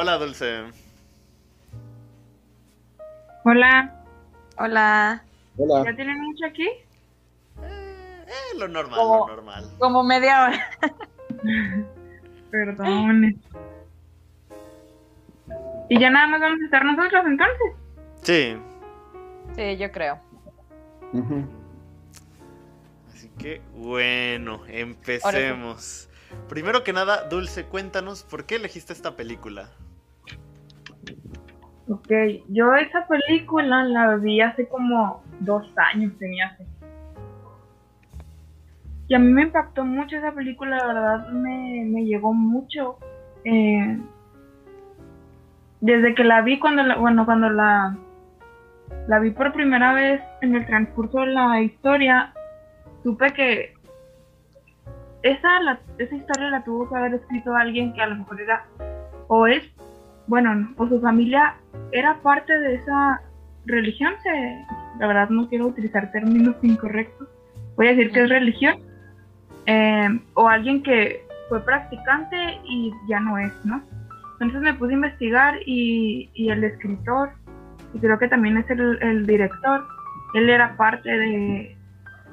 Hola, Dulce. Hola. Hola. Hola. ¿Ya tienen mucho aquí? Eh, eh, lo normal, Como- lo normal. Como media hora. Perdón. ¿Y ya nada más vamos a estar nosotros entonces? Sí. Sí, yo creo. Así que, bueno, empecemos. Primero que nada, Dulce, cuéntanos por qué elegiste esta película. Ok, yo esa película la vi hace como dos años, tenía hace. Y a mí me impactó mucho esa película, la verdad me, me llegó mucho. Eh, desde que la vi, cuando la, bueno, cuando la, la vi por primera vez en el transcurso de la historia, supe que esa, la- esa historia la tuvo que haber escrito alguien que a lo mejor era o es, bueno, o su familia era parte de esa religión, se, la verdad no quiero utilizar términos incorrectos, voy a decir que es religión, eh, o alguien que fue practicante y ya no es, ¿no? Entonces me puse a investigar y, y el escritor, y creo que también es el, el director, él era parte de,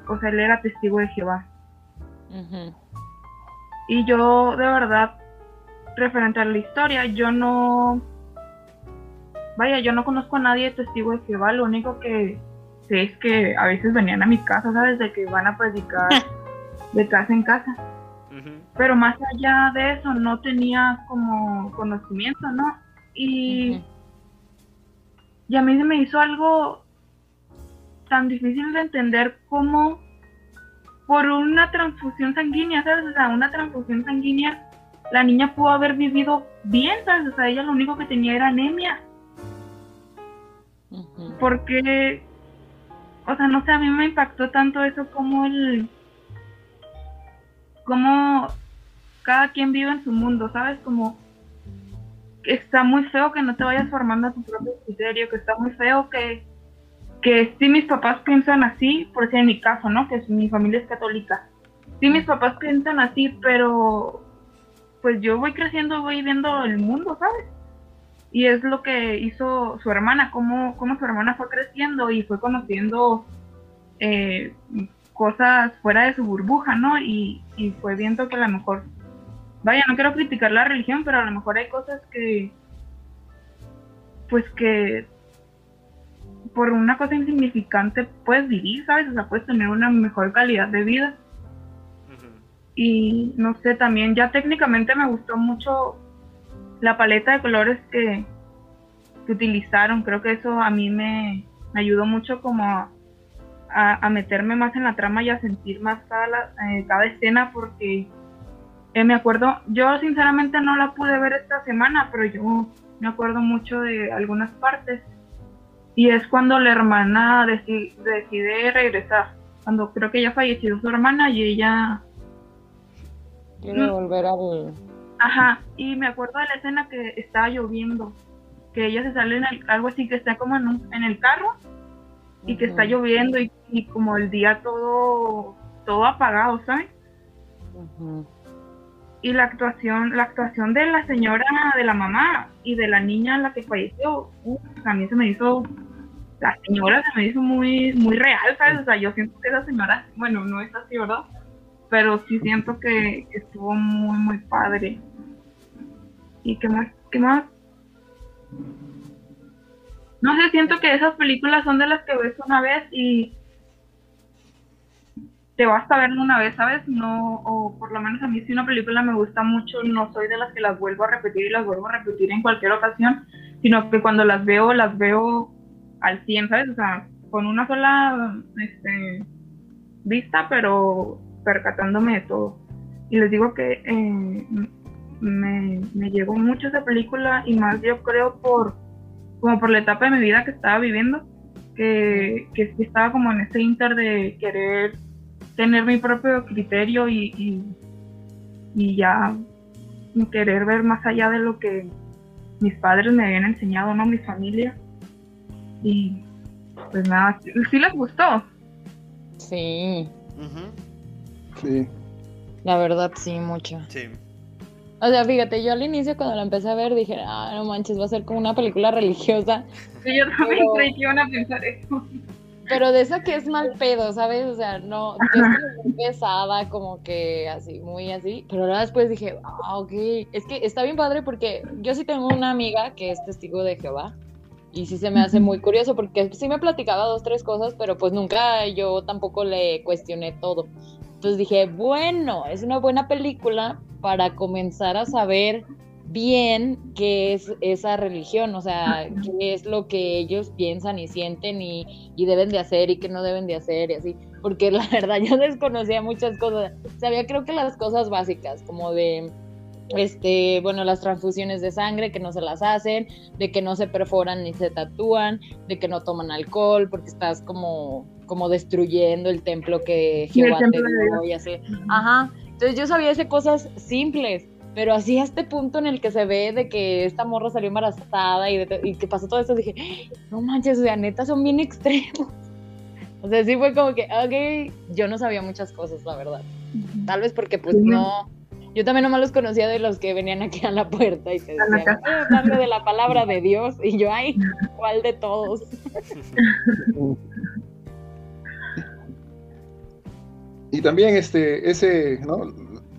o sea, él era testigo de Jehová. Y yo, de verdad, referente a la historia, yo no. Vaya, yo no conozco a nadie testigo de Jehová. Lo único que sé es que a veces venían a mi casa, ¿sabes? De que van a predicar de casa en casa. Pero más allá de eso, no tenía como conocimiento, ¿no? Y, y a mí se me hizo algo tan difícil de entender como por una transfusión sanguínea, ¿sabes? O sea, una transfusión sanguínea, la niña pudo haber vivido bien, ¿sabes? O sea, ella lo único que tenía era anemia. Porque, o sea, no sé, a mí me impactó tanto eso como el. como cada quien vive en su mundo, ¿sabes? Como está muy feo que no te vayas formando a tu propio criterio, que está muy feo que, que sí mis papás piensan así, por decir en mi caso, ¿no? Que mi familia es católica. Sí mis papás piensan así, pero pues yo voy creciendo, voy viendo el mundo, ¿sabes? Y es lo que hizo su hermana, cómo, cómo su hermana fue creciendo y fue conociendo eh, cosas fuera de su burbuja, ¿no? Y, y fue viendo que a lo mejor, vaya, no quiero criticar la religión, pero a lo mejor hay cosas que, pues que por una cosa insignificante puedes vivir, ¿sabes? O sea, puedes tener una mejor calidad de vida. Y no sé, también ya técnicamente me gustó mucho la paleta de colores que, que utilizaron. Creo que eso a mí me, me ayudó mucho como a, a- meterme más en la trama y a sentir más cada, la- eh, cada escena porque eh, me acuerdo, yo sinceramente no la pude ver esta semana, pero yo me acuerdo mucho de algunas partes. Y es cuando la hermana deci- decide regresar. Cuando creo que ya falleció su hermana y ella Quiere volver al. Ajá, y me acuerdo de la escena que estaba lloviendo, que ella se sale en el, algo así, que está como en, un- en el carro y que está lloviendo y, y como el día todo, todo apagado, ¿sabes? Y la actuación, la actuación de la señora, de la mamá y de la niña la que falleció, uf, a mí se me hizo, la señora se me hizo muy, muy real, ¿sabes? O sea, yo siento que esa señora, bueno, no es así, ¿verdad? Pero sí siento que, estuvo muy, muy padre. ¿Y qué más? ¿Qué más? No sé, siento que esas películas son de las que ves una vez y te basta verla una vez, ¿sabes? No, o por lo menos a mí si una película me gusta mucho, no soy de las que las vuelvo a repetir y las vuelvo a repetir en cualquier ocasión, sino que cuando las veo, las veo al 100, ¿sabes? O sea, con una sola este, vista, pero percatándome de todo. Y les digo que eh, me, me llegó mucho esa película y más yo creo por como por la etapa de mi vida que estaba viviendo, que, que estaba como en ese inter de querer tener mi propio criterio y, y, y ya querer ver más allá de lo que mis padres me habían enseñado, ¿no? Mi familia. Y pues nada, sí, sí les gustó. Sí, Ujú. Sí. la verdad sí, mucho. Sí. O sea, fíjate, yo al inicio cuando la empecé a ver dije, ah, no manches, va a ser como una película religiosa. Sí, yo también Pero- creí que iban a pensar eso. Pero de esa que es mal pedo, ¿sabes? O sea, no, como muy pesada, como que así, muy así. Pero luego después dije, ah, ok. Es que está bien padre porque yo sí tengo una amiga que es testigo de Jehová. Y sí se me hace muy curioso porque sí me platicaba dos, tres cosas, pero pues nunca yo tampoco le cuestioné todo. Entonces dije, bueno, es una buena película para comenzar a saber bien qué es esa religión, o sea, qué es lo que ellos piensan y sienten y, y deben de hacer y qué no deben de hacer y así, porque la verdad yo desconocía muchas cosas, sabía creo que las cosas básicas, como de, este, bueno, las transfusiones de sangre que no se las hacen, de que no se perforan ni se tatúan, de que no toman alcohol porque estás como, como destruyendo el templo que Jehová te templo dio y así. Ajá, entonces yo sabía de cosas simples, pero así a este punto en el que se ve de que esta morra salió embarazada y, de- y que pasó todo esto, dije, no manches, o sea, neta son bien extremos. O sea, sí fue como que, ok, yo no sabía muchas cosas, la verdad. Tal vez porque pues Sí. no, yo también nomás los conocía de los que venían aquí a la puerta y te decían, "Voy a hablarle de la palabra de Dios y yo, ay, ¿cuál de todos? Y también este, ese, ¿no?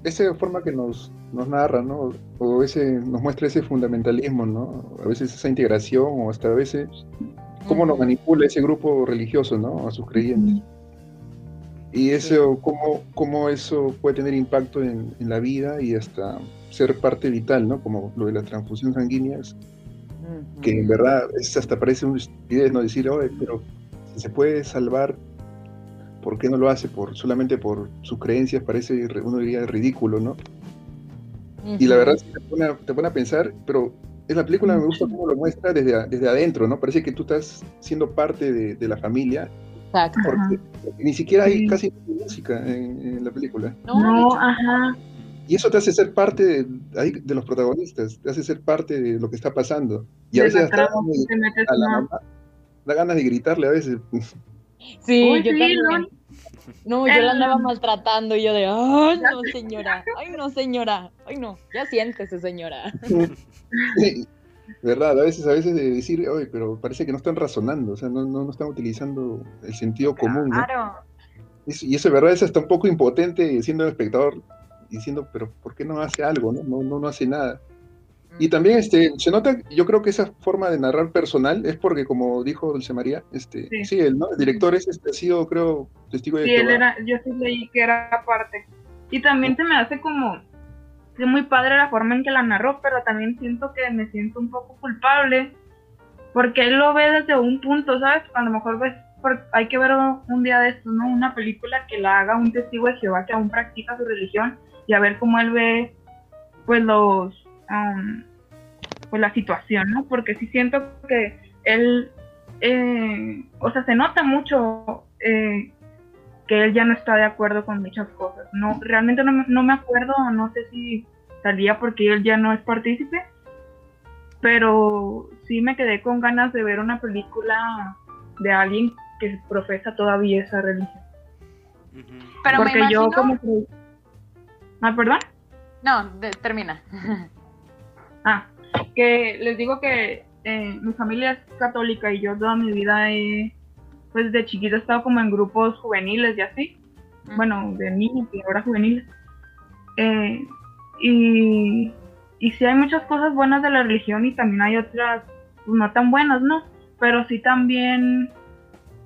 Esa forma que nos, nos narra, ¿no? O ese, nos muestra ese fundamentalismo, ¿no? A veces esa integración o hasta a veces cómo nos manipula ese grupo religioso, ¿no? A sus creyentes. Y eso, cómo, cómo eso puede tener impacto en, en la vida y hasta ser parte vital, ¿no? Como lo de la transfusión sanguínea, que en verdad es hasta parece una estupidez, ¿no? Decir, oye, pero se puede salvar, ¿por qué no lo hace? Por, solamente por sus creencias, parece, re- uno diría, ridículo, ¿no? Y la verdad te pone, a- te pone a pensar, pero en la película me gusta cómo lo muestra desde, a- desde adentro, ¿no? Parece que tú estás siendo parte de, de la familia, Exacto. porque ni siquiera hay Sí. casi música en, en la película. No, ajá. Y eso te hace ser parte de, ahí, de los protagonistas, te hace ser parte de lo que está pasando. Y a veces hasta a la mamá da ganas de gritarle a veces. sí, Uy, yo sí, también. ¿No? Yo la andaba maltratando y yo de, ay, no, señora, ay, no, señora, ay, no, ya siéntese, señora. ¿Verdad? A veces, a veces de decir, oye, pero parece que no están razonando, o sea, no, no, no están utilizando el sentido común, ¿no? Claro. Y eso, ¿verdad? Es hasta un poco impotente siendo el espectador, diciendo, pero ¿por qué no hace algo? No, no, no, no hace nada. Y también este, se nota, yo creo que esa forma de narrar personal es porque, como dijo Dulce María, este, sí, Sí. él, ¿no? El director es, este, ha sido, creo, testigo de Sí, él Jehová. era, yo sí leí que era aparte. Y también se me hace como que muy padre la forma en que la narró, pero también siento que me siento un poco culpable porque él lo ve desde un punto, ¿sabes? A lo mejor ves, hay que ver un día de esto, ¿no? Una película que la haga un testigo de Jehová que aún practica su religión y a ver cómo él ve, pues los, am, pues la situación, ¿no? Porque sí siento que él, eh, o sea, se nota mucho eh, que él ya no está de acuerdo con muchas cosas. No, realmente no, me- no me acuerdo, no sé si salía porque él ya no es partícipe, pero sí me quedé con ganas de ver una película de alguien que profesa todavía esa religión. Pero me porque imagino... yo como que... Ah, perdón. No, de- termina. Ah, que les digo que eh, mi familia es católica y yo toda mi vida he, pues de chiquita he estado como en grupos juveniles y así. bueno, de niños y ahora juveniles. Eh, y, y sí hay muchas cosas buenas de la religión y también hay otras pues, no tan buenas, ¿no? Pero sí también,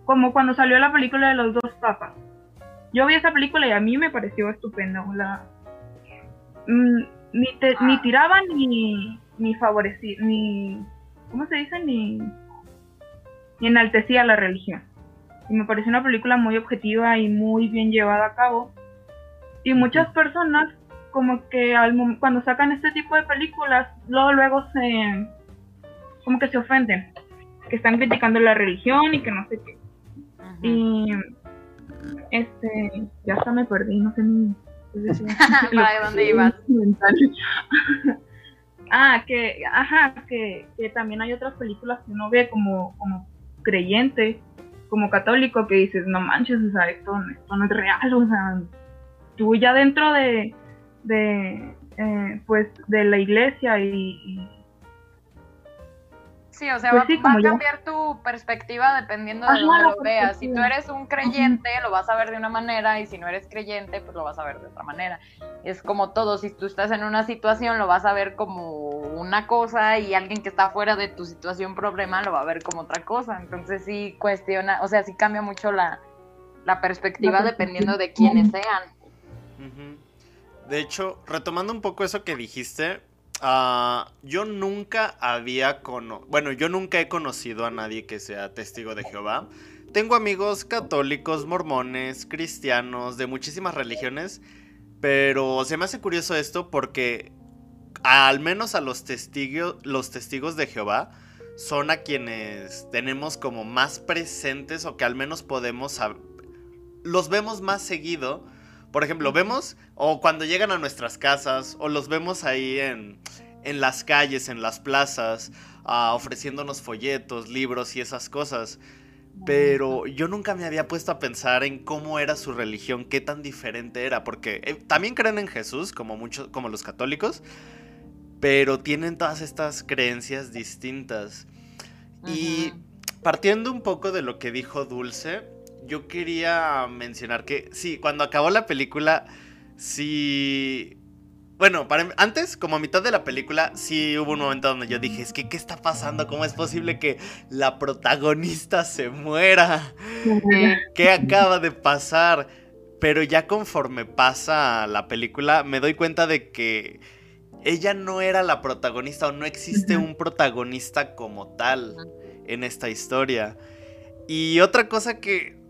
como cuando salió la película de los dos papas. Yo vi esa película y a mí me pareció estupenda. La, mm, ni, te- ni tiraban ni, ni favorecía, ni, ¿cómo se dice? Ni, ni enaltecía la religión y me pareció una película muy objetiva y muy bien llevada a cabo. Y muchas personas como que al cuando sacan este tipo de películas, luego luego se como que se ofenden, que están criticando la religión y que no sé qué. Y este, ya hasta me perdí, no sé ni decía. ¿Para dónde ibas? Ah, que, ajá, que, que también hay otras películas que uno ve como, como creyente, como católico, que dices, no manches, o sea, esto, esto no es real, o sea, tú ya dentro de, de eh, pues de la iglesia y, Sí, o sea, pues va, a cambiar tu perspectiva dependiendo de cómo lo veas. Si tú eres un creyente, lo vas a ver de una manera, y si no eres creyente, pues lo vas a ver de otra manera. Es como todo, si tú estás en una situación, lo vas a ver como una cosa, y alguien que está fuera de tu situación problema lo va a ver como otra cosa. Entonces sí cuestiona, o sea, sí cambia mucho la, perspectiva dependiendo de quiénes sean. De hecho, retomando un poco eso que dijiste, Ah, yo nunca había conocido, bueno, yo nunca he conocido a nadie que sea testigo de Jehová. Tengo amigos católicos, mormones, cristianos, de muchísimas religiones, pero se me hace curioso esto porque al menos a los testigos, los testigos de Jehová son a quienes tenemos como más presentes o que al menos podemos los vemos más seguido por ejemplo, vemos, o cuando llegan a nuestras casas, o los vemos ahí en, en las calles, en las plazas, uh, ofreciéndonos folletos, libros y esas cosas. Pero yo nunca me había puesto a pensar en cómo era su religión, qué tan diferente era, porque eh, también creen en Jesús, como muchos, como los católicos, pero tienen todas estas creencias distintas. Y partiendo un poco de lo que dijo Dulce, yo quería mencionar que sí, cuando acabó la película, sí... Bueno, para, antes, como a mitad de la película, sí hubo un momento donde yo dije, es que, ¿qué está pasando? ¿Cómo es posible que la protagonista se muera? ¿Qué acaba de pasar? Pero ya conforme pasa la película, me doy cuenta de que ella no era la protagonista o no existe un protagonista como tal en esta historia. Y otra cosa que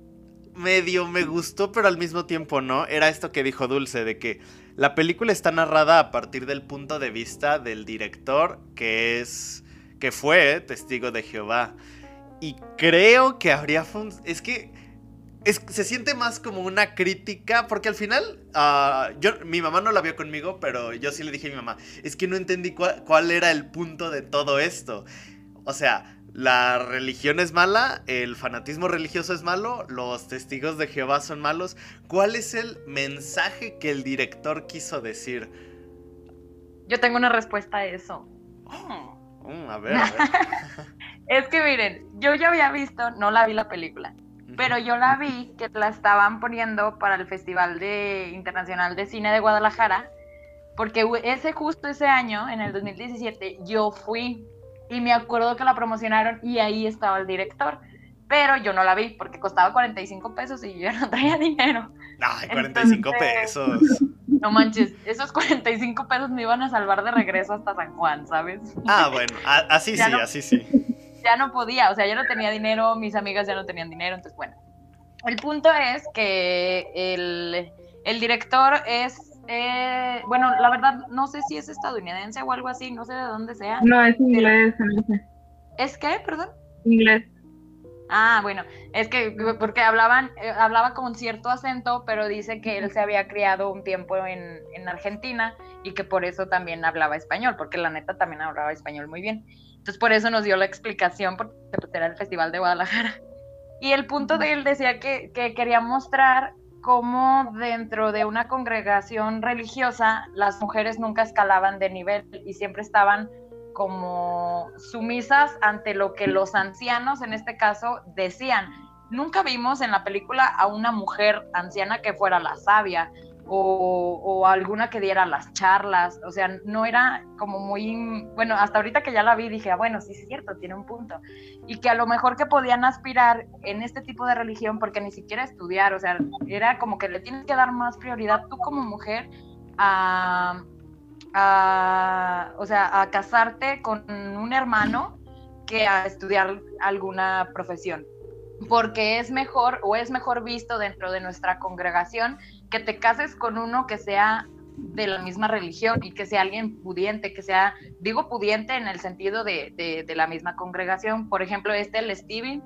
medio me gustó, pero al mismo tiempo no, era esto que dijo Dulce, de que la película está narrada a partir del punto de vista del director, que es, que fue testigo de Jehová. Y creo que habría es que se siente más como una crítica, porque al final, ah, yo, mi mamá no la vio conmigo, pero yo sí le dije a mi mamá, es que no entendí cuál era el punto de todo esto. O sea, la religión es mala, el fanatismo religioso es malo, los testigos de Jehová son malos. ¿Cuál es el mensaje que el director quiso decir? Yo tengo una respuesta a eso. Mm, a ver, a ver. es que miren, yo ya había visto, no la vi la película, pero yo la vi que la estaban poniendo para el Festival de Internacional de Cine de Guadalajara, porque ese justo ese año, en el 2017, yo fui y me acuerdo que la promocionaron y ahí estaba el director. Pero yo no la vi porque costaba 45 pesos y yo no traía dinero. Ay, 45 pesos. No manches, esos 45 pesos me iban a salvar de regreso hasta San Juan, ¿sabes? Ah, bueno, así sí, así sí. Ya no podía, o sea, yo no tenía dinero, mis amigas ya no tenían dinero, entonces bueno. El punto es que el, el director es eh, bueno, la verdad, no sé si es estadounidense o algo así, no sé de dónde sea. No, es inglés. ¿Es qué, perdón? Inglés. Ah, bueno, es que porque hablaban, eh, hablaba con cierto acento, pero dice que él se había criado un tiempo en, en, Argentina y que por eso también hablaba español, porque la neta también hablaba español muy bien. Entonces por eso nos dio la explicación, porque era el Festival de Guadalajara. Y el punto de él decía que, que quería mostrar cómo dentro de una congregación religiosa las mujeres nunca escalaban de nivel y siempre estaban como sumisas ante lo que los ancianos en este caso decían. Nunca vimos en la película a una mujer anciana que fuera la sabia o, alguna que diera las charlas, o sea, no era como muy, bueno, hasta ahorita que ya la vi dije, ah, bueno, sí es cierto, tiene un punto, y que a lo mejor que podían aspirar en este tipo de religión, porque ni siquiera estudiar, o sea, era como que le tienes que dar más prioridad tú como mujer a, a o sea, a casarte con un hermano que a estudiar alguna profesión. Porque es mejor o es mejor visto dentro de nuestra congregación que te cases con uno que sea de la misma religión y que sea alguien pudiente, que sea, digo pudiente en el sentido de, de, la misma congregación. Por ejemplo, este, el Steven,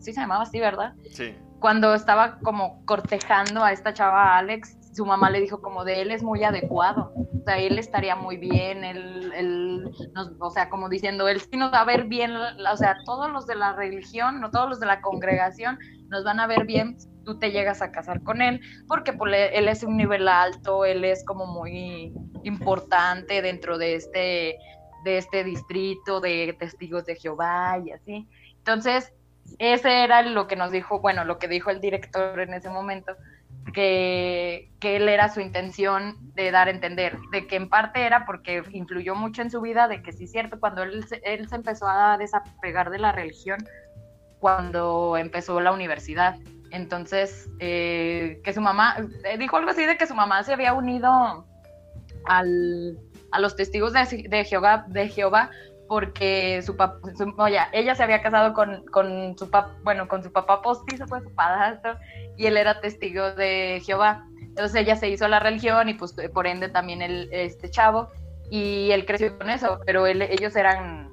sí se llamaba así, ¿verdad? Sí. Cuando estaba como cortejando a esta chava Alex, su mamá le dijo como de él es muy adecuado. sea, él estaría muy bien, él, él nos, o sea, como diciendo, él sí nos va a ver bien, o sea, todos los de la religión, no todos los de la congregación, nos van a ver bien tú te llegas a casar con él, porque pues, él es un nivel alto, él es como muy importante dentro de este, de este distrito de testigos de Jehová y así. Entonces, ese era lo que nos dijo, bueno, lo que dijo el director en ese momento, que, que, él era su intención de dar a entender, de que en parte era porque influyó mucho en su vida, de que sí es cierto, cuando él, él se empezó a desapegar de la religión, cuando empezó la universidad. Entonces, eh, que su mamá, eh, dijo algo así de que su mamá se había unido al, a los testigos de, de, Jehová, de Jehová porque su papá, ella se había casado con, con su papá, bueno, con su papá postizo, pues su padrastro, y él era testigo de Jehová. Entonces ella se hizo la religión y pues por ende también el, este chavo, y él creció con eso, pero él, ellos eran,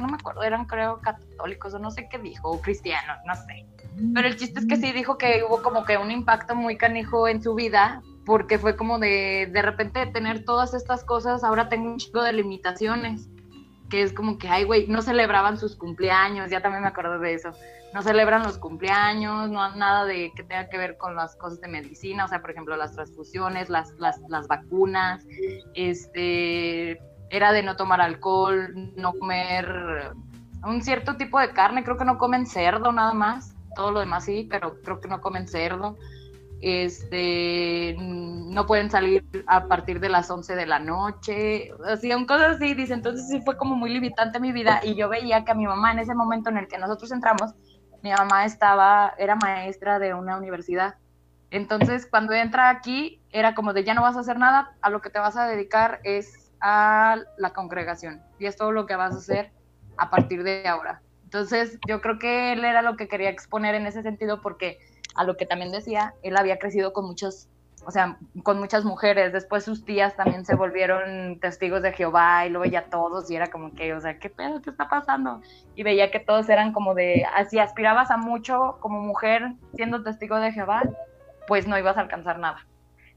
no me acuerdo, eran creo católicos o no sé qué dijo, o cristianos, no sé. Pero el chiste es que sí dijo que hubo como que un impacto muy canijo en su vida, porque fue como de, de repente tener todas estas cosas, ahora tengo un chico de limitaciones que es como que, ay, güey, no celebraban sus cumpleaños, ya también me acuerdo de eso, no celebran los cumpleaños, no nada de que tenga que ver con las cosas de medicina, o sea, por ejemplo, las transfusiones, las, las, las vacunas, este, era de no tomar alcohol, no comer un cierto tipo de carne, creo que no comen cerdo nada más, todo lo demás sí, pero creo que no comen cerdo este, no pueden salir a partir de las 11 de la noche, así, cosas así, dice, entonces sí fue como muy limitante mi vida y yo veía que a mi mamá en ese momento en el que nosotros entramos, mi mamá estaba, era maestra de una universidad, entonces cuando entra aquí era como de ya no vas a hacer nada, a lo que te vas a dedicar es a la congregación y es todo lo que vas a hacer a partir de ahora. Entonces yo creo que él era lo que quería exponer en ese sentido porque a lo que también decía, él había crecido con muchos, o sea, con muchas mujeres, después sus tías también se volvieron testigos de Jehová y lo veía todos y era como que, o sea, ¿qué pedo? ¿Qué está pasando? Y veía que todos eran como de, así aspirabas a mucho como mujer siendo testigo de Jehová, pues no ibas a alcanzar nada.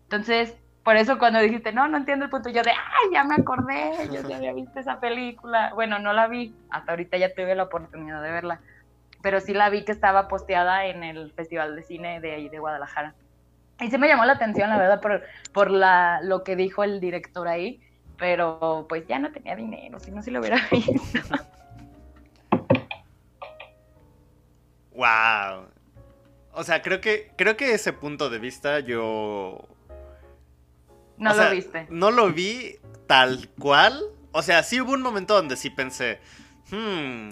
Entonces, por eso cuando dijiste, no, no entiendo el punto, yo de, ay, ya me acordé, yo ya había visto esa película. Bueno, no la vi, hasta ahorita ya tuve la oportunidad de verla pero sí la vi que estaba posteada en el Festival de Cine de ahí de Guadalajara. Y sí me llamó la atención, la verdad, por, por la, lo que dijo el director ahí, pero pues ya no tenía dinero, si no, si lo hubiera visto. Wow. O sea, creo que, creo que ese punto de vista yo... No lo viste. No lo vi tal cual. O sea, sí hubo un momento donde sí pensé, hmm,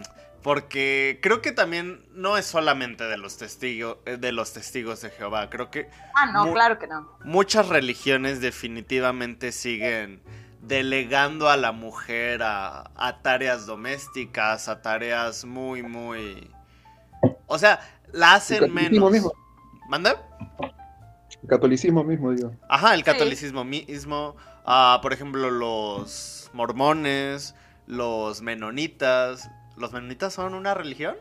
porque creo que también no es solamente de los testigos eh, de los testigos de Jehová, creo que Ah, no, claro que no. Muchas religiones definitivamente siguen delegando a la mujer a, tareas domésticas, a tareas muy muy O sea, la hacen menos. Mismo. ¿Manda? El catolicismo mismo, digo. Ajá, el catolicismo mismo. Uh, por ejemplo, los mormones, los menonitas, ¿Los menonitas son una religión?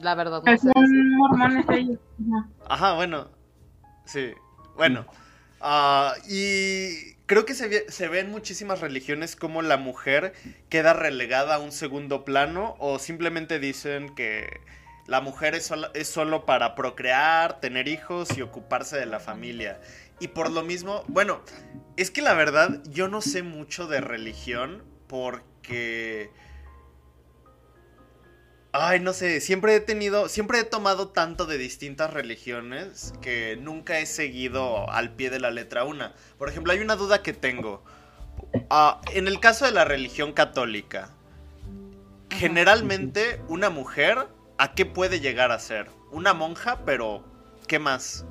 La verdad, no sé. Son mormones ellos. Ajá, bueno. Sí. Bueno. Ah, y creo que se, ve, se ven muchísimas religiones como la mujer queda relegada a un segundo plano o simplemente dicen que la mujer es solo, es solo para procrear, tener hijos y ocuparse de la familia. Y por lo mismo, bueno, es que la verdad yo no sé mucho de religión porque Ay, no sé, siempre he tenido, siempre he tomado tanto de distintas religiones que nunca he seguido al pie de la letra una. Por ejemplo, hay una duda que tengo. Ah, en el caso de la religión católica, generalmente una mujer, ¿a qué puede llegar a ser? Una monja, pero ¿qué más?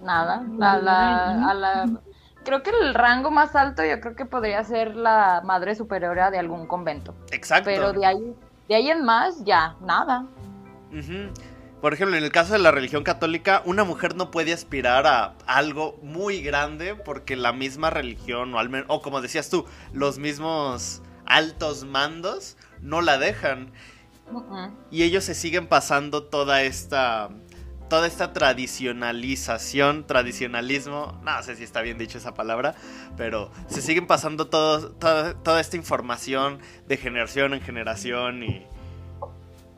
Nada, a la, a la, creo que el rango más alto yo creo que podría ser la madre superiora de algún convento. Exacto. Pero de ahí de ahí en más, ya, nada. Por ejemplo, en el caso de la religión católica, una mujer no puede aspirar a algo muy grande porque la misma religión, o, al menos, o como decías tú, los mismos altos mandos no la dejan. Y ellos se siguen pasando toda esta toda esta tradicionalización, tradicionalismo, no sé si está bien dicho esa palabra, pero se siguen pasando todo, toda, toda esta información de generación en generación y...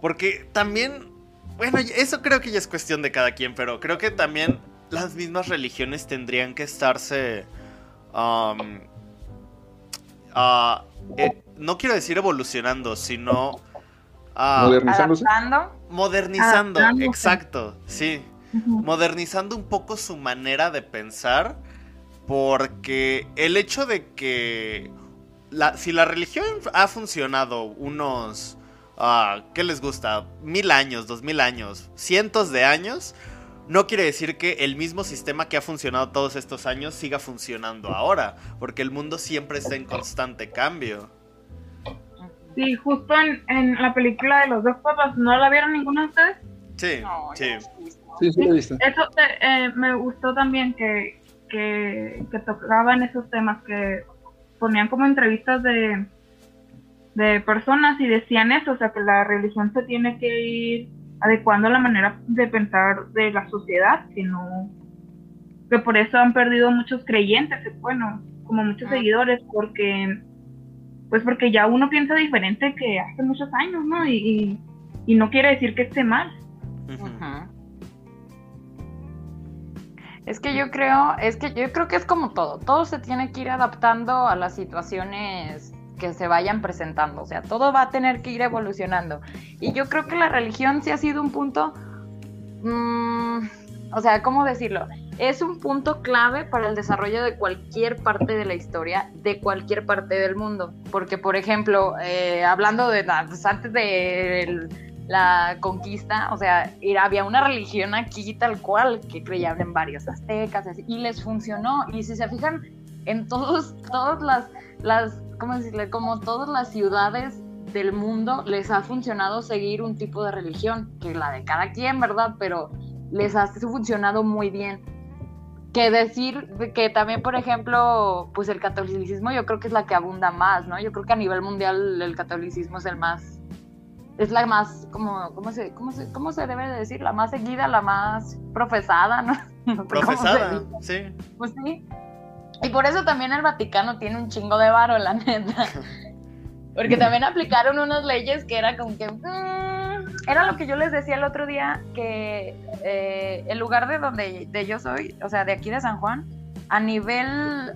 Porque también, bueno, eso creo que ya es cuestión de cada quien, pero creo que también las mismas religiones tendrían que estarse... um, ah, eh, no quiero decir evolucionando, sino... ah, Modernizándose. Adaptando. Modernizando, Adaptándose. exacto, sí. Modernizando un poco su manera de pensar, porque el hecho de que la- si la religión ha funcionado unos, ah, ¿qué les gusta? Mil años, dos mil años, cientos de años, no quiere decir que el mismo sistema que ha funcionado todos estos años siga funcionando ahora, porque el mundo siempre está en constante cambio. Sí, justo en, en la película de los dos papas, ¿no la vieron ninguno de ustedes? Sí, No, sí. no Sí, sí, visto. Eso te- eh, me gustó también que, que, que tocaban esos temas, que ponían como entrevistas de, de personas y decían eso, o sea, que la religión se tiene que ir adecuando a la manera de pensar de la sociedad, que no, que por eso han perdido muchos creyentes, bueno, como muchos Ah. seguidores, porque pues porque ya uno piensa diferente que hace muchos años, ¿no? Y, y, y no quiere decir que esté mal. Es que yo creo, es que yo creo que es como todo, todo se tiene que ir adaptando a las situaciones que se vayan presentando, o sea, todo va a tener que ir evolucionando. Y yo creo que la religión sí ha sido un punto, mm, o sea, ¿cómo decirlo? Es un punto clave para el desarrollo de cualquier parte de la historia, de cualquier parte del mundo. Porque, por ejemplo, eh, hablando de pues, antes de la conquista, o sea, había una religión aquí tal cual que creían en varios aztecas y les funcionó. Y si se fijan, en todos, todas las, las, ¿cómo decirle? Como todas las ciudades del mundo les ha funcionado seguir un tipo de religión, que la de cada quien, ¿verdad? Pero les ha funcionado muy bien. Que decir de que también, por ejemplo, pues el catolicismo yo creo que es la que abunda más, ¿no? Yo creo que a nivel mundial el catolicismo es el más, es la más, como, ¿cómo se, cómo se, cómo se debe de decir? La más seguida, la más profesada, ¿no? Sé Profesada, sí. Pues sí. Y por eso también el Vaticano tiene un chingo de varo, la neta. Porque también aplicaron unas leyes que era como que... mm, era lo que yo les decía el otro día, que eh, el lugar de donde de yo soy, o sea, de aquí de San Juan, a nivel,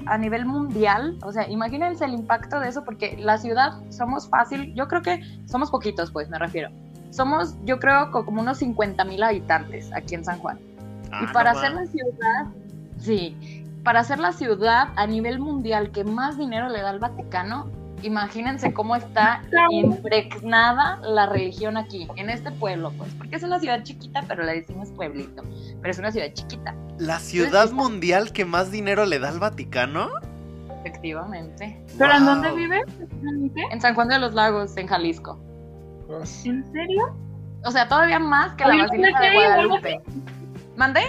a nivel mundial, o sea, imagínense el impacto de eso, porque la ciudad somos fácil, yo creo que somos poquitos, pues, me refiero. Somos, yo creo, co- como unos 50 mil habitantes aquí en San Juan. Ah, Y para no hacer va. la ciudad, sí, para hacer la ciudad a nivel mundial que más dinero le da al Vaticano, imagínense cómo está impregnada la religión aquí, en este pueblo, pues, porque es una ciudad chiquita, pero le decimos pueblito, pero es una ciudad chiquita, ¿La ciudad mundial que más dinero le da al Vaticano? efectivamente. ¿Pero en dónde Wow. vives? ¿En San Juan de los Lagos, en Jalisco. ¿En serio? O sea, todavía más que la Basílica ¿no de Guadalupe. ¿Mandé?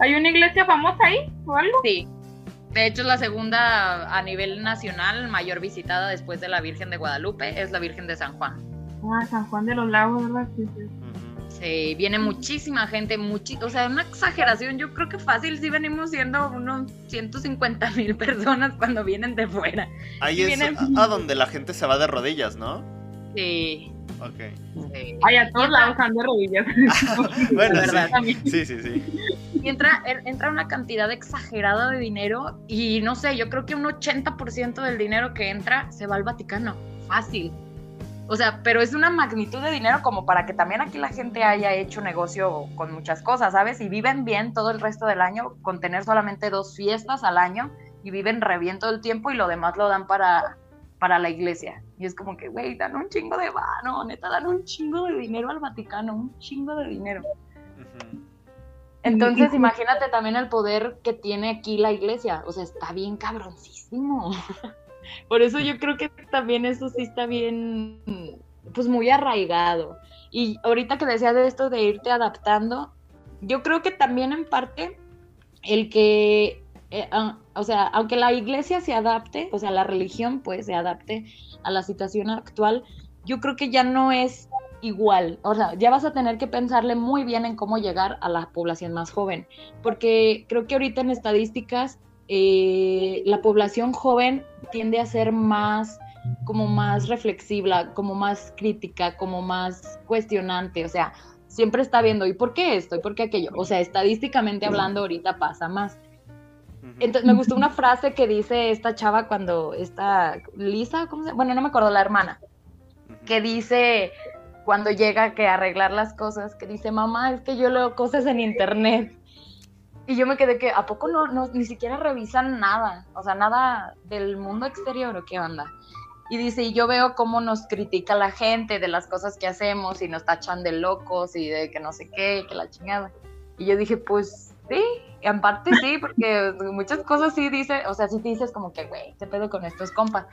¿Hay una iglesia famosa ahí o algo? Sí. De hecho, es la segunda a nivel nacional mayor visitada después de la Virgen de Guadalupe, es la Virgen de San Juan. Ah, San Juan de los Lagos, ¿verdad? Sí, sí. Sí, viene muchísima gente, muchi o sea, una exageración. Yo creo que fácil sí venimos siendo unos 150 mil personas cuando vienen de fuera. Ahí es a, donde la gente se va de rodillas, ¿no? Sí, Ok. sí. Ay, a todos lados están de rodillas. Bueno, sí. Sí, sí, sí. Y entra, en- entra una cantidad exagerada de dinero y no sé, yo creo que un 80% del dinero que entra se va al Vaticano. Fácil. O sea, pero es una magnitud de dinero como para que también aquí la gente haya hecho negocio con muchas cosas, ¿sabes? Y viven bien todo el resto del año con tener solamente dos fiestas al año y viven re bien todo el tiempo y lo demás lo dan para, para la iglesia. Y es como que, güey, dan un chingo de vano, neta, dan un chingo de dinero al Vaticano, un chingo de dinero. Ujú. Entonces, imagínate también el poder que tiene aquí la iglesia. O sea, está bien cabroncísimo. Por eso yo creo que también eso sí está bien, pues muy arraigado. Y ahorita que decía de esto de irte adaptando, yo creo que también en parte el que, eh, ah, o sea, aunque la iglesia se adapte, o sea, la religión pues se adapte a la situación actual, yo creo que ya no es igual, o sea, ya vas a tener que pensarle muy bien en cómo llegar a la población más joven, porque creo que ahorita en estadísticas eh, la población joven tiende a ser más como más reflexiva, como más crítica, como más cuestionante, o sea, siempre está viendo, ¿y por qué esto? ¿Y por qué aquello? O sea, estadísticamente hablando ahorita pasa más. Entonces me gustó una frase que dice esta chava cuando está Lisa, ¿cómo se Bueno, no me acuerdo, la hermana, que dice cuando llega que arreglar las cosas, que dice, mamá, es que yo leo cosas en internet. Y yo me quedé que, ¿a poco no, no ni siquiera revisan nada? O sea, nada del mundo exterior o qué onda. Y dice, y yo veo cómo nos critica la gente de las cosas que hacemos y nos tachan de locos y de que no sé qué, que la chingada. Y yo dije, pues sí, en parte sí, porque muchas cosas sí dice, o sea, sí dices como que, güey, ¿qué pedo con estos compas?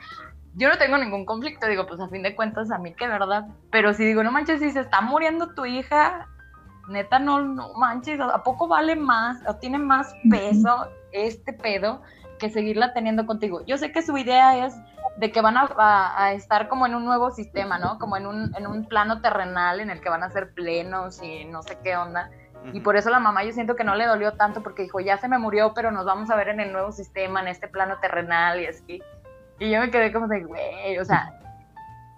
Yo no tengo ningún conflicto, digo, pues a fin de cuentas a mí que verdad, pero si digo, no manches, si se está muriendo tu hija, neta, no, no manches, ¿a poco vale más o tiene más peso este pedo que seguirla teniendo contigo? Yo sé que su idea es de que van a, estar como en un nuevo sistema, ¿no? Como en un, en un plano terrenal en el que van a ser plenos y no sé qué onda. Y por eso la mamá yo siento que no le dolió tanto porque dijo, ya se me murió, pero nos vamos a ver en el nuevo sistema, en este plano terrenal y así. Y yo me quedé como de, güey, o sea,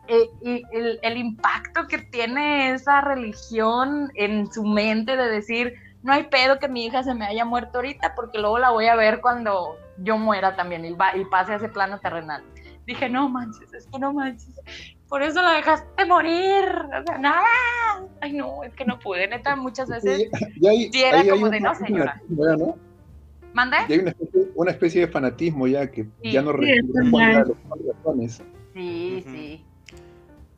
eh, y el, el, impacto que tiene esa religión en su mente de decir, no hay pedo que mi hija se me haya muerto ahorita porque luego la voy a ver cuando yo muera también y, va, y pase a ese plano terrenal dije, no manches, es que no manches. Por eso la dejaste morir. O sea, nada. Ay, no, es que no pude, neta, muchas veces. Sí, era como de no, señora. ¿no? ¿Mande? Y hay una especie, una especie, de fanatismo ya que ya no responde a los razones. Sí, sí.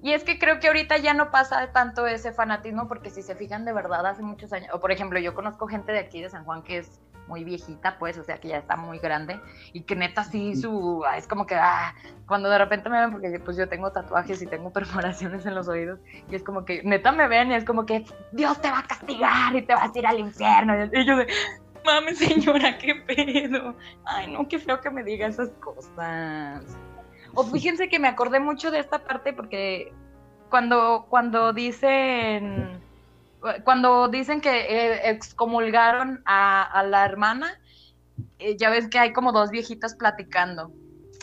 Y es que creo que ahorita ya no pasa tanto ese fanatismo porque si se fijan de verdad hace muchos años, o por ejemplo yo conozco gente de aquí de San Juan que es muy viejita, pues, o sea, que ya está muy grande y que neta sí su, es como que, ah, cuando de repente me ven, porque pues yo tengo tatuajes y tengo perforaciones en los oídos y es como que neta me ven y es como que Dios te va a castigar y te vas a ir al infierno y yo de, mames señora, qué pedo, ay no, qué feo que me diga esas cosas. O fíjense que me acordé mucho de esta parte porque cuando, cuando dicen cuando dicen que eh, excomulgaron a, la hermana, eh, ya ves que hay como dos viejitas platicando.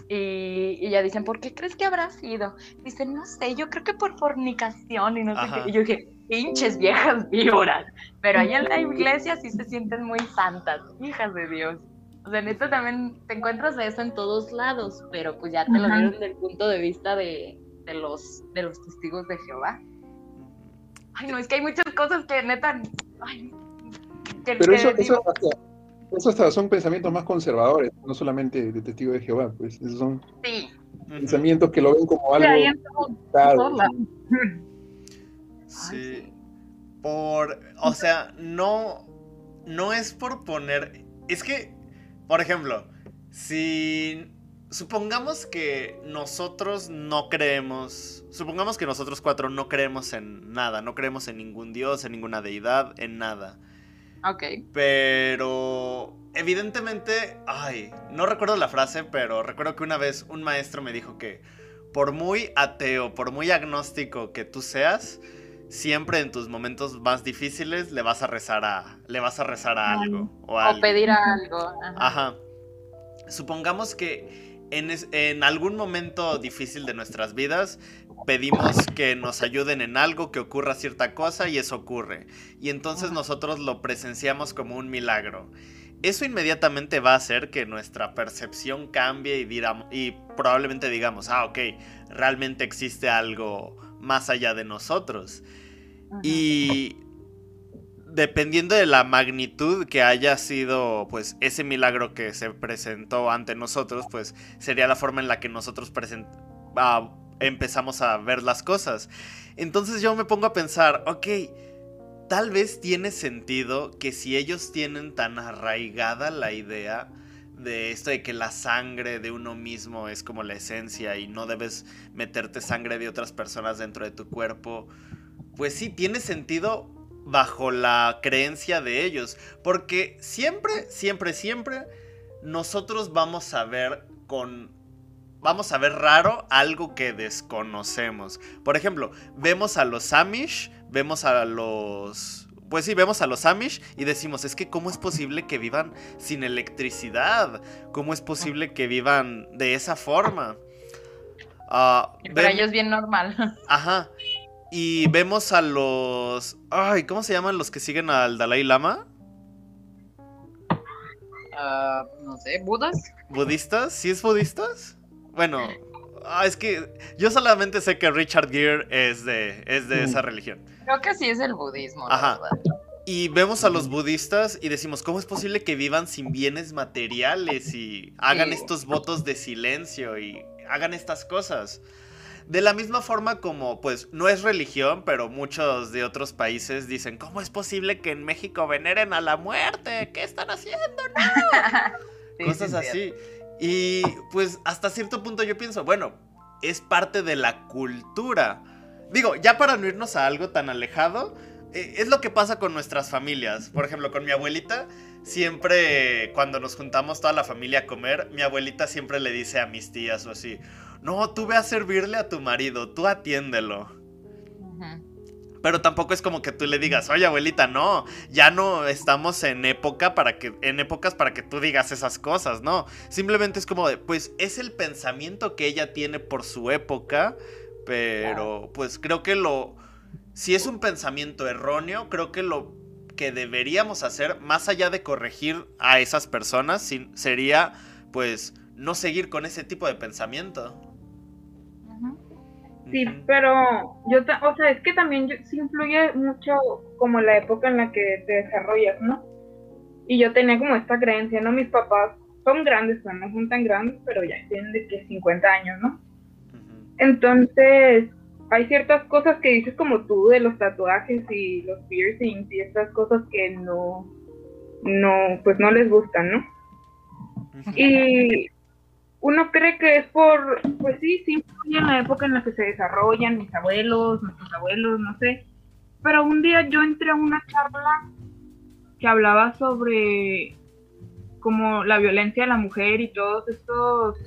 Y, ya dicen, ¿por qué crees que habrá sido? Dicen, no sé, yo creo que por fornicación y no sé qué. Y yo dije, pinches viejas víboras. Pero allá en la iglesia sí se sienten muy santas, hijas de Dios. O sea, en esto también te encuentras de eso en todos lados, pero pues ya te lo dieron desde el punto de vista de, de, los, de los testigos de Jehová. Ay, no, es que hay muchas cosas que neta. Ay, Pero eso, eso, hasta, son pensamientos más conservadores, no solamente de testigo de Jehová, pues esos son pensamientos que lo ven como algo. Sí. Por, o sea, no, no es por poner, es que, por ejemplo, si supongamos que nosotros no creemos, supongamos que nosotros cuatro no creemos en nada, no creemos en ningún dios, en ninguna deidad, en nada. Ok. Pero evidentemente, ay, no recuerdo la frase, pero recuerdo que una vez un maestro me dijo que por muy ateo, por muy agnóstico que tú seas, siempre en tus momentos más difíciles le vas a rezar a, le vas a rezar a algo o, o pedir algo. Ajá. Supongamos que en, algún momento difícil de nuestras vidas pedimos que nos ayuden en algo, que ocurra cierta cosa y eso ocurre. Y entonces nosotros lo presenciamos como un milagro. Eso inmediatamente va a hacer que nuestra percepción cambie y, y probablemente digamos, ah, ok, realmente existe algo más allá de nosotros. Y dependiendo de la magnitud que haya sido pues ese milagro que se presentó ante nosotros, pues sería la forma en la que nosotros empezamos a ver las cosas. Entonces yo me pongo a pensar, ok, tal vez tiene sentido que si ellos tienen tan arraigada la idea de esto de que la sangre de uno mismo es como la esencia y no debes meterte sangre de otras personas dentro de tu cuerpo, pues sí, tiene sentido bajo la creencia de ellos. Porque siempre, siempre, siempre nosotros vamos a ver con... vamos a ver raro algo que desconocemos. Por ejemplo, vemos a los Amish, vemos a los... Pues sí, vemos a los Amish y decimos, es que ¿cómo es posible que vivan sin electricidad? ¿Cómo es posible que vivan de esa forma? Uh, Para ellos bien normal. Ajá. Y vemos a los... Ay, ¿cómo se llaman los que siguen al Dalai Lama? Uh, no sé, ¿budas? ¿Budistas? ¿Sí es budistas? Bueno, ah, es que yo solamente sé que Richard Gere es de, es de esa mm. religión. Creo que sí es el budismo. Ajá. Y vemos a los budistas y decimos, ¿cómo es posible que vivan sin bienes materiales y hagan estos votos de silencio y hagan estas cosas? De la misma forma como, pues, no es religión, pero muchos de otros países dicen, ¿cómo es posible que en México veneren a la muerte? ¿Qué están haciendo? No. Cosas así. Y pues hasta cierto punto yo pienso, bueno, es parte de la cultura. Digo, ya para no irnos a algo tan alejado, eh, es lo que pasa con nuestras familias. Por ejemplo, con mi abuelita, siempre cuando nos juntamos toda la familia a comer, mi abuelita siempre le dice a mis tías o así, no, tú ve a servirle a tu marido, tú atiéndelo. Pero tampoco es como que tú le digas, oye abuelita, no, ya no estamos en época para que, en épocas para que tú digas esas cosas, no. Simplemente es como de, pues es el pensamiento que ella tiene por su época, pero pues creo que lo, si es un pensamiento erróneo, creo que lo que deberíamos hacer, más allá de corregir a esas personas, sería pues no seguir con ese tipo de pensamiento. Sí, pero yo, o sea, es que también sí influye mucho como la época en la que te desarrollas, ¿no? Y yo tenía como esta creencia, ¿no? Mis papás son grandes, no son tan grandes, pero ya tienen de que 50 años, ¿no? Entonces, hay ciertas cosas que dices como tú de los tatuajes y los piercings y estas cosas que no, no, pues no les gustan, ¿no? Y uno cree que es por, pues sí, sí influye en la época en la que se desarrollan mis abuelos, nuestros abuelos, no sé. Pero un día yo entré a una charla que hablaba sobre como la violencia de la mujer y todos estos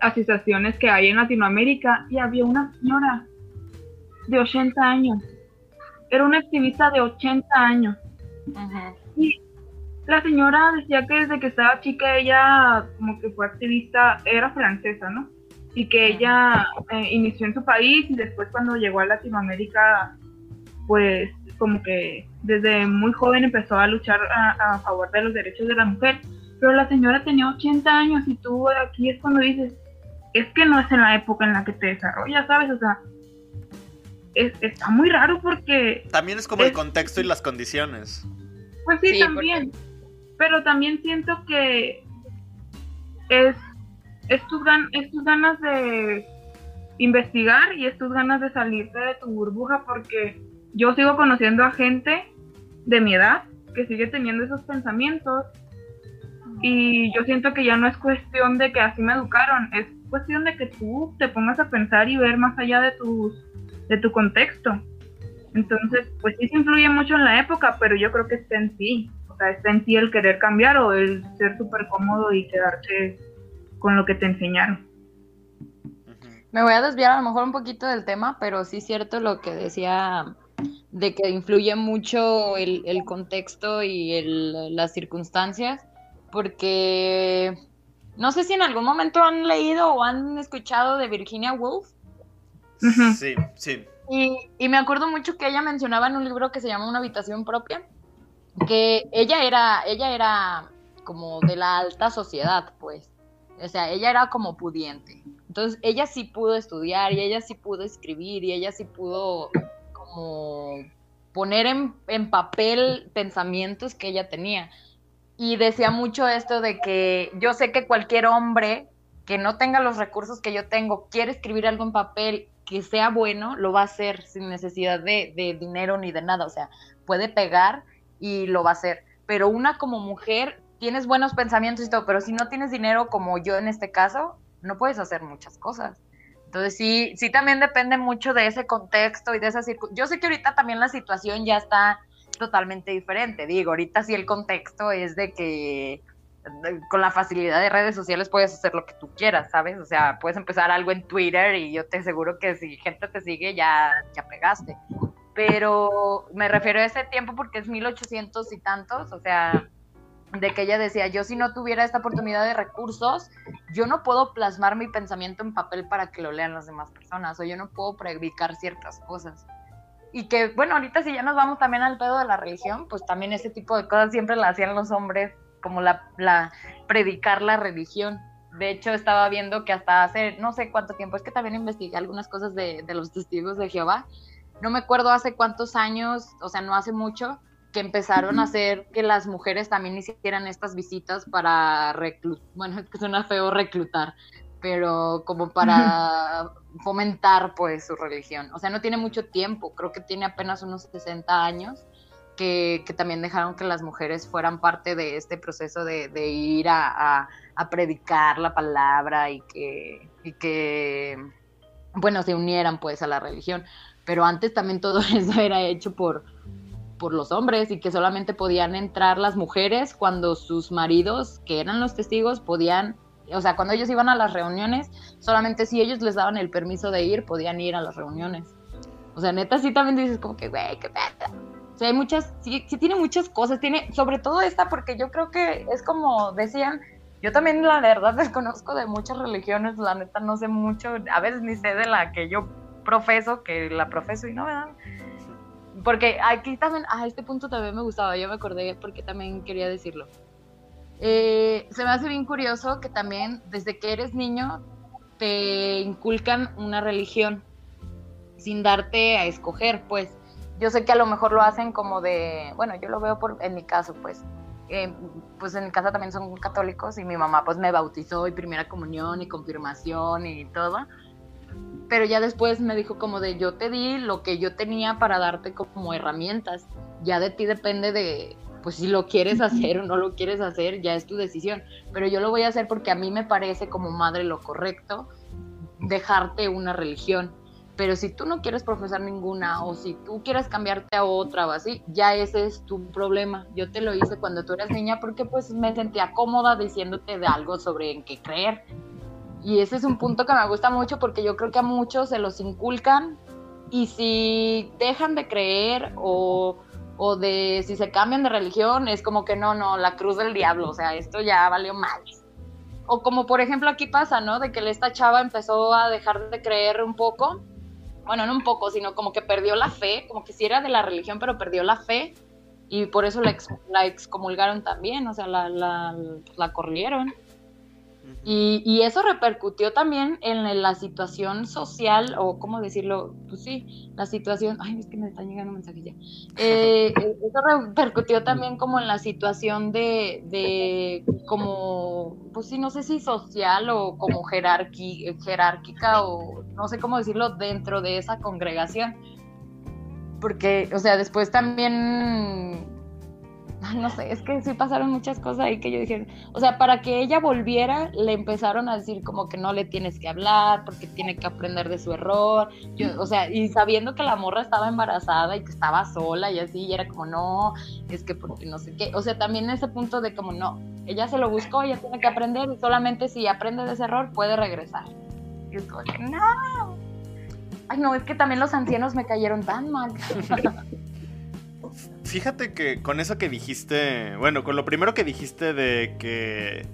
asociaciones que hay en Latinoamérica y había una señora de 80 años. Era una activista de 80 años. Y la señora decía que desde que estaba chica ella como que fue activista, era francesa, ¿no? Y que ella eh, inició en su país y después cuando llegó a Latinoamérica, pues como que desde muy joven empezó a luchar a, favor de los derechos de la mujer. Pero la señora tenía 80 años y tú aquí es cuando dices, es que no es en la época en la que te desarrollas, ¿sabes? O sea, está muy raro porque... También es como el contexto y las condiciones. Pues sí, también pero también siento que es, tus, ganas de investigar y es tus ganas de salirte de tu burbuja porque yo sigo conociendo a gente de mi edad que sigue teniendo esos pensamientos y yo siento que ya no es cuestión de que así me educaron, es cuestión de que tú te pongas a pensar y ver más allá de tus de tu contexto. Entonces, pues sí se influye mucho en la época, pero yo creo que está en sí sea, está en ti el querer cambiar o el ser súper cómodo y quedarte con lo que te enseñaron. Me voy a desviar a lo mejor un poquito del tema, pero sí es cierto lo que decía de que influye mucho el, contexto y las circunstancias, porque no sé si en algún momento han leído o han escuchado de Virginia Woolf. Sí, sí. Y, y, me acuerdo mucho que ella mencionaba en un libro que se llama Una habitación propia, que ella era, ella era como de la alta sociedad, pues. O sea, ella era como pudiente. Entonces, ella sí pudo estudiar y ella sí pudo escribir y ella sí pudo como poner en, en papel pensamientos que ella tenía. Y decía mucho esto de que yo sé que cualquier hombre que no tenga los recursos que yo tengo, quiere escribir algo en papel que sea bueno, lo va a hacer sin necesidad de, de dinero ni de nada. O sea, puede pegar y lo va a hacer. Pero una como mujer, tienes buenos pensamientos y todo, pero si no tienes dinero como yo en este caso, no puedes hacer muchas cosas. Entonces sí, sí también depende mucho de ese contexto y de esa circunstancia. Yo sé que ahorita también la situación ya está totalmente diferente. Digo, ahorita sí el contexto es de que con la facilidad de redes sociales puedes hacer lo que tú quieras, ¿sabes? O sea, puedes empezar algo en Twitter y yo te aseguro que si gente te sigue ya, ya pegaste. Pero me refiero a ese tiempo porque es 1800 y tantos, o sea, de que ella decía, yo si no tuviera esta oportunidad de recursos, yo no puedo plasmar mi pensamiento en papel para que lo lean las demás personas, o yo no puedo predicar ciertas cosas. Y que, bueno, ahorita si ya nos vamos también al pedo de la religión, pues también ese tipo de cosas siempre la hacían los hombres, como la, la predicar la religión. De hecho, estaba viendo que hasta hace no sé cuánto tiempo, es que también investigué algunas cosas de, de los testigos de Jehová. No me acuerdo hace cuántos años, o sea, no hace mucho, que empezaron a hacer que las mujeres también hicieran estas visitas para reclutar, bueno, es que suena feo reclutar, pero como para fomentar pues su religión. O sea, no tiene mucho tiempo, creo que tiene apenas unos 60 años, que, que también dejaron que las mujeres fueran parte de este proceso de, de ir a, a, a, predicar la palabra y que, y que, bueno, se unieran pues a la religión. Pero antes también todo eso era hecho por, por los hombres y que solamente podían entrar las mujeres cuando sus maridos, que eran los testigos, podían o sea, cuando ellos iban a las reuniones, solamente si ellos les daban el permiso de ir, podían ir a las reuniones. O sea, neta, sí también dices como que, güey, qué pedo. O sea, hay muchas, sí, sí tiene muchas cosas, tiene, sobre todo esta, porque yo creo que es como decían, yo también la verdad desconozco de muchas religiones, la neta no sé mucho, a veces ni sé de la que yo profeso, que la profeso y no, ¿verdad? Porque aquí también, a este punto también me gustaba, yo me acordé porque también quería decirlo. Eh, se me hace bien curioso que también desde que eres niño te inculcan una religión sin darte a escoger, pues. Yo sé que a lo mejor lo hacen como de, bueno, yo lo veo por, en mi caso, pues. Eh, pues en mi casa también son católicos y mi mamá pues me bautizó y primera comunión y confirmación y todo. Pero ya después me dijo como de yo te di lo que yo tenía para darte como herramientas. Ya de ti depende de, pues si lo quieres hacer o no lo quieres hacer, ya es tu decisión. Pero yo lo voy a hacer porque a mí me parece como madre lo correcto dejarte una religión. Pero si tú no quieres profesar ninguna o si tú quieres cambiarte a otra o así, ya ese es tu problema. Yo te lo hice cuando tú eras niña porque pues me sentía cómoda diciéndote de algo sobre en qué creer. Y ese es un punto que me gusta mucho porque yo creo que a muchos se los inculcan y si dejan de creer o o de si se cambian de religión, es como que no, no, la cruz del diablo, o sea, esto ya valió mal. O como por ejemplo aquí pasa, ¿no? De que esta chava empezó a dejar de creer un poco, bueno, no un poco, sino como que perdió la fe, como que sí era de la religión, pero perdió la fe y por eso la, ex, la excomulgaron también, o sea, la, la corrieron. Y, y, eso repercutió también en la situación social, o cómo decirlo, pues sí, la situación, ay, es que me están llegando mensajes ya. Eh, eso repercutió también como en la situación de, de, como, pues sí, no sé si social o como jerarqui, jerárquica, o no sé cómo decirlo, dentro de esa congregación. Porque, o sea, después también no sé, es que sí pasaron muchas cosas ahí que yo dije, o sea, para que ella volviera, le empezaron a decir como que no le tienes que hablar, porque tiene que aprender de su error, yo, o sea, y sabiendo que la morra estaba embarazada y que estaba sola y así, y era como, no, es que porque no sé qué, o sea, también ese punto de como, no, ella se lo buscó, ella tiene que aprender y solamente si aprende de ese error puede regresar. Y es como, no. Ay, no, es que también los ancianos me cayeron tan mal. Fíjate que con eso que dijiste, bueno, con lo primero que dijiste de que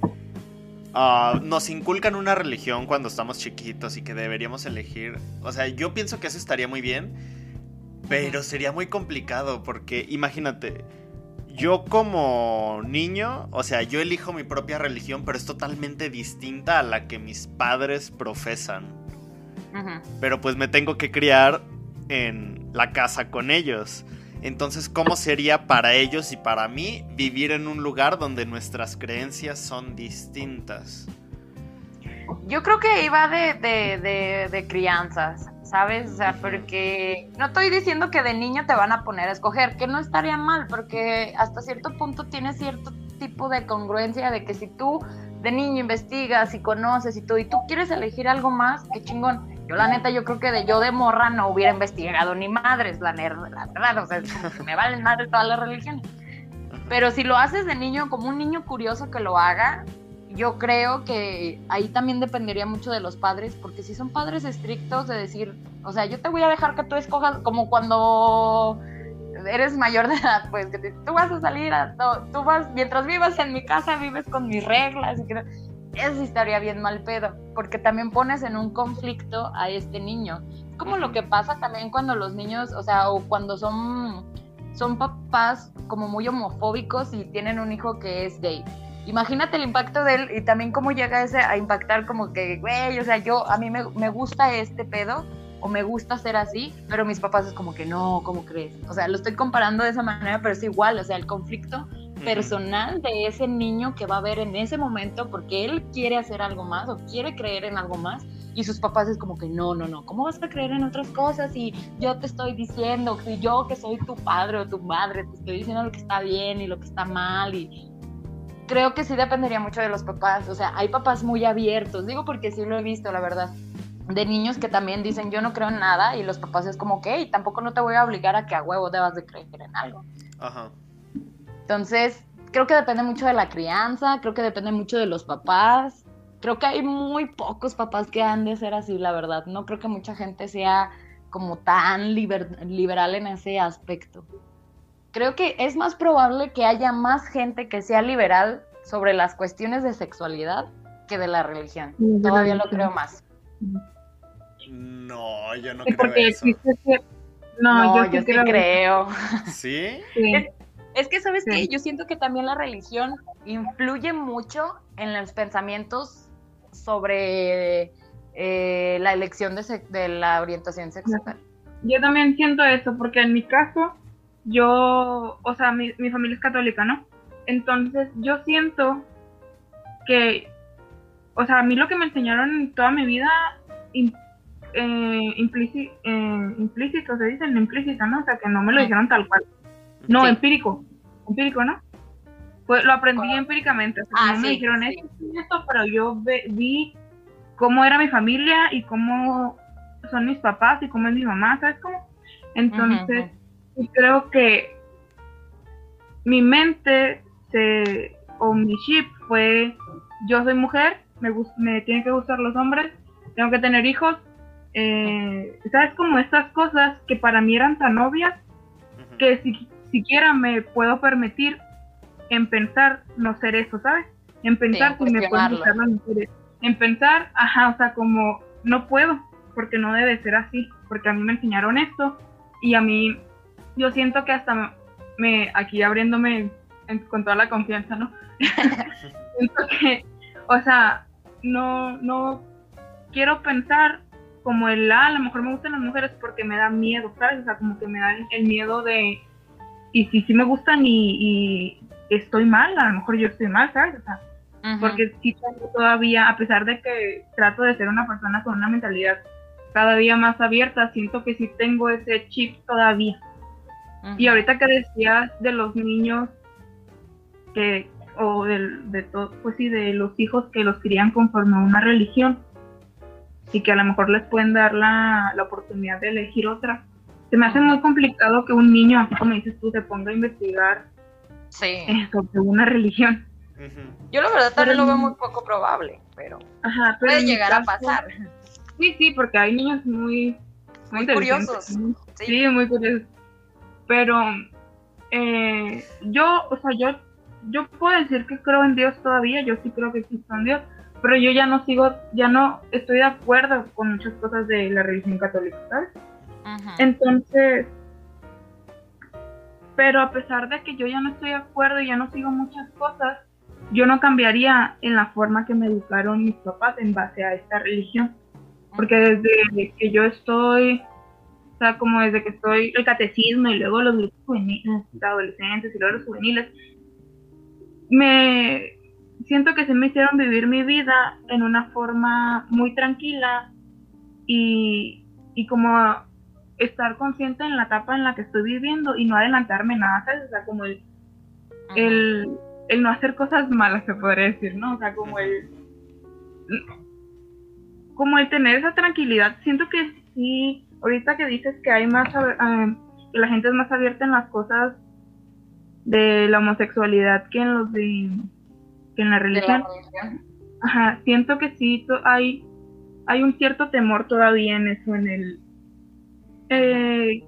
uh, nos inculcan una religión cuando estamos chiquitos y que deberíamos elegir, o sea, yo pienso que eso estaría muy bien, pero sería muy complicado porque imagínate, yo como niño, o sea, yo elijo mi propia religión, pero es totalmente distinta a la que mis padres profesan. Uh -huh. Pero pues me tengo que criar en la casa con ellos. Entonces, ¿cómo sería para ellos y para mí vivir en un lugar donde nuestras creencias son distintas? Yo creo que iba de, de, de, de, crianzas, ¿sabes? O sea, porque no estoy diciendo que de niño te van a poner a escoger, que no estaría mal, porque hasta cierto punto tiene cierto tipo de congruencia de que si tú de niño investigas y conoces y todo, y tú quieres elegir algo más, qué chingón. Yo la neta, yo creo que de yo de morra no hubiera investigado ni madres, la, la verdad, o sea, me valen madres todas las religiones. Pero si lo haces de niño, como un niño curioso que lo haga, yo creo que ahí también dependería mucho de los padres, porque si son padres estrictos de decir, o sea, yo te voy a dejar que tú escojas, como cuando eres mayor de edad, pues que tú vas a salir, a, tú vas, mientras vivas en mi casa, vives con mis reglas, y que, eso estaría bien mal pedo, porque también pones en un conflicto a este niño. Es como lo que pasa también cuando los niños, o sea, o cuando son, son papás como muy homofóbicos y tienen un hijo que es gay. Imagínate el impacto de él y también cómo llega ese a impactar como que, güey, o sea, yo, a mí me, me gusta este pedo, o me gusta ser así, pero mis papás es como que no, ¿cómo crees? O sea, lo estoy comparando de esa manera, pero es igual, o sea, el conflicto personal de ese niño que va a ver en ese momento porque él quiere hacer algo más o quiere creer en algo más y sus papás es como que no, no, no, ¿cómo vas a creer en otras cosas? Y yo te estoy diciendo, si yo que soy tu padre o tu madre, te estoy diciendo lo que está bien y lo que está mal y creo que sí dependería mucho de los papás, o sea, hay papás muy abiertos, digo porque sí lo he visto, la verdad de niños que también dicen yo no creo en nada y los papás es como que y tampoco no te voy a obligar a que a huevo debas de creer en algo. Ajá. Entonces, creo que depende mucho de la crianza, creo que depende mucho de los papás. Creo que hay muy pocos papás que han de ser así, la verdad. No creo que mucha gente sea como tan liberal en ese aspecto. Creo que es más probable que haya más gente que sea liberal sobre las cuestiones de sexualidad que de la religión. Todavía lo creo más. No, yo no creo eso. No, yo, sí creo. ¿Sí? Es, que, ¿sabes qué? Yo siento que también la religión influye mucho en los pensamientos sobre eh, la elección de, la orientación sexual. Yo también siento eso, porque en mi caso, yo, o sea, mi, mi familia es católica, ¿no? Entonces, yo siento que o sea, a mí lo que me enseñaron toda mi vida, eh, eh, implícito, se dice, implícito, ¿no? O sea, que no me lo dijeron tal cual. No, empírico, empírico, ¿no? Pues lo aprendí empíricamente, o sea, ah, no me dijeron esto, pero yo vi cómo era mi familia y cómo son mis papás y cómo es mi mamá, ¿sabes cómo? Entonces, creo que mi mente se, o mi chip fue, yo soy mujer, me, me tienen que gustar los hombres, tengo que tener hijos. Eh, ¿Sabes? Como estas cosas que para mí eran tan obvias que si, siquiera me puedo permitir en pensar no ser eso, ¿sabes? En pensar si me pueden gustar las mujeres. En pensar, ajá, o sea, como no puedo, porque no debe ser así, porque a mí me enseñaron esto y a mí yo siento que hasta me, aquí abriéndome con toda la confianza, ¿no? siento que, o sea, no, no quiero pensar como el, ah, a lo mejor me gustan las mujeres porque me da miedo, ¿sabes? O sea, como que me da el miedo de, y si sí me gustan y, estoy mal, a lo mejor yo estoy mal, ¿sabes? O sea, porque sí tengo todavía, a pesar de que trato de ser una persona con una mentalidad cada día más abierta, siento que sí tengo ese chip todavía. Y ahorita que decías de los niños que o de todo, pues sí, de los hijos que los crían conforme a una religión y que a lo mejor les pueden dar la, oportunidad de elegir otra. Se me hace muy complicado que un niño, como dices tú, se ponga a investigar sobre una religión. Yo la verdad también lo veo muy poco probable, pero, puede llegar a pasar. Sí, sí, porque hay niños muy, muy, curiosos. Sí. muy curiosos. Pero eh, yo, o sea, yo yo puedo decir que creo en Dios todavía, yo sí creo que existe un Dios, pero yo ya no sigo, ya no estoy de acuerdo con muchas cosas de la religión católica, ¿sabes? Entonces, pero a pesar de que yo ya no estoy de acuerdo y ya no sigo muchas cosas, yo no cambiaría en la forma que me educaron mis papás en base a esta religión. Porque desde que yo estoy, o sea, como desde que estoy el catecismo y luego los grupos juveniles, adolescentes y luego los juveniles, me siento que se me hicieron vivir mi vida en una forma muy tranquila y, como estar consciente en la etapa en la que estoy viviendo y no adelantarme nada, ¿sabes? O sea, como el, el, no hacer cosas malas, se podría decir, ¿no? O sea, como el como el tener esa tranquilidad. Siento que sí, ahorita que dices que hay más, eh, que la gente es más abierta en las cosas de la homosexualidad que en los de que en la religión. Ajá, siento que sí hay hay un cierto temor todavía en eso, en el eh,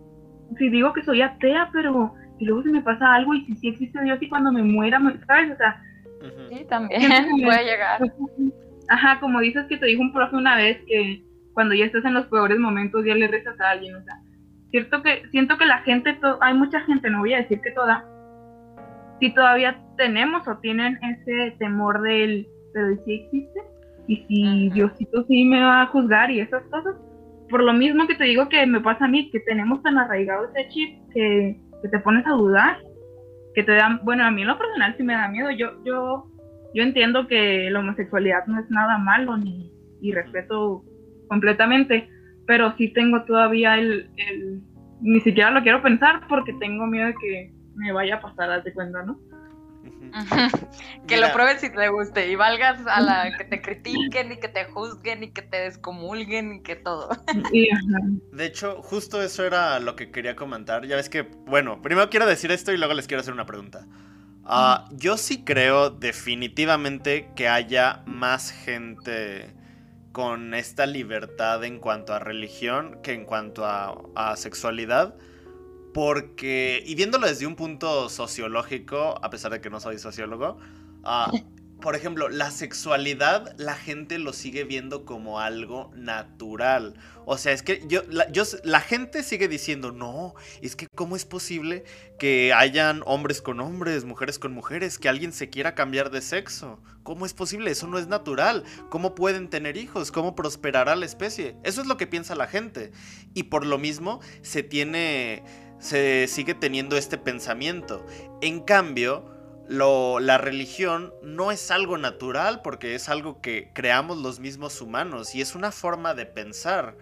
si digo que soy atea, pero y luego si me pasa algo y si sí existe Dios y cuando me muera, ¿sabes? O sea, sí, también puede llegar. Ajá, como dices que te dijo un profe una vez que cuando ya estás en los peores momentos ya le rezas a alguien, o sea, cierto que siento que la gente, hay mucha gente, no voy a decir que toda, si todavía tenemos o tienen ese temor del, pero si existe y si Diosito sí me va a juzgar y esas cosas, por lo mismo que te digo que me pasa a mí, que tenemos tan arraigado ese chip que, te pones a dudar, que te dan, bueno, a mí en lo personal sí me da miedo, yo, yo, yo entiendo que la homosexualidad no es nada malo ni y respeto completamente, pero sí tengo todavía el, el, ni siquiera lo quiero pensar porque tengo miedo de que me vaya a pasar, haz de cuenta, ¿no? que lo pruebes si te guste y valgas a la que te critiquen y que te juzguen y que te descomulguen y que todo. De hecho, justo eso era lo que quería comentar. Ya ves que, bueno, primero quiero decir esto y luego les quiero hacer una pregunta. Ah, yo sí creo definitivamente que haya más gente con esta libertad en cuanto a religión que en cuanto a sexualidad. Porque, y viéndolo desde un punto sociológico, a pesar de que no soy sociólogo, uh, por ejemplo, la sexualidad la gente lo sigue viendo como algo natural. O sea, es que yo la, yo, la gente sigue diciendo, no, es que cómo es posible que hayan hombres con hombres, mujeres con mujeres, que alguien se quiera cambiar de sexo. ¿Cómo es posible? Eso no es natural. ¿Cómo pueden tener hijos? ¿Cómo prosperará la especie? Eso es lo que piensa la gente. Y por lo mismo se tiene se sigue teniendo este pensamiento. En cambio, la religión no es algo natural porque es algo que creamos los mismos humanos y es una forma de pensar.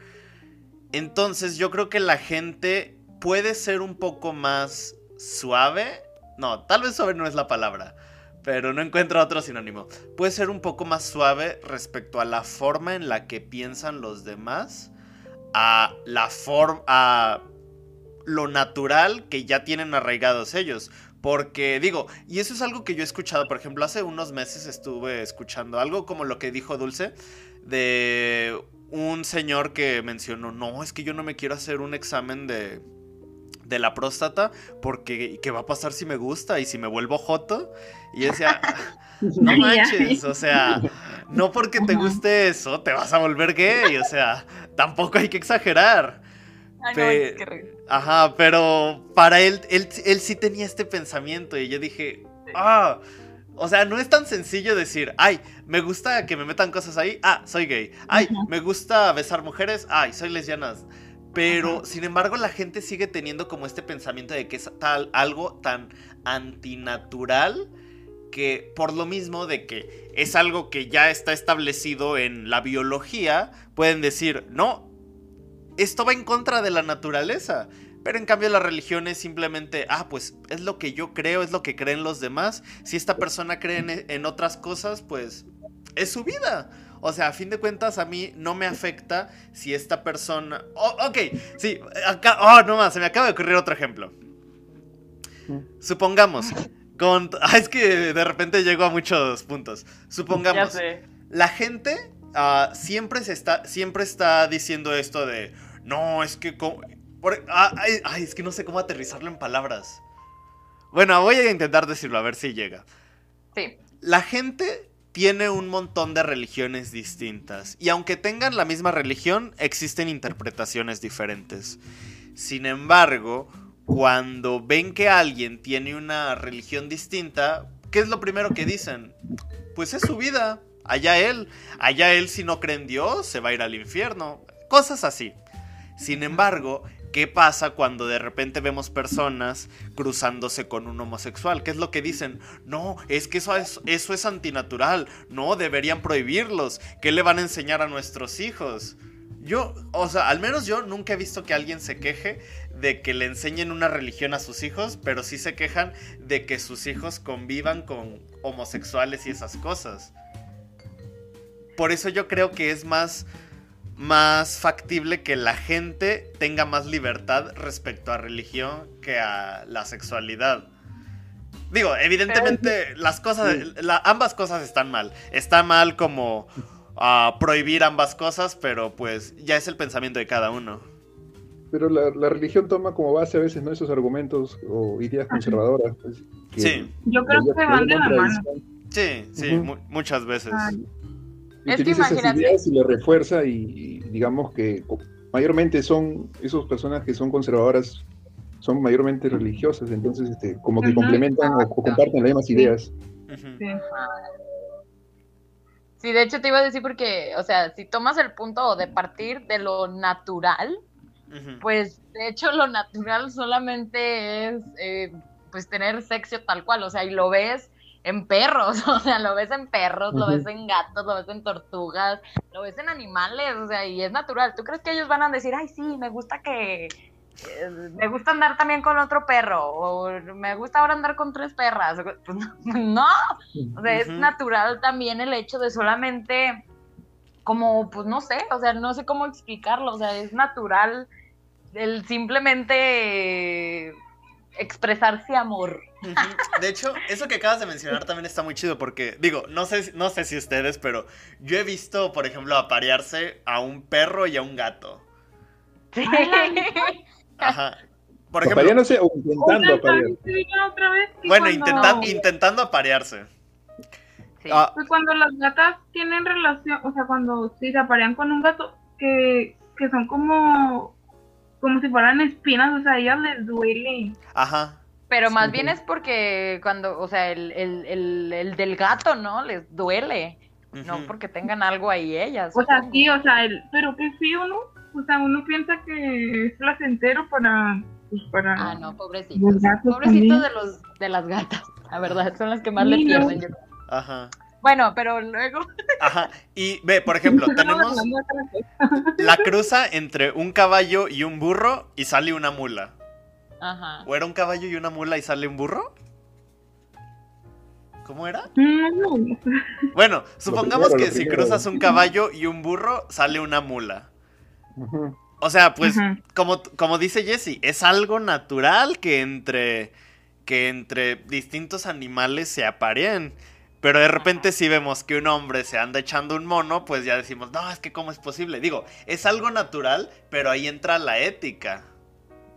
Entonces yo creo que la gente puede ser un poco más suave. No, tal vez suave no es la palabra, pero no encuentro otro sinónimo. Puede ser un poco más suave respecto a la forma en la que piensan los demás, a la forma, lo natural que ya tienen arraigados ellos. Porque digo, y eso es algo que yo he escuchado, por ejemplo, hace unos meses estuve escuchando algo como lo que dijo Dulce de un señor que mencionó, no, es que yo no me quiero hacer un examen de, de la próstata porque ¿qué va a pasar si me gusta y si me vuelvo joto? Y decía, no manches, o sea, no porque te guste eso te vas a volver gay, o sea, tampoco hay que exagerar. Ajá, pero para él, él, él sí tenía este pensamiento y yo dije, ah, o sea, no es tan sencillo decir, ay, me gusta que me metan cosas ahí, ah, soy gay. Ay, me gusta besar mujeres, ay, soy lesbiana. Pero, sin embargo, la gente sigue teniendo como este pensamiento de que es tal, algo tan antinatural que por lo mismo de que es algo que ya está establecido en la biología, pueden decir, no, esto va en contra de la naturaleza. Pero en cambio la religión es simplemente, ah, pues es lo que yo creo, es lo que creen los demás. Si esta persona cree en, otras cosas, pues es su vida. O sea, a fin de cuentas a mí no me afecta si esta persona... Oh, ok, sí, acá... Oh, no más, se me acaba de ocurrir otro ejemplo. Supongamos, con... Ah, es que de repente llego a muchos puntos. Supongamos, la gente ah, siempre, se está, siempre está diciendo esto de no, es que... Ah, ay, es que no sé cómo aterrizarlo en palabras. Bueno, voy a intentar decirlo, a ver si llega. Sí. La gente tiene un montón de religiones distintas. Y aunque tengan la misma religión, existen interpretaciones diferentes. Sin embargo, cuando ven que alguien tiene una religión distinta, ¿qué es lo primero que dicen? Pues es su vida. Allá él. Allá él si no cree en Dios, se va a ir al infierno. Cosas así. Sin embargo, ¿qué pasa cuando de repente vemos personas cruzándose con un homosexual? ¿Qué es lo que dicen? No, es que eso es, antinatural. No, deberían prohibirlos. ¿Qué le van a enseñar a nuestros hijos? Yo, o sea, al menos yo nunca he visto que alguien se queje de que le enseñen una religión a sus hijos, pero sí se quejan de que sus hijos convivan con homosexuales y esas cosas. Por eso yo creo que es más más factible que la gente tenga más libertad respecto a religión que a la sexualidad. Digo, evidentemente las cosas, la- ambas cosas están mal. Está mal como ah, prohibir ambas cosas, pero pues ya es el pensamiento de cada uno. Pero la, la religión toma como base a veces ¿no? esos argumentos o ideas conservadoras. pues, que- Sí, Yo creo que van de la mano. sí, sí, mu- muchas veces. Ay, Es que utiliza esas imagínate. ideas y le refuerza y, y digamos que mayormente son esas personas que son conservadoras son mayormente religiosas entonces este, como que Ujú. complementan o, o comparten las mismas ideas Ujú. sí. Sí, de hecho te iba a decir porque, o sea, si tomas el punto de partir de lo natural, Ujú. pues de hecho lo natural solamente es eh, pues tener sexo tal cual, o sea, y lo ves en perros, o sea, lo ves en perros, lo ves en gatos, lo ves en tortugas, lo ves en animales, o sea, y es natural. ¿Tú crees que ellos van a decir, ay, sí, me gusta que... eh, Me gusta andar también con otro perro, o me gusta ahora andar con tres perras. Pues no, o sea, es natural también el hecho de solamente, como, pues no sé, o sea, no sé cómo explicarlo, o sea, es natural el simplemente expresarse amor. De hecho, eso que acabas de mencionar también está muy chido porque, digo, no sé, no sé si ustedes, pero yo he visto, por ejemplo, aparearse a un perro y a un gato. Sí. Ajá. Por ejemplo, sé, o intentando Oigan, aparear. ¿saben qué dijeron otra vez? Que bueno, cuando- intentando aparearse. Sí. Ah, Pues cuando las gatas tienen relación, o sea, cuando sí se aparean con un gato, que, que son como, como si fueran espinas, o sea, a ellas les duele. ajá. Pero más Sí. bien es porque cuando, o sea, el, el, el, el del gato, ¿no? Les duele, no porque tengan algo ahí ellas. O sea, sí, o sea, el, pero qué fío, ¿no? O sea, uno piensa que es placentero para, pues para... Ah, no, pobrecitos. Pobrecitos también. de los de las gatas, la verdad, son las que más le Sí, pierden. yo. Ajá. Bueno, pero luego Ajá. Y ve, por ejemplo, tenemos la cruza entre un caballo y un burro y sale una mula. Ajá. ¿O era un caballo y una mula y sale un burro? ¿Cómo era? No, Bueno, supongamos primero, que si cruzas un caballo y un burro, sale una mula. O sea, pues, como, como dice Jesse, es algo natural que entre, que entre distintos animales se apareen. Pero de repente si vemos que un hombre se anda echando un mono, pues ya decimos, no, es que cómo es posible. Digo, es algo natural, pero ahí entra la ética.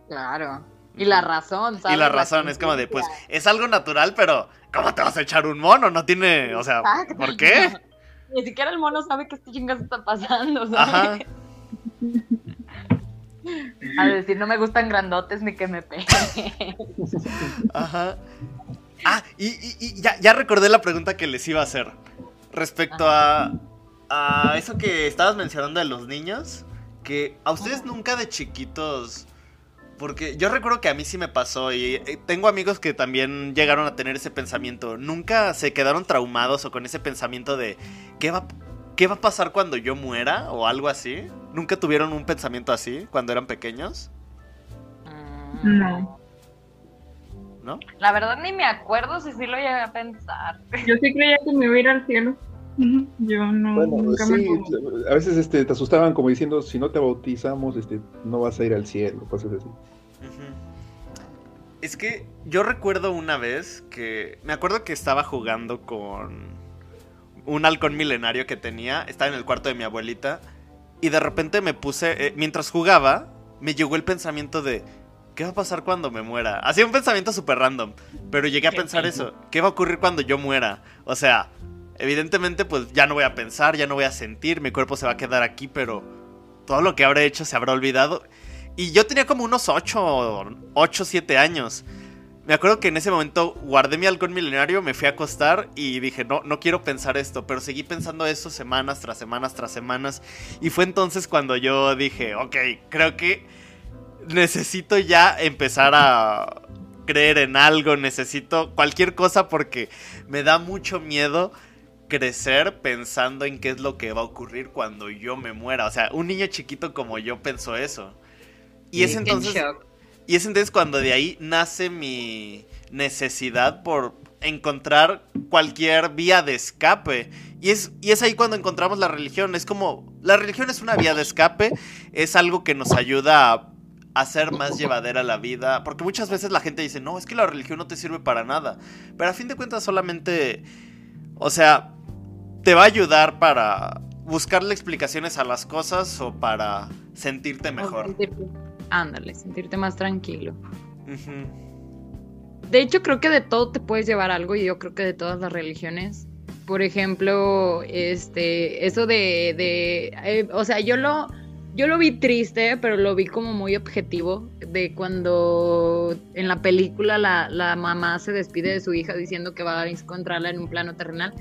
Claro. Y la razón, ¿sabes? Y la razón es como de, pues, es algo natural, pero ¿cómo te vas a echar un mono? No tiene, o sea, Exacto. ¿por qué? Ni siquiera el mono sabe qué chingas está pasando, ¿sabes? Ajá. A decir, no me gustan grandotes ni que me peguen. Ajá. Ah, y, y- y ya, ya recordé la pregunta que les iba a hacer. Respecto a, a eso que estabas mencionando de los niños. Que a ustedes nunca de chiquitos. Porque yo recuerdo que a mí sí me pasó y eh, tengo amigos que también llegaron a tener ese pensamiento. Nunca se quedaron traumados o con ese pensamiento de ¿qué va, qué va a pasar cuando yo muera? o algo así. ¿Nunca tuvieron un pensamiento así cuando eran pequeños? No. ¿No? La verdad ni me acuerdo si sí lo llegué a pensar. Yo sí creía que me iba a ir al cielo. Yo no, Bueno, nunca me sí, pongo- a veces este, te asustaban como diciendo, si no te bautizamos, este, no vas a ir al cielo, cosas así. Es que yo recuerdo una vez que. Me acuerdo que estaba jugando con un halcón milenario que tenía. Estaba en el cuarto de mi abuelita. Y de repente me puse. eh, mientras jugaba, me llegó el pensamiento de. ¿Qué va a pasar cuando me muera? Hacía un pensamiento súper random. Pero llegué a pensar eso. ¿Qué va a ocurrir cuando yo muera? O sea, evidentemente, pues ya no voy a pensar, ya no voy a sentir. Mi cuerpo se va a quedar aquí, pero. Todo lo que habré hecho se habrá olvidado. Y yo tenía como unos 8, 8, 7 años. Me acuerdo que en ese momento guardé mi halcón milenario, me fui a acostar y dije, no, no quiero pensar esto, pero seguí pensando eso semanas tras semanas tras semanas. Y fue entonces cuando yo dije, ok, creo que necesito ya empezar a creer en algo, necesito cualquier cosa porque me da mucho miedo crecer pensando en qué es lo que va a ocurrir cuando yo me muera. O sea, un niño chiquito como yo pensó eso. Y es entonces y es entonces cuando de ahí nace mi necesidad por encontrar cualquier vía de escape. Y es, y es ahí cuando encontramos la religión. Es como, la religión es una vía de escape, es algo que nos ayuda a, hacer más llevadera la vida. Porque muchas veces la gente dice, no, es que la religión no te sirve para nada. Pero a fin de cuentas solamente, o sea, te va a ayudar para buscarle explicaciones a las cosas o para sentirte mejor. Sentirte, ándale, sentirte más tranquilo. De hecho, creo que de todo te puedes llevar algo y yo creo que de todas las religiones. Por ejemplo, este, eso de, de eh, o sea, yo lo, yo lo vi triste, pero lo vi como muy objetivo, de cuando en la película la, la mamá se despide de su hija diciendo que va a encontrarla en un plano terrenal.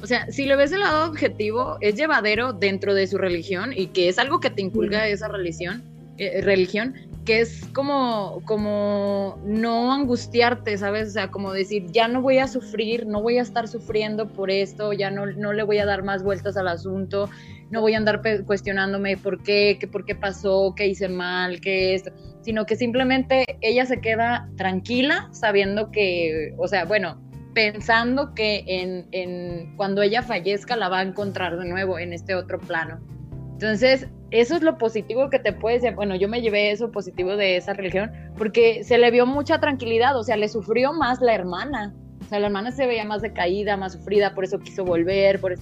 O sea, si lo ves del lado objetivo, es llevadero dentro de su religión y que es algo que te inculca esa religión, eh, religión, que es como, como no angustiarte, ¿sabes? O sea, como decir, ya no voy a sufrir, no voy a estar sufriendo por esto, ya no, no le voy a dar más vueltas al asunto, no voy a andar cuestionándome por qué, qué, por qué pasó, qué hice mal, qué esto, sino que simplemente ella se queda tranquila sabiendo que, o sea, bueno, pensando que en, en, cuando ella fallezca la va a encontrar de nuevo en este otro plano. Entonces, eso es lo positivo que te puedes, bueno, yo me llevé eso positivo de esa religión, porque se le vio mucha tranquilidad, o sea, le sufrió más la hermana, o sea, la hermana se veía más decaída, más sufrida, por eso quiso volver, por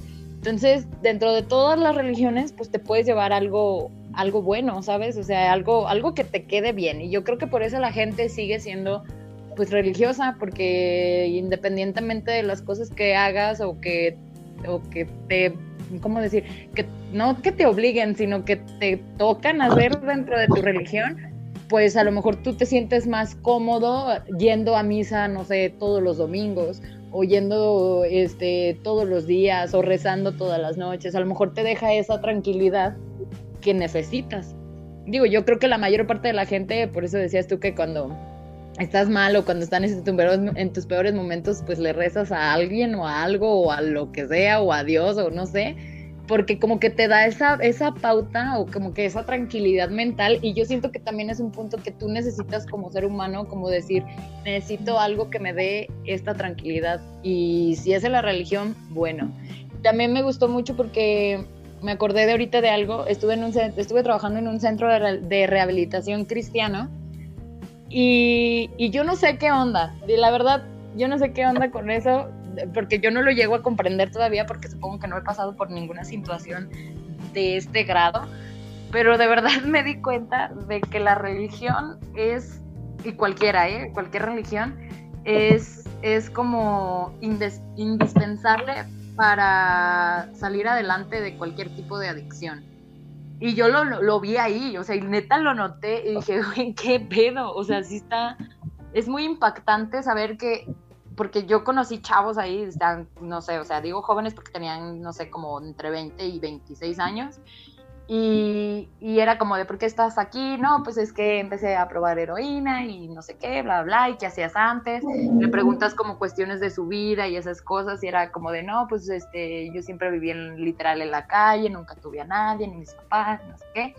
Entonces, dentro de todas las religiones, pues te puedes llevar algo, algo bueno, ¿sabes? O sea, algo, algo que te quede bien. Y yo creo que por eso la gente sigue siendo pues religiosa, porque independientemente de las cosas que hagas o que, o que te, ¿cómo decir? Que no que te obliguen, sino que te tocan hacer dentro de tu religión, pues a lo mejor tú te sientes más cómodo yendo a misa, no sé, todos los domingos, o yendo este, todos los días, o rezando todas las noches. A lo mejor te deja esa tranquilidad que necesitas. Digo, yo creo que la mayor parte de la gente, por eso decías tú que cuando estás mal o cuando estás en tus, peores, momentos, pues le rezas a alguien o a algo o a lo que sea o a Dios o no sé, porque como que te da esa, esa pauta o como que esa tranquilidad mental y yo siento que también es un punto que tú necesitas como ser humano, como decir, necesito algo que me dé esta tranquilidad y si es en la religión, bueno. También me gustó mucho porque me acordé de ahorita de algo, estuve, en un, estuve trabajando en un centro de, de rehabilitación cristiano y, yo no sé qué onda, y la verdad, yo no sé qué onda con eso, porque yo no lo llego a comprender todavía, porque supongo que no he pasado por ninguna situación de este grado, pero de verdad me di cuenta de que la religión es, y cualquiera, ¿eh? cualquier religión, es, es como indispensable para salir adelante de cualquier tipo de adicción. Y yo lo, lo, vi ahí, o sea, y neta lo noté y dije, güey, qué pedo. O sea, sí está. Es muy impactante saber que. Porque yo conocí chavos ahí, están, no sé, o sea, digo jóvenes porque tenían, no sé, como entre 20 y 26 años. Y, era como de, ¿por qué estás aquí? No, pues es que empecé a probar heroína y no sé qué, bla, bla, y qué hacías antes. Le preguntas como cuestiones de su vida y esas cosas, y era como de, no, pues este, yo siempre viví en, literal en la calle, nunca tuve a nadie, ni mis papás, no sé qué.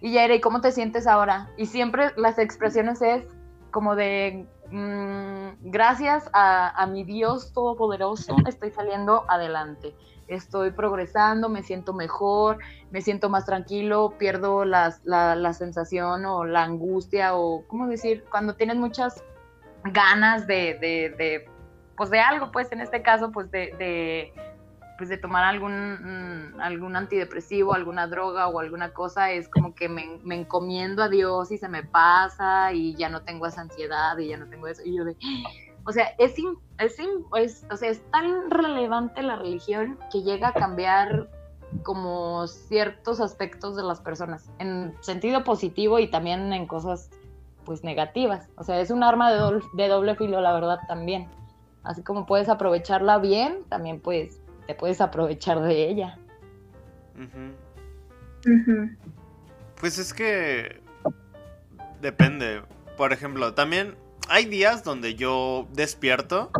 Y ya era, ¿y cómo te sientes ahora? Y siempre las expresiones es como de, mm, gracias a, a mi Dios Todopoderoso, estoy saliendo adelante estoy progresando, me siento mejor, me siento más tranquilo, pierdo la, la, sensación o la angustia o, ¿cómo decir? Cuando tienes muchas ganas de, de, de pues de algo, pues en este caso, pues de, de pues de tomar algún, mm, algún antidepresivo, alguna droga o alguna cosa, es como que me, me, encomiendo a Dios y se me pasa y ya no tengo esa ansiedad y ya no tengo eso. Y yo de, o sea, es, es, o sea, es tan relevante la religión que llega a cambiar como ciertos aspectos de las personas, en sentido positivo y también en cosas pues negativas. O sea, es un arma de doble, de doble filo, la verdad, también. Así como puedes aprovecharla bien, también pues te puedes aprovechar de ella. Pues es que depende. Por ejemplo, también hay días donde yo despierto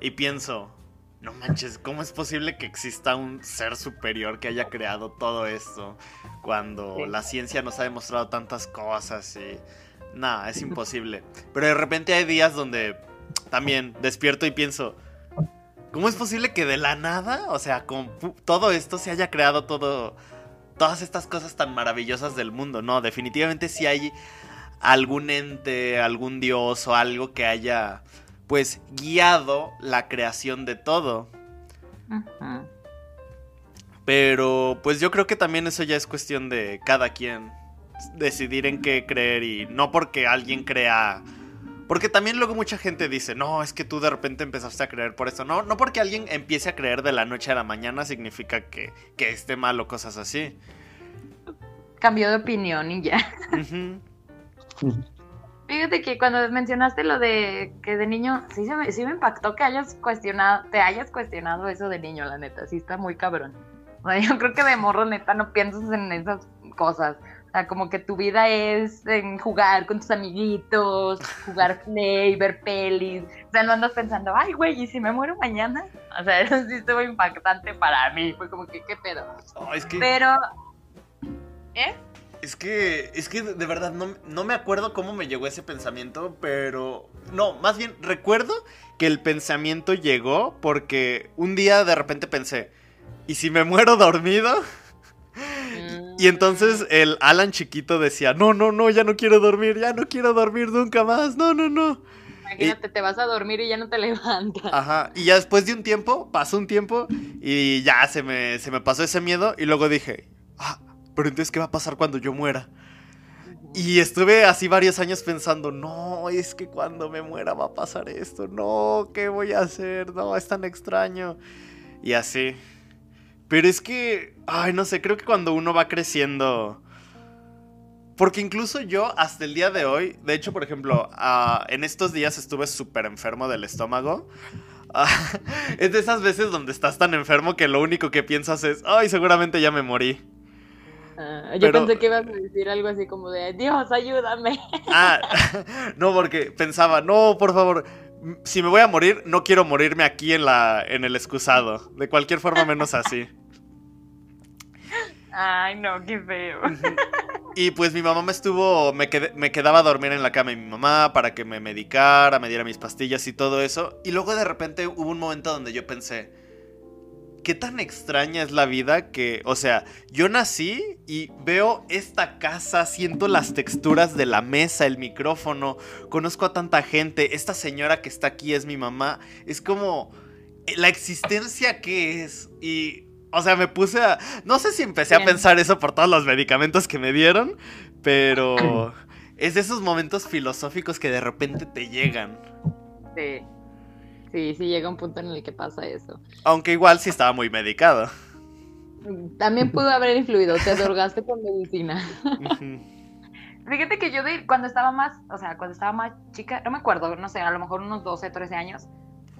y pienso, no manches, ¿cómo es posible que exista un ser superior que haya creado todo esto cuando la ciencia nos ha demostrado tantas cosas y nada, es imposible. Pero de repente hay días donde también despierto y pienso, ¿cómo es posible que de la nada, o sea, con todo esto se haya creado todo todas estas cosas tan maravillosas del mundo? No, definitivamente sí hay algún ente, algún dios o algo que haya pues guiado la creación de todo. Pero pues yo creo que también eso ya es cuestión de cada quien decidir en qué creer y no porque alguien crea... Porque también luego mucha gente dice, no, es que tú de repente empezaste a creer por eso. No, no porque alguien empiece a creer de la noche a la mañana significa que, que esté mal o cosas así. Cambió de opinión y ya. Fíjate que cuando mencionaste lo de que de niño, sí, se me, sí me impactó que hayas cuestionado, te hayas cuestionado eso de niño, la neta, sí está muy cabrón. O sea, yo creo que de morro, neta, no piensas en esas cosas. O sea, como que tu vida es en jugar con tus amiguitos, jugar play, ver pelis. O sea, no andas pensando, ay, güey, ¿y si me muero mañana? O sea, eso sí estuvo impactante para mí. Fue como que, ¿qué pedo? Oh, es que, Pero, ¿eh? es que, es que de verdad no, no me acuerdo cómo me llegó ese pensamiento, pero... No, más bien recuerdo que el pensamiento llegó porque un día de repente pensé, ¿y si me muero dormido? Y entonces el Alan chiquito decía, no, no, no, ya no quiero dormir, ya no quiero dormir nunca más, no, no, no. Imagínate, te vas a dormir y ya no te levantas. Ajá, y ya después de un tiempo, pasó un tiempo y ya se me, se me pasó ese miedo y luego dije, ah, pero entonces ¿qué va a pasar cuando yo muera? Y estuve así varios años pensando, no, es que cuando me muera va a pasar esto, no, ¿qué voy a hacer? No, es tan extraño. Y así. Pero es que, ay, no sé, creo que cuando uno va creciendo... Porque incluso yo hasta el día de hoy, de hecho, por ejemplo, ah, en estos días estuve súper enfermo del estómago. Es de esas veces donde estás tan enfermo que lo único que piensas es, ay, seguramente ya me morí. Ah, yo Pero- pensé que ibas a decir algo así como de, Dios, ayúdame. Ah, no, porque pensaba, no, por favor, si me voy a morir, no quiero morirme aquí en, la, en el excusado. De cualquier forma, menos así. Ay, no, qué feo. Y pues mi mamá me estuvo, me, me quedaba a dormir en la cama de mi mamá para que me medicara, me diera mis pastillas y todo eso. Y luego de repente hubo un momento donde yo pensé, ¿qué tan extraña es la vida que, o sea, yo nací y veo esta casa, siento las texturas de la mesa, el micrófono, conozco a tanta gente, esta señora que está aquí es mi mamá, es como eh, la existencia que es y... O sea, me puse a... No sé si empecé a pensar eso por todos los medicamentos que me dieron, pero es de esos momentos filosóficos que de repente te llegan. Sí. Sí, sí, llega un punto en el que pasa eso. Aunque igual sí estaba muy medicado. También pudo haber influido, te drogaste con medicina. Fíjate que yo de, cuando estaba más, o sea, cuando estaba más chica, no me acuerdo, no sé, a lo mejor unos 12, 13 años,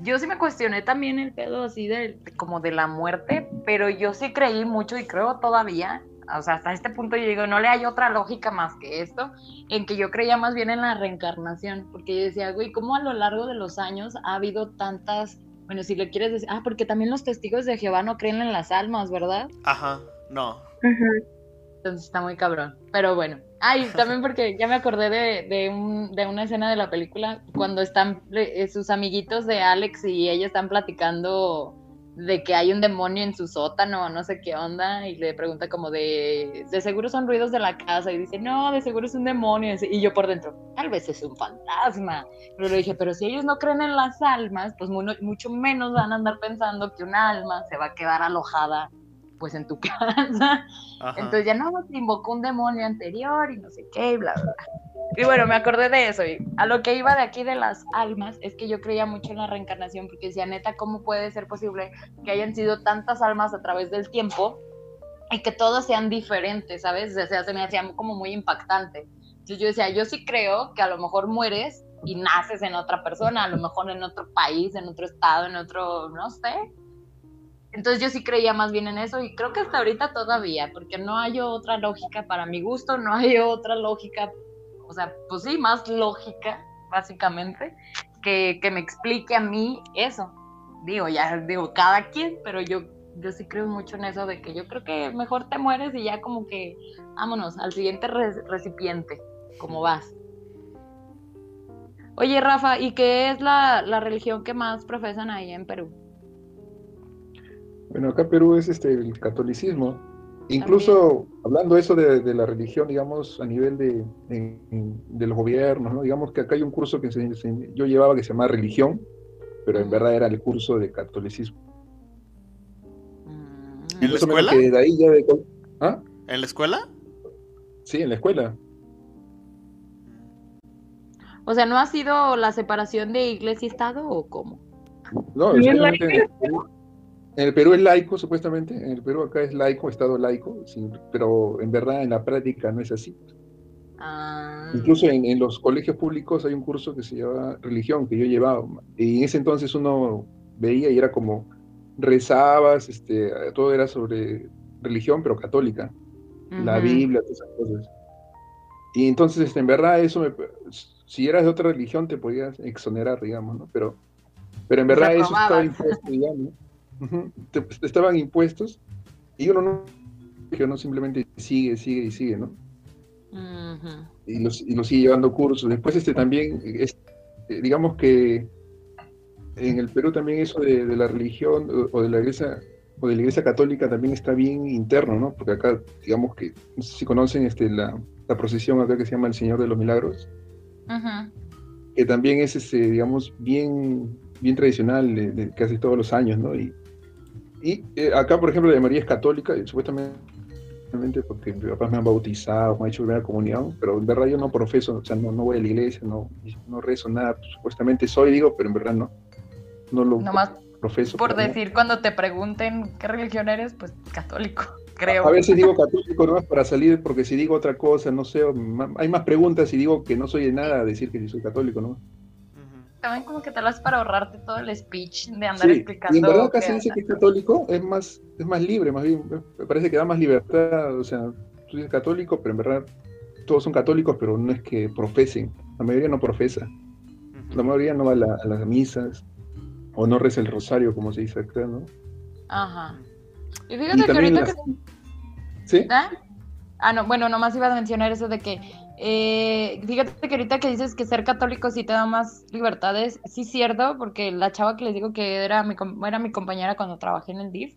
yo sí me cuestioné también el pedo así de, de- como de la muerte, pero yo sí creí mucho y creo todavía, o sea, hasta este punto yo digo, no le hay otra lógica más que esto, en que yo creía más bien en la reencarnación, porque yo decía, güey, ¿cómo a lo largo de los años ha habido tantas, bueno, si le quieres decir, ah, porque también los testigos de Jehová no creen en las almas, ¿verdad? Ajá, no. Ujú. Entonces está muy cabrón. Pero bueno. Ay, también porque ya me acordé de, de, un, de una escena de la película cuando están eh, sus amiguitos de Alex y ella están platicando de que hay un demonio en su sótano, no sé qué onda, y le pregunta como de, de seguro son ruidos de la casa, y dice, no, de seguro es un demonio, y yo por dentro, tal vez es un fantasma, pero le dije, pero si ellos no creen en las almas, pues mu- mucho menos van a andar pensando que un alma se va a quedar alojada, pues en tu casa, Ajá. entonces ya no, te invocó un demonio anterior y no sé qué, y bla, bla, bla. Y bueno, me acordé de eso. Y a lo que iba de aquí de las almas es que yo creía mucho en la reencarnación, porque decía, neta, ¿cómo puede ser posible que hayan sido tantas almas a través del tiempo y que todas sean diferentes, ¿sabes? O sea, se me hacía como muy impactante. Entonces yo decía, yo sí creo que a lo mejor mueres y naces en otra persona, a lo mejor en otro país, en otro estado, en otro, no sé, entonces yo sí creía más bien en eso y creo que hasta ahorita todavía, porque no hay otra lógica para mi gusto, no hay otra lógica, o sea, pues sí, más lógica, básicamente, que, que me explique a mí eso. Digo, ya digo, cada quien, pero yo, yo sí creo mucho en eso de que yo creo que mejor te mueres y ya como que, vámonos, al siguiente re- recipiente, como vas. Oye, Rafa, ¿y qué es la, la religión que más profesan ahí en Perú? Bueno, acá en Perú es este el catolicismo Incluso hablando eso de, de, la religión, digamos, a nivel de, de, los gobiernos, ¿no? Digamos que acá hay un curso que yo llevaba que se llama religión, pero en verdad era el curso de catolicismo. ¿En la escuela? ¿Ah? ¿En la escuela? Sí, en la escuela. O sea, ¿no ha sido la separación de iglesia y Estado o cómo? No, en el Perú es laico, supuestamente. En el Perú acá es laico, Estado laico, pero en verdad en la práctica no es así. Ah. Incluso en, los colegios públicos hay un curso que se llama religión, que yo llevaba. Y en ese entonces uno veía y era como rezabas, este, todo era sobre religión, pero católica. La Biblia, todas esas cosas. Y entonces, este, en verdad, eso me, si eras de otra religión te podías exonerar, digamos, ¿no? Pero, pero en verdad eso estaba impuesto, digamos. Te, estaban impuestos y uno no, no simplemente sigue, sigue y sigue, ¿no? y, los, y lo sigue llevando cursos. Después este también, es, eh, digamos que en el Perú también eso de, la religión o, de la iglesia o de la iglesia católica también está bien interno, ¿no? Porque acá, digamos que, no sé si conocen este, la, la procesión acá que se llama el Señor de los Milagros, que también es, este, digamos, bien, bien tradicional de, casi todos los años, ¿no? Y, y eh, acá, por ejemplo, la María es católica, y supuestamente porque mis papás me han bautizado, me han hecho primera comunión, pero en verdad yo no profeso, o sea, no, no voy a la iglesia, no, no rezo nada, supuestamente soy, digo, pero en verdad no, no lo profeso. Por decir, cuando te pregunten qué religión eres, pues católico. A, veces digo católico nomás para salir, porque si digo otra cosa, no sé, hay más preguntas y digo que no soy de nada a decir que sí soy católico, ¿no? También como que te lo haces para ahorrarte todo el speech de andar explicando. Y en verdad casi dice que es católico, es más, es más libre, más bien, me parece que da más libertad, o sea, tú dices católico, pero en verdad todos son católicos, pero no es que profesen, la mayoría no profesa, la mayoría no va a, las misas, o no reza el rosario, como se dice acá, ¿no? Ajá. Y fíjate que ahorita que... ¿Sí? ¿Eh? Ah, no, bueno, nomás iba a mencionar eso de que, eh, fíjate que ahorita que dices que ser católico sí te da más libertades, sí cierto, porque la chava que les digo que era mi, era mi compañera cuando trabajé en el DIF,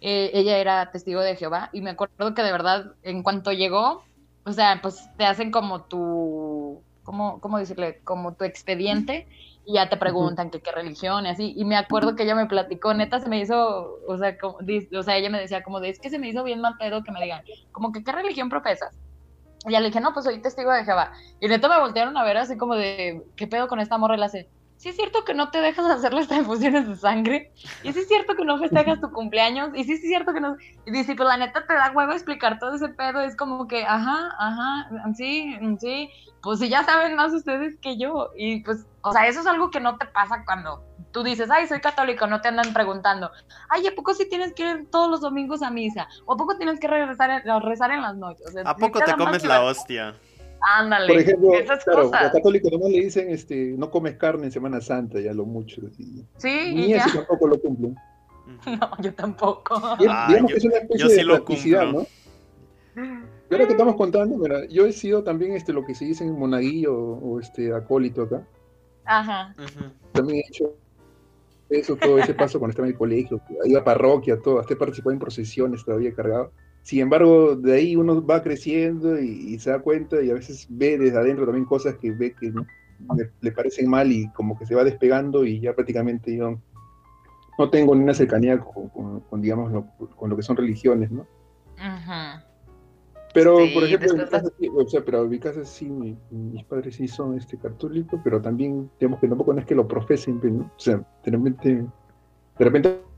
eh, ella era testigo de Jehová, y me acuerdo que de verdad, en cuanto llegó, o sea, pues te hacen como tu, ¿cómo, cómo decirle? Como tu expediente, y ya te preguntan que qué religión y así. Y me acuerdo que ella me platicó, neta se me hizo, o sea, como, o sea, ella me decía como de, es que se me hizo bien mal pedo que me digan, como que qué religión profesas. Y ya le dije, no, pues soy testigo de Jehová. Y neta me voltearon a ver así como de, ¿qué pedo con esta morra? Y la hace, sí es cierto que no te dejas hacer las transfusiones de sangre, y sí es cierto que no festejas tu cumpleaños, y sí es cierto que no... Y dice, pues la neta te da huevo explicar todo ese pedo, es como que, ajá, ajá, sí, sí, pues si ya saben más ustedes que yo, y pues, o sea, eso es algo que no te pasa cuando tú dices, ay, soy católico, no te andan preguntando, ay, ¿a poco sí tienes que ir todos los domingos a misa? ¿O a poco tienes que regresar, rezar en las noches? ¿A poco te comes la hostia? Ándale. Por ejemplo, claro, los católicos nomás le dicen, este, no comes carne en Semana Santa, ya lo mucho. Sí. Ni eso tampoco lo cumplen. No, yo tampoco. Ah, digamos que es una especie de practicidad, ¿no? Y ahora que estamos contando, mira, yo he sido también este, lo que se dice en monaguillo o, este acólito acá. Ajá. También he hecho eso, todo ese paso cuando estaba en el colegio, iba a parroquia, todo, hasta participado en procesiones todavía cargado. Sin embargo, de ahí uno va creciendo y, se da cuenta y a veces ve desde adentro también cosas que ve que le, parecen mal y como que se va despegando y ya prácticamente yo no tengo ni una cercanía con, digamos, lo, con lo que son religiones, ¿no? Pero, por ejemplo, en mi casa, sí, o sea, pero en mi casa sí, mis padres sí son este, católicos, pero también, digamos que tampoco no es que lo profesen, ¿no? o sea, de repente, de repente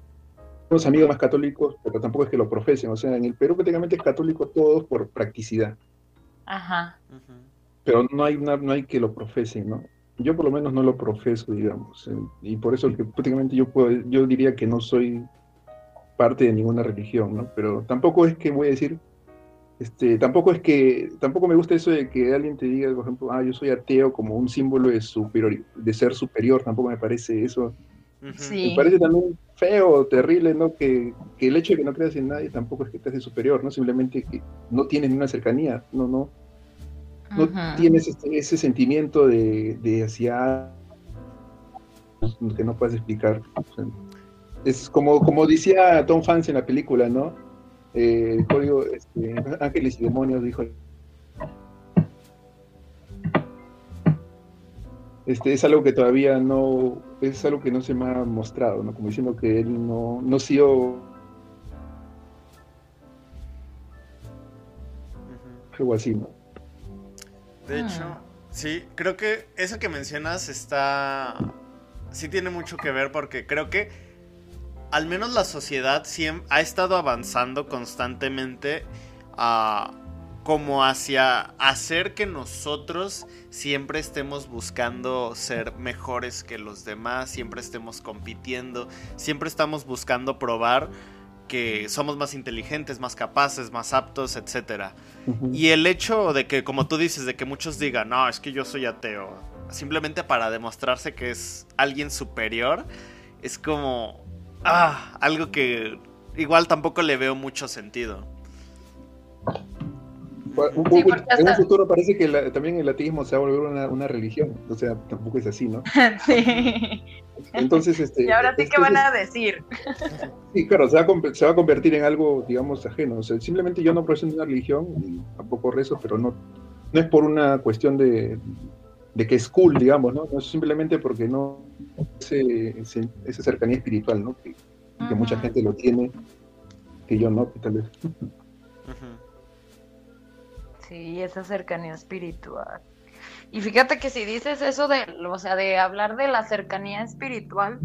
unos amigos más católicos, pero tampoco es que lo profesen. O sea, en el Perú prácticamente es católico todos por practicidad. Ajá. Pero no hay, no hay que lo profesen, ¿no? Yo por lo menos no lo profeso, digamos. Eh, y por eso que prácticamente yo, puedo, yo diría que no soy parte de ninguna religión, ¿no? Pero tampoco es que voy a decir, este, tampoco es que, tampoco me gusta eso de que alguien te diga, por ejemplo, ah, yo soy ateo como un símbolo de, superior, de ser superior, tampoco me parece eso. Me parece también feo, terrible, ¿no? Que, el hecho de que no creas en nadie tampoco es que te hace superior, ¿no? Simplemente que no tienes ninguna cercanía, no, no. No tienes este, ese sentimiento de, de hacia que no puedes explicar. es como, como decía Tom Hanks en la película, ¿no? eh, el código este, Ángeles y Demonios dijo este, es algo que todavía no, es algo que no se me ha mostrado, ¿no? Como diciendo que él no, no sido algo así, ¿no? De hecho, Ah. sí, creo que eso que mencionas está. Sí tiene mucho que ver porque creo que al menos la sociedad siem- ha estado avanzando constantemente a como hacia hacer que nosotros siempre estemos buscando ser mejores que los demás, siempre estemos compitiendo, siempre estamos buscando probar que somos más inteligentes, más capaces, más aptos. Ujú. Y el hecho de que, como tú dices, de que muchos digan, no, es que yo soy ateo, simplemente para demostrarse que es alguien superior, es como, ah, algo que igual tampoco le veo mucho sentido. Un Sí, poco- porque en un futuro parece que la- también el ateísmo se va a volver una, una religión, o sea, tampoco es así, ¿no? Sí. Entonces, este... Y ahora sí que van a decir. Sí, claro, se va, a, conver- se va a convertir en algo, digamos, ajeno. O sea, simplemente yo no profeso una religión, y tampoco rezo, pero no, no es por una cuestión de, de que es cool, digamos, ¿no? No es simplemente porque no ese, ese- esa cercanía espiritual, ¿no? Que, que mucha gente lo tiene, que yo no, que tal vez. Sí, esa cercanía espiritual. Y fíjate que si dices eso de, o sea, de hablar de la cercanía espiritual,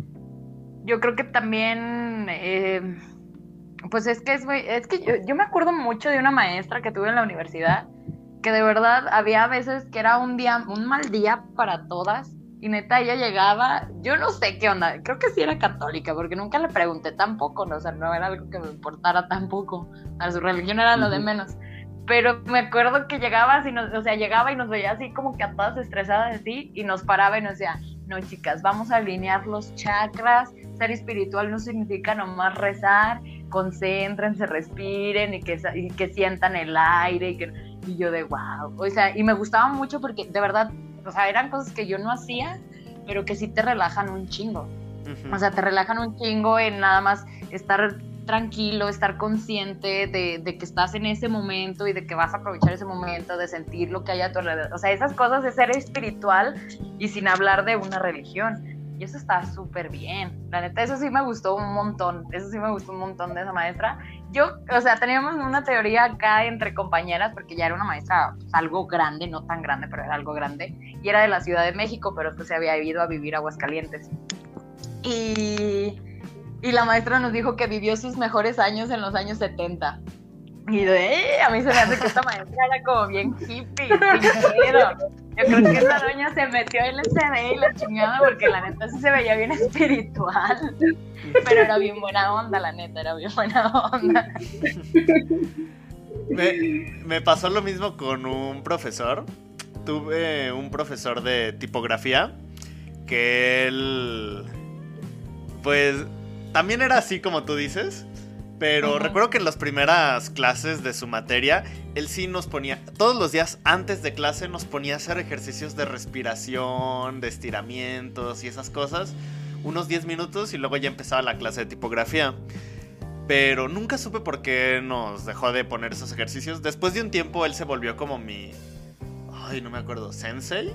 yo creo que también, eh, pues es que es, muy- es que yo, yo me acuerdo mucho de una maestra que tuve en la universidad, que de verdad había veces que era un día, un mal día para todas, y neta ella llegaba, yo no sé qué onda, creo que sí era católica, porque nunca le pregunté tampoco, ¿no? o sea, no era algo que me importara tampoco, a su religión era lo de menos. Pero me acuerdo que llegaba así, nos- o sea, llegaba y nos veía así como que a todas estresadas así y nos paraba y nos decía, no chicas, vamos a alinear los chakras, ser espiritual no significa nomás rezar, concéntrense, respiren y que, y que sientan el aire y, que, y yo de wow, o sea, y me gustaba mucho porque de verdad, o sea, eran cosas que yo no hacía, pero que sí te relajan un chingo. O sea, te relajan un chingo en nada más estar tranquilo, estar consciente de, de que estás en ese momento y de que vas a aprovechar ese momento, de sentir lo que hay a tu alrededor. O sea, esas cosas de ser espiritual y sin hablar de una religión. Y eso está súper bien. La neta, eso sí me gustó un montón. Eso sí me gustó un montón de esa maestra. Yo, o sea, teníamos una teoría acá entre compañeras, porque ya era una maestra pues, algo grande, no tan grande, pero era algo grande. Y era de la Ciudad de México, pero pues se había ido a vivir a Aguascalientes. Y, y la maestra nos dijo que vivió sus mejores años en los años 70. Y de, "Eh", a mí se me hace que esta maestra era como bien hippie. Yo creo que esa doña se metió en el CD y la chingada porque la neta sí se veía bien espiritual. Pero era bien buena onda, la neta, era bien buena onda. Me, me pasó lo mismo con un profesor. Tuve un profesor de tipografía que él, pues, también era así como tú dices. Pero recuerdo que en las primeras clases de su materia, él sí nos ponía, todos los días antes de clase nos ponía a hacer ejercicios de respiración, de estiramientos y esas cosas. Unos 10 minutos y luego ya empezaba la clase de tipografía. Pero nunca supe por qué nos dejó de poner esos ejercicios. Después de un tiempo él se volvió como mi... Ay, no me acuerdo. ¿Sensei?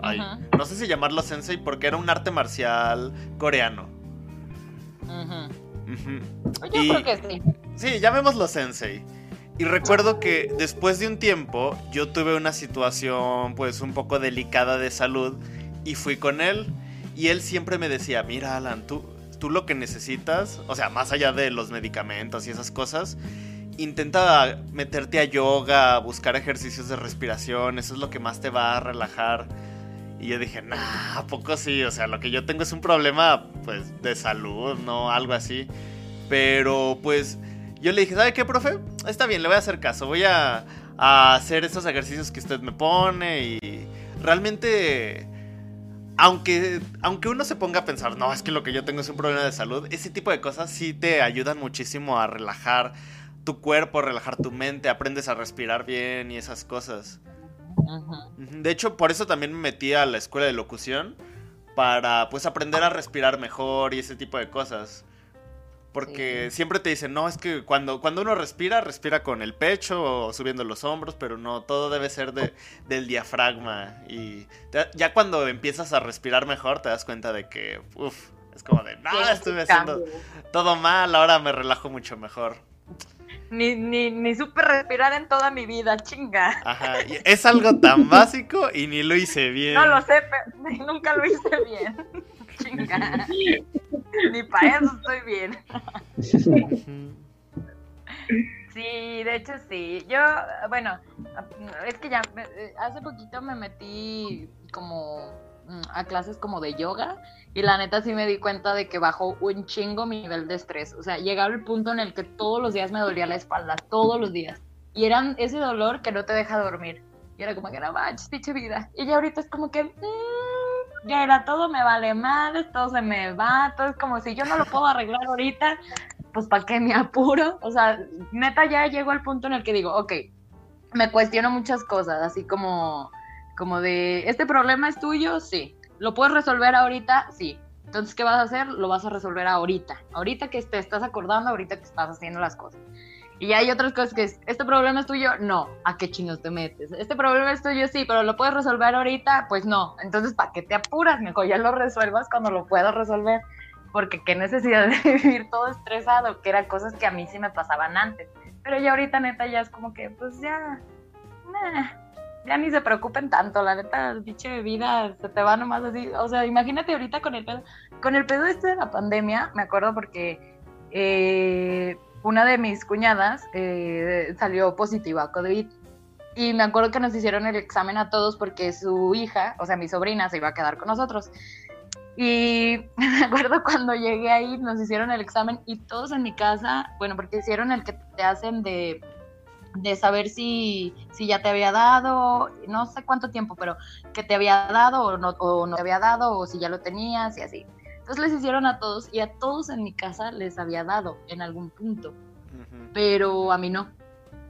Ay, no sé si llamarlo sensei porque era un arte marcial coreano. Ujú. Ujú. Yo Y- creo que sí. Sí, llamémoslo sensei. Y recuerdo que después de un tiempo yo tuve una situación pues un poco delicada de salud y fui con él y él siempre me decía, mira Alan, tú, tú lo que necesitas, o sea, más allá de los medicamentos y esas cosas, intenta meterte a yoga, buscar ejercicios de respiración, eso es lo que más te va a relajar. Y yo dije, nah, ¿a poco sí? O sea, lo que yo tengo es un problema, pues, de salud, ¿no? Algo así. Pero, pues, yo le dije, ¿sabe qué, profe? Está bien, le voy a hacer caso. Voy a, a hacer esos ejercicios que usted me pone y realmente... Aunque, aunque uno se ponga a pensar, no, es que lo que yo tengo es un problema de salud, ese tipo de cosas sí te ayudan muchísimo a relajar tu cuerpo, relajar tu mente, aprendes a respirar bien y esas cosas. De hecho, por eso también me metí a la escuela de locución, para pues aprender a respirar mejor y ese tipo de cosas. Porque siempre te dicen, no, es que cuando, cuando uno respira, respira con el pecho o subiendo los hombros, pero no, todo debe ser de, del diafragma. Y te- ya cuando empiezas a respirar mejor, te das cuenta de que, uff, es como de, no, estuve haciendo todo mal, ahora me relajo mucho mejor. Ni, ni, ni supe respirar en toda mi vida, chinga. Ajá, y es algo tan básico y ni lo hice bien. No lo sé, pero nunca lo hice bien. Chinga. Ni para eso estoy bien. Sí, de hecho sí. Yo, bueno, es que ya eh, hace poquito me metí como a clases como de yoga y la neta sí me di cuenta de que bajó un chingo mi nivel de estrés. O sea, llegaba el punto en el que todos los días me dolía la espalda, todos los días. Y eran ese dolor que no te deja dormir. Y era como que no manches, pinche vida. Y ya ahorita es como que mm, ya era todo me vale madre, todo se me va, todo es como si yo no lo puedo arreglar ahorita, pues para qué me apuro. O sea, neta ya llego al punto en el que digo, ok, me cuestiono muchas cosas, así como, como de, ¿este problema es tuyo? Sí. ¿Lo puedes resolver ahorita? Sí. Entonces, ¿qué vas a hacer? Lo vas a resolver ahorita. Ahorita que te estás acordando, ahorita que estás haciendo las cosas. Y hay otras cosas que es, ¿este problema es tuyo? No. ¿A qué chingos te metes? ¿Este problema es tuyo? Sí, pero ¿lo puedes resolver ahorita? Pues no. Entonces, ¿para qué te apuras? Mejor ya lo resuelvas cuando lo puedas resolver. Porque qué necesidad de vivir todo estresado, que eran cosas que a mí sí me pasaban antes. Pero ya ahorita, neta, ya es como que, pues ya, nah, ya ni se preocupen tanto, la neta, pinche vida se te va nomás así. O sea, imagínate ahorita con el pedo, con el pedo este de la pandemia, me acuerdo porque eh, una de mis cuñadas eh, salió positiva a COVID. Y me acuerdo que nos hicieron el examen a todos porque su hija, o sea, mi sobrina, se iba a quedar con nosotros. Y me acuerdo cuando llegué ahí, nos hicieron el examen y todos en mi casa, bueno, porque hicieron el que te hacen de, de saber si, si ya te había dado, no sé cuánto tiempo, pero que te había dado o no, o no te había dado, o si ya lo tenías y así. Entonces les hicieron a todos y a todos en mi casa les había dado en algún punto, pero a mí no.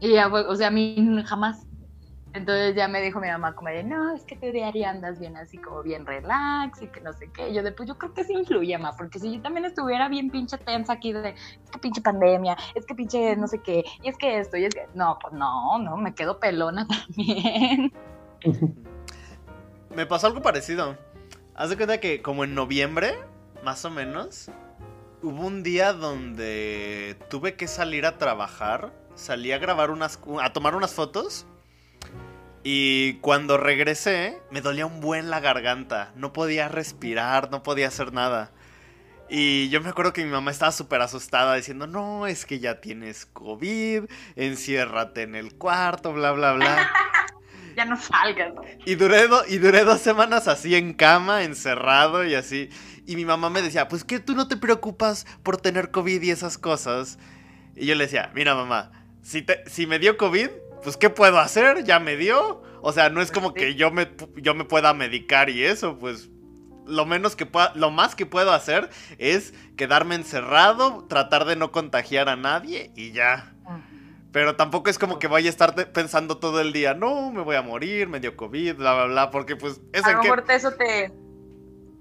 Y ya fue- o sea, a mí jamás. Entonces ya me dijo mi mamá como de, no, es que tú diario andas bien así como bien relax y que no sé qué. Yo de, pues yo creo que sí influye, mamá, porque si yo también estuviera bien pinche tensa aquí de, es que pinche pandemia, es que pinche no sé qué, y es que esto, y es que, no, pues no, no, me quedo pelona también. Me pasó algo parecido. Haz de cuenta que como en noviembre, más o menos, hubo un día donde tuve que salir a trabajar. Salí a grabar unas. a tomar unas fotos. Y cuando regresé, me dolía un buen la garganta. No podía respirar, no podía hacer nada. Y yo me acuerdo que mi mamá estaba súper asustada diciendo, no, es que ya tienes COVID, enciérrate en el cuarto, bla, bla, bla. Ya no salgas. Y duré, do- y duré dos semanas así en cama, encerrado y así. Y mi mamá me decía, pues que tú no te preocupas por tener COVID y esas cosas. Y yo le decía, mira mamá, si, te- si me dio COVID, pues ¿qué puedo hacer? Ya me dio. O sea, no es como que yo me, yo me pueda medicar y eso, pues lo menos que pueda, lo más que puedo hacer es quedarme encerrado, tratar de no contagiar a nadie y ya. Pero tampoco es como que vaya a estar pensando todo el día, no, me voy a morir, me dio COVID, bla, bla, bla, porque pues eso A lo mejor te- eso te,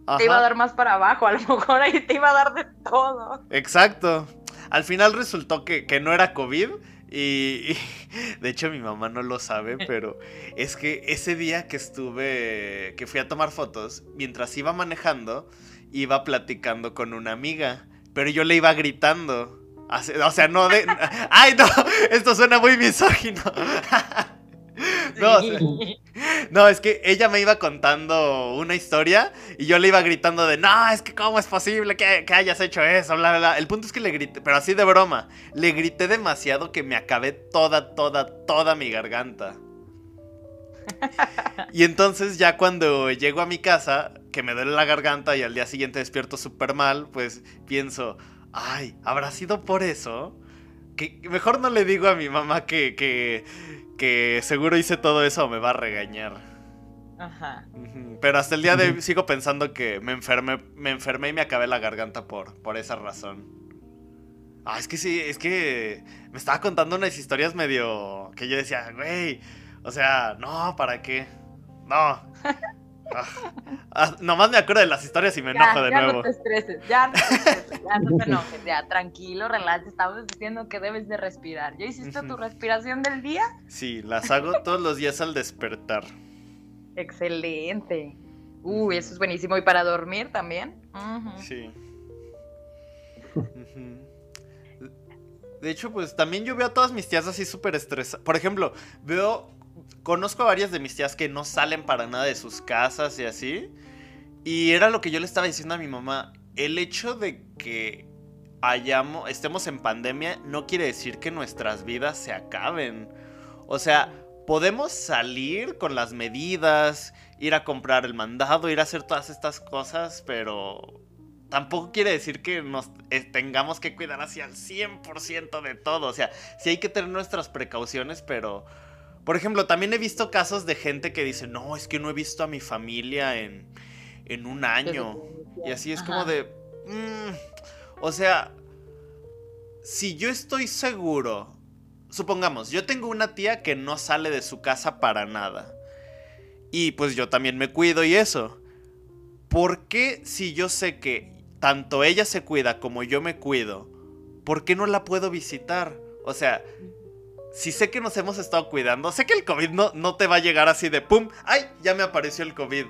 Ajá, te iba a dar más para abajo, a lo mejor ahí te iba a dar de todo. Exacto. Al final resultó que, que no era COVID y, y, de hecho mi mamá no lo sabe, pero es que ese día que estuve, que fui a tomar fotos, mientras iba manejando, iba platicando con una amiga, pero yo le iba gritando. O sea, no de... ¡Ay, no! Esto suena muy misógino. No. No, es que ella me iba contando una historia y yo le iba gritando de, no, es que cómo es posible que, que hayas hecho eso, bla, bla, bla. El punto es que le grité, pero así de broma, le grité demasiado que me acabé toda, toda, toda mi garganta. Y entonces ya cuando llego a mi casa, que me duele la garganta y al día siguiente despierto súper mal, pues pienso, ay, ¿habrá sido por eso? Que mejor no le digo a mi mamá que, que, que seguro hice todo eso o me va a regañar. Ajá. Pero hasta el día de hoy sigo pensando que me enfermé, me enfermé y me acabé la garganta por, por esa razón. Ah, es que sí, es que me estaba contando unas historias medio que yo decía, güey, o sea, no, ¿para qué? No. Ah, ah, nomás me acuerdo de las historias y me Ya, enojo de ya nuevo. no te estreses, ya no te estreses, ya no te enojes, ya tranquilo, relax. Estamos diciendo que debes de respirar. ¿Ya hiciste tu respiración del día? Sí, las hago todos los días al despertar. Excelente. Uy, eso es buenísimo. ¿Y para dormir también? Sí. De hecho, pues también yo veo a todas mis tías así súper estresadas. Por ejemplo, veo, conozco a varias de mis tías que no salen para nada de sus casas y así. Y era lo que yo le estaba diciendo a mi mamá. El hecho de que hayamos, estemos en pandemia no quiere decir que nuestras vidas se acaben. O sea, podemos salir con las medidas, ir a comprar el mandado, ir a hacer todas estas cosas, pero tampoco quiere decir que nos eh, tengamos que cuidar hacia el 100% de todo. O sea, sí hay que tener nuestras precauciones, pero... Por ejemplo, también he visto casos de gente que dice, no, es que no he visto a mi familia en, en un año. Y así es como de... mm, o sea, si yo estoy seguro, supongamos, yo tengo una tía que no sale de su casa para nada. Y pues yo también me cuido y eso. ¿Por qué si yo sé que tanto ella se cuida como yo me cuido, ¿por qué no la puedo visitar? O sea, si sé que nos hemos estado cuidando, sé que el COVID no, no te va a llegar así de ¡pum! ¡Ay! Ya me apareció el COVID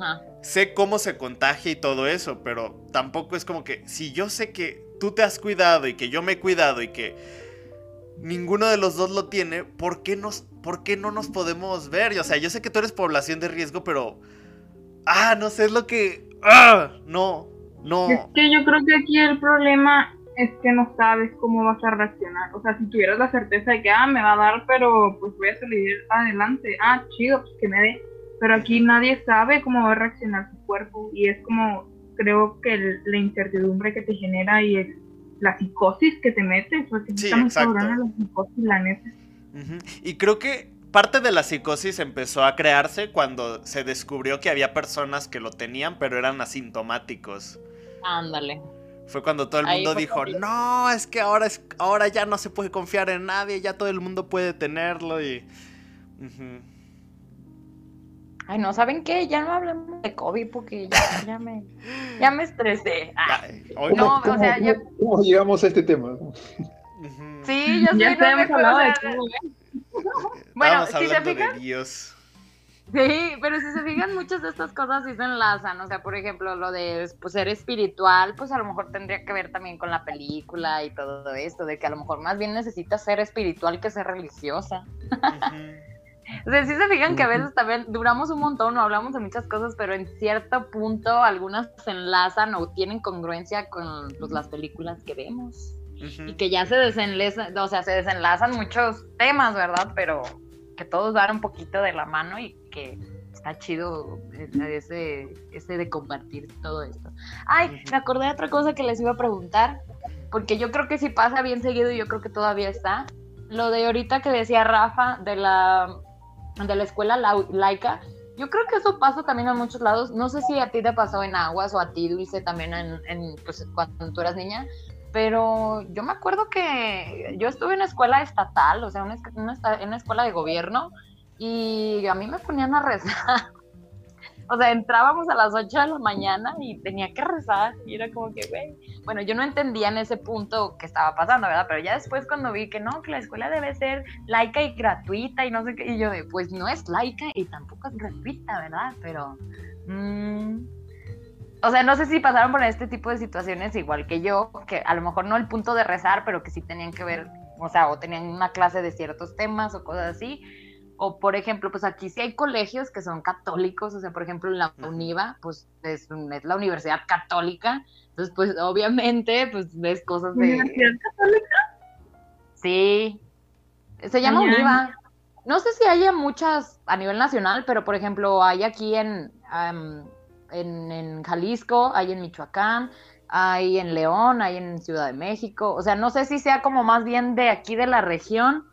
Ajá. sé cómo se contagia y todo eso, pero tampoco es como que si yo sé que tú te has cuidado y que yo me he cuidado y que ninguno de los dos lo tiene, ¿por qué, nos, ¿por qué no nos podemos ver? Y, O sea, yo sé que tú eres población de riesgo, pero... Ah, no sé, es lo que... Ah, no, no. Es que yo creo que aquí el problema es que no sabes cómo vas a reaccionar. O sea, si tuvieras la certeza de que, ah, me va a dar, pero pues voy a salir adelante. Ah, chido, pues que me dé. Pero aquí nadie sabe cómo va a reaccionar tu cuerpo. Y es como, creo que el- la incertidumbre que te genera y el- la psicosis que te metes. Porque Sí, está muy la psicosis, la neta. Y creo que parte de la psicosis empezó a crearse cuando se descubrió que había personas que lo tenían, pero eran asintomáticos. Ándale. Fue cuando todo el mundo dijo, no, es que ahora, es, ahora ya no se puede confiar en nadie, ya todo el mundo puede tenerlo y... Ay, no, ¿saben qué? Ya no hablemos de COVID porque ya, ya me, ya me estresé. Ah, Ya, hoy- No, o sea, cómo- cómo llegamos a este tema? Sí, yo sé, Ya no me hemos hablado de. Bueno, si se hablando fijan- de Dios. Sí, pero si se fijan, muchas de estas cosas sí se enlazan. O sea, por ejemplo, lo de pues, ser espiritual, pues a lo mejor tendría que ver también con la película y todo esto, de que a lo mejor más bien necesitas ser espiritual que ser religiosa. O sea, sí se fijan que a veces también duramos un montón o hablamos de muchas cosas, pero en cierto punto algunas se enlazan o tienen congruencia con pues, las películas que vemos. Y que ya se desenlazan, o sea, se desenlazan muchos temas, ¿verdad? Pero que todos van un poquito de la mano y que está chido eh, ese, ese de compartir todo esto. Ay, me acordé de otra cosa que les iba a preguntar, porque yo creo que sí pasa bien seguido y yo creo que todavía está. Lo de ahorita que decía Rafa de la, de la escuela lau- laica, yo creo que eso pasa también en muchos lados. No sé si a ti te pasó en Aguas o a ti, Dulce, también en, en, pues, cuando tú eras niña, pero yo me acuerdo que yo estuve en escuela estatal, o sea, una, esc- una en una escuela de gobierno, y a mí me ponían a rezar. O sea, entrábamos a las 8 de la mañana y tenía que rezar, y era como que, güey. Bueno, yo no entendía en ese punto qué estaba pasando, ¿verdad? Pero ya después cuando vi que no, que la escuela debe ser laica y gratuita y no sé qué, y yo de, pues no es laica y tampoco es gratuita, ¿verdad? Pero... mm, o sea, no sé si pasaron por este tipo de situaciones igual que yo, que a lo mejor no el punto de rezar, pero que sí tenían que ver, o sea, o tenían una clase de ciertos temas o cosas así. O por ejemplo, pues aquí sí hay colegios que son católicos, o sea, por ejemplo, la. UNIVA, pues es, un- es la universidad católica, entonces pues obviamente pues ves cosas de... Universidad Sí, se llama UNIVA. No sé si haya muchas a nivel nacional, pero por ejemplo, hay aquí en, am, en, en Jalisco, hay en Michoacán, hay en León, hay en Ciudad de México. O sea, no sé si sea como más bien de aquí de la región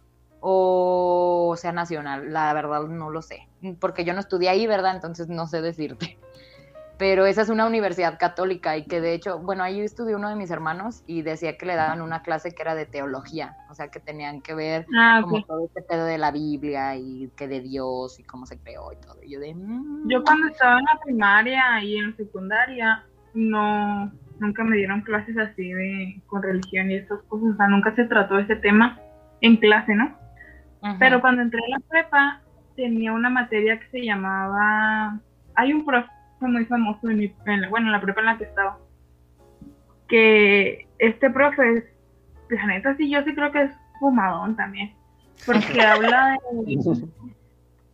o sea nacional. La verdad no lo sé, porque yo no estudié ahí, ¿verdad? Entonces no sé decirte. Pero esa es una universidad católica y que de hecho, bueno, ahí estudió uno de mis hermanos y decía que le daban una clase que era de teología, o sea, que tenían que ver Ah, como todo este pedo de la Biblia y que de Dios y cómo se creó y todo. Y yo de... mm, Yo cuando estaba en la primaria y en la secundaria, no, nunca me dieron clases así de con religión y esas cosas, o sea, nunca se trató ese tema en clase, ¿no? Pero cuando entré a la prepa, tenía una materia que se llamaba, hay un profe muy famoso en mi, en bueno, en la prepa en la que estaba, que este profe, es, la neta sí, yo sí creo que es fumadón también, porque habla de,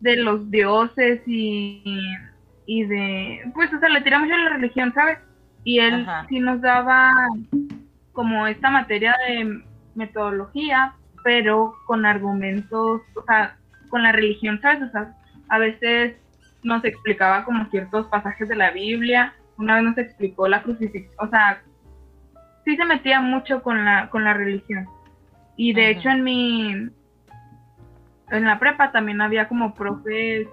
de los dioses y, y de, pues, o sea, le tira mucho a la religión, ¿sabes? Y él Ajá. sí nos daba como esta materia de metodología, pero con argumentos, o sea, con la religión, ¿sabes? O sea, a veces nos explicaba como ciertos pasajes de la Biblia, una vez nos explicó la crucifixión, o sea, sí se metía mucho con la, con la religión. Y de Ajá. hecho en mi, en la prepa también había como profes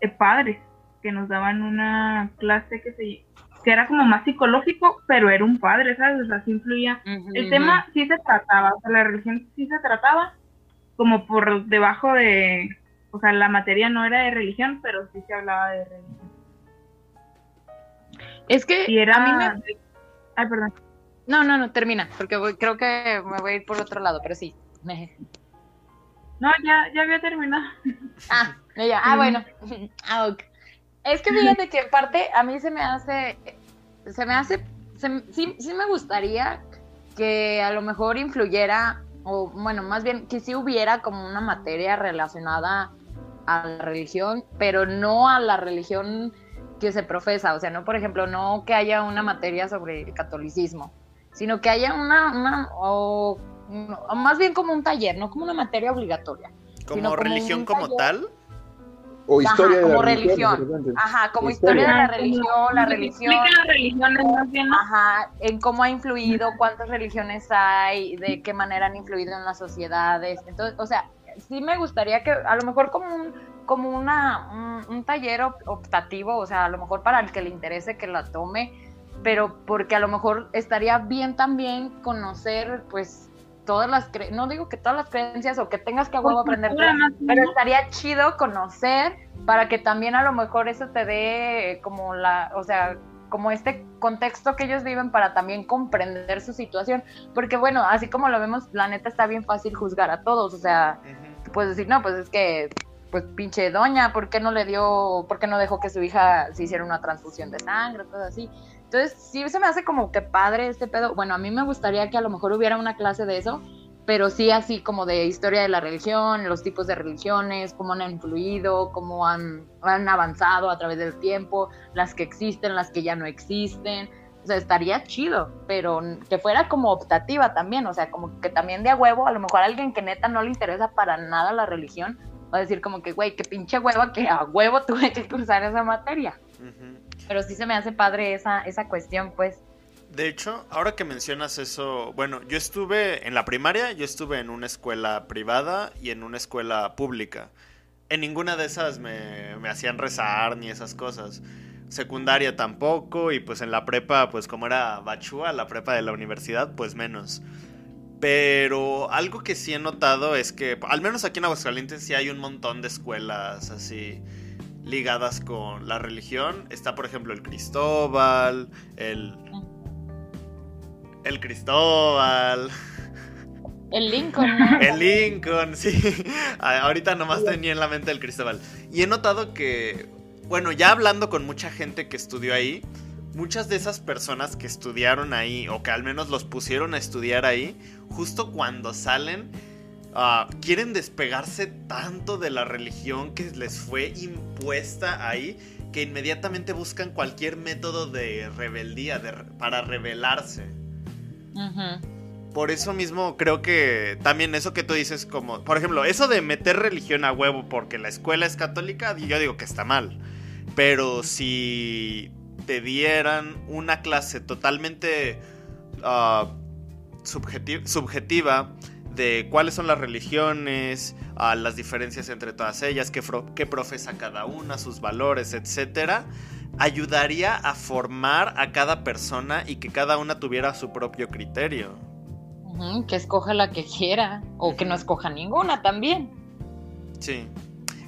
eh, padres que nos daban una clase que se que era como más psicológico, pero era un padre, ¿sabes? O sea, sí influía. El tema sí se trataba, o sea, la religión sí se trataba como por debajo de, o sea, la materia no era de religión, pero sí se hablaba de religión. Es que Y era... a mí me... Ay, perdón. No, no, no, termina, porque voy- creo que me voy a ir por otro lado, pero sí. No, ya, ya había terminado. Ah, ella, ah, bueno. Ah, ok. Es que fíjate que en parte a mí se me hace, se me hace, se- sí, sí me gustaría que a lo mejor influyera, o bueno, más bien que sí hubiera como una materia relacionada a la religión, pero no a la religión que se profesa, o sea, no, por ejemplo, no que haya una materia sobre el catolicismo, sino que haya una, una o, o más bien como un taller, no como una materia obligatoria. Como religión como tal. O Ajá, historia de la como religión. religión. Ajá, como Historia. historia de la religión, la religión, explica las religiones más bien, ¿no? ajá, en cómo ha influido, cuántas religiones hay, de qué manera han influido en las sociedades. Entonces, o sea, sí me gustaría que a lo mejor como un como una un, un taller op- optativo, o sea, a lo mejor para el que le interese que la tome, pero porque a lo mejor estaría bien también conocer pues todas las cre- no digo que todas las creencias o que tengas que a huevo Por aprender pero estaría chido conocer para que también a lo mejor eso te dé como la, o sea, como este contexto que ellos viven para también comprender su situación. Porque bueno, así como lo vemos, la neta está bien fácil juzgar a todos. O sea, puedes decir, no, pues es que, pues pinche doña, ¿por qué no le dio, por qué no dejó que su hija se hiciera una transfusión de sangre, todo así? Entonces, sí se me hace como que padre este pedo. Bueno, a mí me gustaría que a lo mejor hubiera una clase de eso, pero sí así como de historia de la religión, los tipos de religiones, cómo han influido, cómo han, han avanzado a través del tiempo, las que existen, las que ya no existen. O sea, estaría chido, pero que fuera como optativa también, o sea, como que también de a huevo, a lo mejor a alguien que neta no le interesa para nada la religión, va a decir como que, güey, qué pinche hueva que a huevo tuve que cursar esa materia. Ujú. Pero sí se me hace padre esa, esa cuestión, pues. De hecho, ahora que mencionas eso, bueno, yo estuve en la primaria, yo estuve en una escuela privada y en una escuela pública. En ninguna de esas me, me hacían rezar ni esas cosas. Secundaria tampoco y pues en la prepa, pues como era Bachúa, la prepa de la universidad, pues menos. Pero algo que sí he notado es que, al menos aquí en Aguascalientes, sí hay un montón de escuelas así ligadas con la religión. Está, por ejemplo, el Cristóbal, el el Cristóbal, El Lincoln, ¿no? el Lincoln, sí. Ahorita nomás tenía en la mente el Cristóbal. Y he notado que, bueno, ya hablando con mucha gente que estudió ahí, muchas de esas personas que estudiaron ahí, o que al menos los pusieron a estudiar ahí, justo cuando salen, ah, quieren despegarse tanto de la religión que les fue impuesta ahí, que inmediatamente buscan cualquier método de rebeldía, de, para rebelarse. Por eso mismo creo que también eso que tú dices como, por ejemplo, eso de meter religión a huevo porque la escuela es católica, yo digo que está mal. Pero si te dieran una clase totalmente subjeti- subjetiva de cuáles son las religiones, ah, las diferencias entre todas ellas, qué, qué profesa cada una, sus valores, etcétera, ayudaría a formar a cada persona y que cada una tuviera su propio criterio. Que escoja la que quiera. O que no escoja ninguna también. Sí.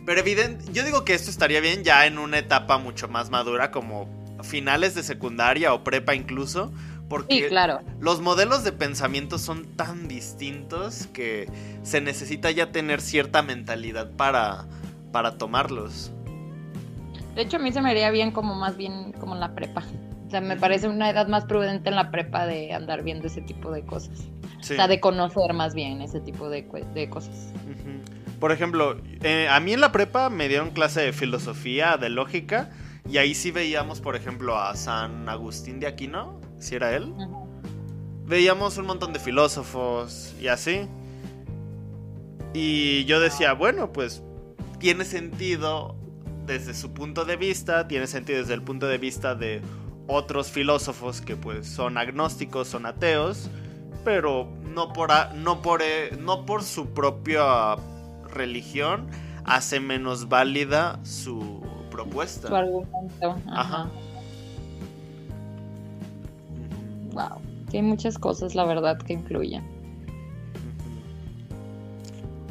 Pero evidente, yo digo que esto estaría bien ya en una etapa mucho más madura, como finales de secundaria o prepa incluso, porque Sí, claro. los modelos de pensamiento son tan distintos que se necesita ya tener cierta mentalidad para, para tomarlos. De hecho, a mí se me haría bien como más bien como en la prepa. O sea, me parece una edad más prudente en la prepa de andar viendo ese tipo de cosas. Sí. O sea, de conocer más bien ese tipo de, de cosas. Por ejemplo, eh, a mí en la prepa me dieron clase de filosofía, de lógica, y ahí sí veíamos, por ejemplo, a San Agustín de Aquino, si era él. Veíamos un montón de filósofos y así. Y yo decía, bueno, pues tiene sentido desde su punto de vista, tiene sentido desde el punto de vista de otros filósofos que pues son agnósticos, son ateos, pero no por, a- no por, eh, no por su propia religión hace menos válida su propuesta. Su argumento. Ajá. Ajá. Wow. Que hay muchas cosas, la verdad, que influyen.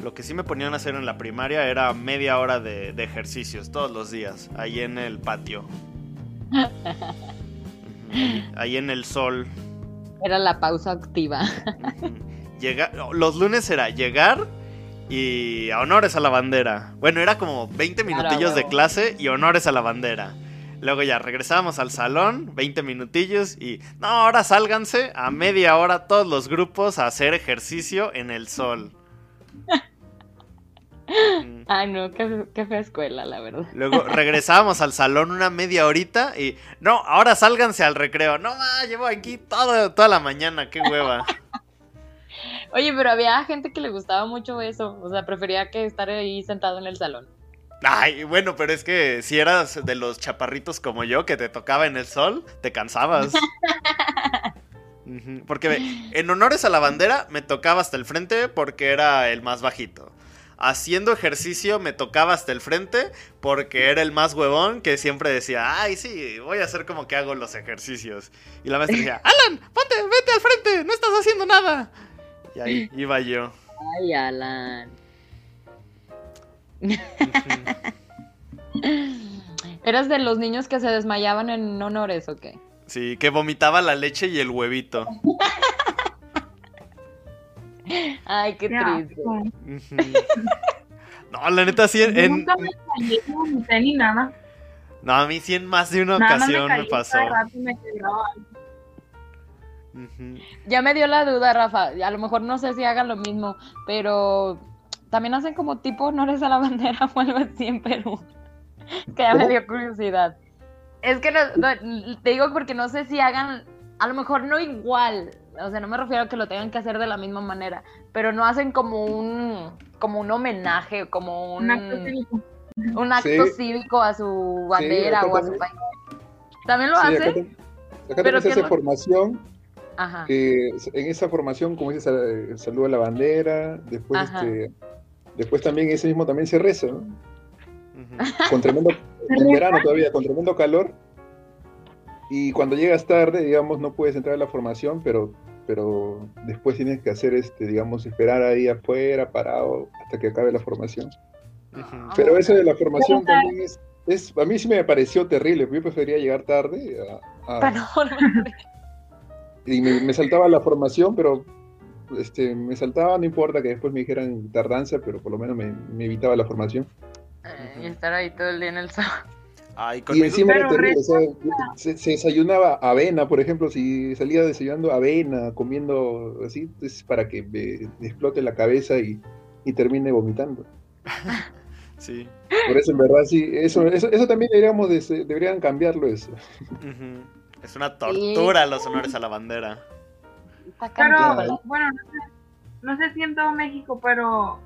Lo que sí me ponían a hacer en la primaria era media hora de, de ejercicios todos los días, ahí en el patio. Ahí, ahí en el sol. Era la pausa activa. Llega- los lunes era llegar y a honores a la bandera. Bueno, era como 20 Claro, minutillos de clase y honores a la bandera. Luego ya regresábamos al salón, 20 minutillos y no, ahora sálganse a media hora todos los grupos a hacer ejercicio en el sol. Ujú. Ay, no, qué, qué fea escuela, la verdad. Luego regresábamos al salón una media horita y no, ahora sálganse al recreo. No, ma, llevo aquí todo, toda la mañana, qué hueva. Oye, pero había gente que le gustaba mucho eso. O sea, prefería que estar ahí sentado en el salón. Ay, bueno, pero es que si eras de los chaparritos como yo que te tocaba en el sol, te cansabas. Porque en honores a la bandera me tocaba hasta el frente porque era el más bajito. Haciendo ejercicio me tocaba hasta el frente porque era el más huevón que siempre decía, ay, sí, voy a hacer como que hago los ejercicios. Y la maestra decía, Alan, ponte, vete al frente, no estás haciendo nada. Y ahí iba yo. Ay, Alan. ¿Eras de los niños que se desmayaban en honores o qué? Sí, que vomitaba la leche y el huevito. Ay, qué triste. No, la neta sí, en, nunca me callé, no vomité ni nada. no, a mí sí en más de una Nada ocasión me, callé pasó. rato y me Ya me dio la duda, Rafa. A lo mejor no sé si hagan lo mismo, pero también hacen como tipo honores a la bandera o algo así en Perú. Que ya me ¿Cómo? dio curiosidad. Es que no, no, te digo porque no sé si hagan, a lo mejor no igual. O sea, no me refiero a que lo tengan que hacer de la misma manera, pero no hacen como un como un homenaje, como un, Un acto cívico. un acto Sí. cívico a su bandera acá o a su país. ¿También lo Sí, acá, hacen? tam- acá Pero se hace no- formación, Ajá. que en esa formación, como dices, sal- saluda la bandera, después este, después también ese mismo también se reza, ¿no? Con tremendo, en verano todavía, con tremendo calor. Y cuando llegas tarde, digamos, no puedes entrar a la formación, pero, pero después tienes que hacer, este, digamos, esperar ahí afuera, parado, hasta que acabe la formación. Pero eso de la formación también es, es, a mí sí me pareció terrible, yo prefería llegar tarde a- a- Para no y me, me saltaba la formación, pero este, me saltaba, no importa que después me dijeran tardanza, pero por lo menos me, me evitaba la formación. Eh, y estar ahí todo el día en el sol. Ay, Y encima era terrible, o sea, se, se desayunaba avena, por ejemplo, si salía desayunando avena, comiendo así, es para que me, me explote la cabeza y, y termine vomitando. Sí. Por eso, en verdad, sí, eso, eso, eso también deberíamos de- deberían cambiarlo eso. Ujú. Es una tortura los honores a la bandera. Pero, bueno, no sé, no sé si en todo México, pero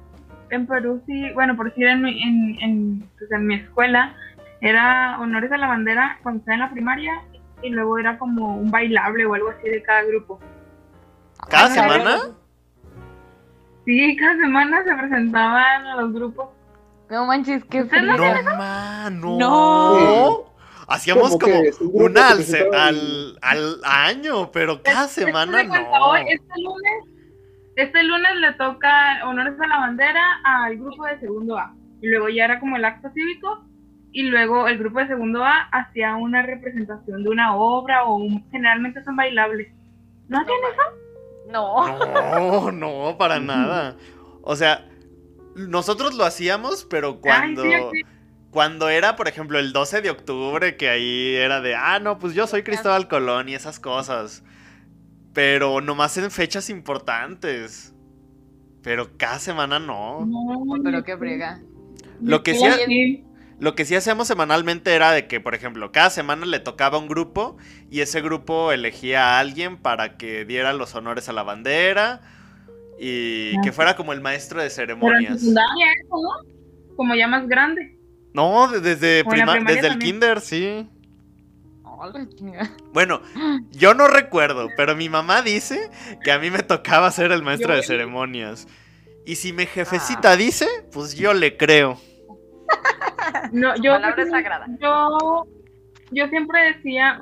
en Perú sí, bueno, por decir en, mi- en, en, pues, en mi escuela, era honores a la bandera cuando estaba en la primaria y luego era como un bailable o algo así de cada grupo. ¿Cada semana? Sí, cada semana se presentaban a los grupos. No manches, qué ¿Usted no frío. No, ma, no. No. Hacíamos ¿Cómo como es? ¿Un que al, se se- sentaba al, al año, pero cada Es- semana no. hoy, este lunes, este lunes le toca honores a la bandera al grupo de segundo A. Y luego ya era como el acto cívico. Y luego el grupo de segundo A hacía una representación de una obra o un- generalmente son bailables. ¿No hacían eso? No. No, no, para nada. O sea, nosotros lo hacíamos, pero cuando, Ay, sí, sí. Cuando era, por ejemplo, el 12 de octubre, que ahí era de, ah, no, pues yo soy Cristóbal Colón y esas cosas. Pero nomás en fechas importantes. Pero cada semana no. No, Pero qué brega. Lo que sí, lo que sí hacíamos semanalmente era de que, por ejemplo, cada semana le tocaba un grupo y ese grupo elegía a alguien para que diera los honores a la bandera y que fuera como el maestro de Pero en ceremonias. secundaria eso, ¿no? Como ya más grande. No, de- desde, prima- desde el también. kinder, sí. Oh. Bueno, yo no recuerdo, pero mi mamá dice que a mí me tocaba ser el maestro de ceremonias. Y si mi jefecita dice, pues yo le creo. No, yo, yo, yo siempre decía,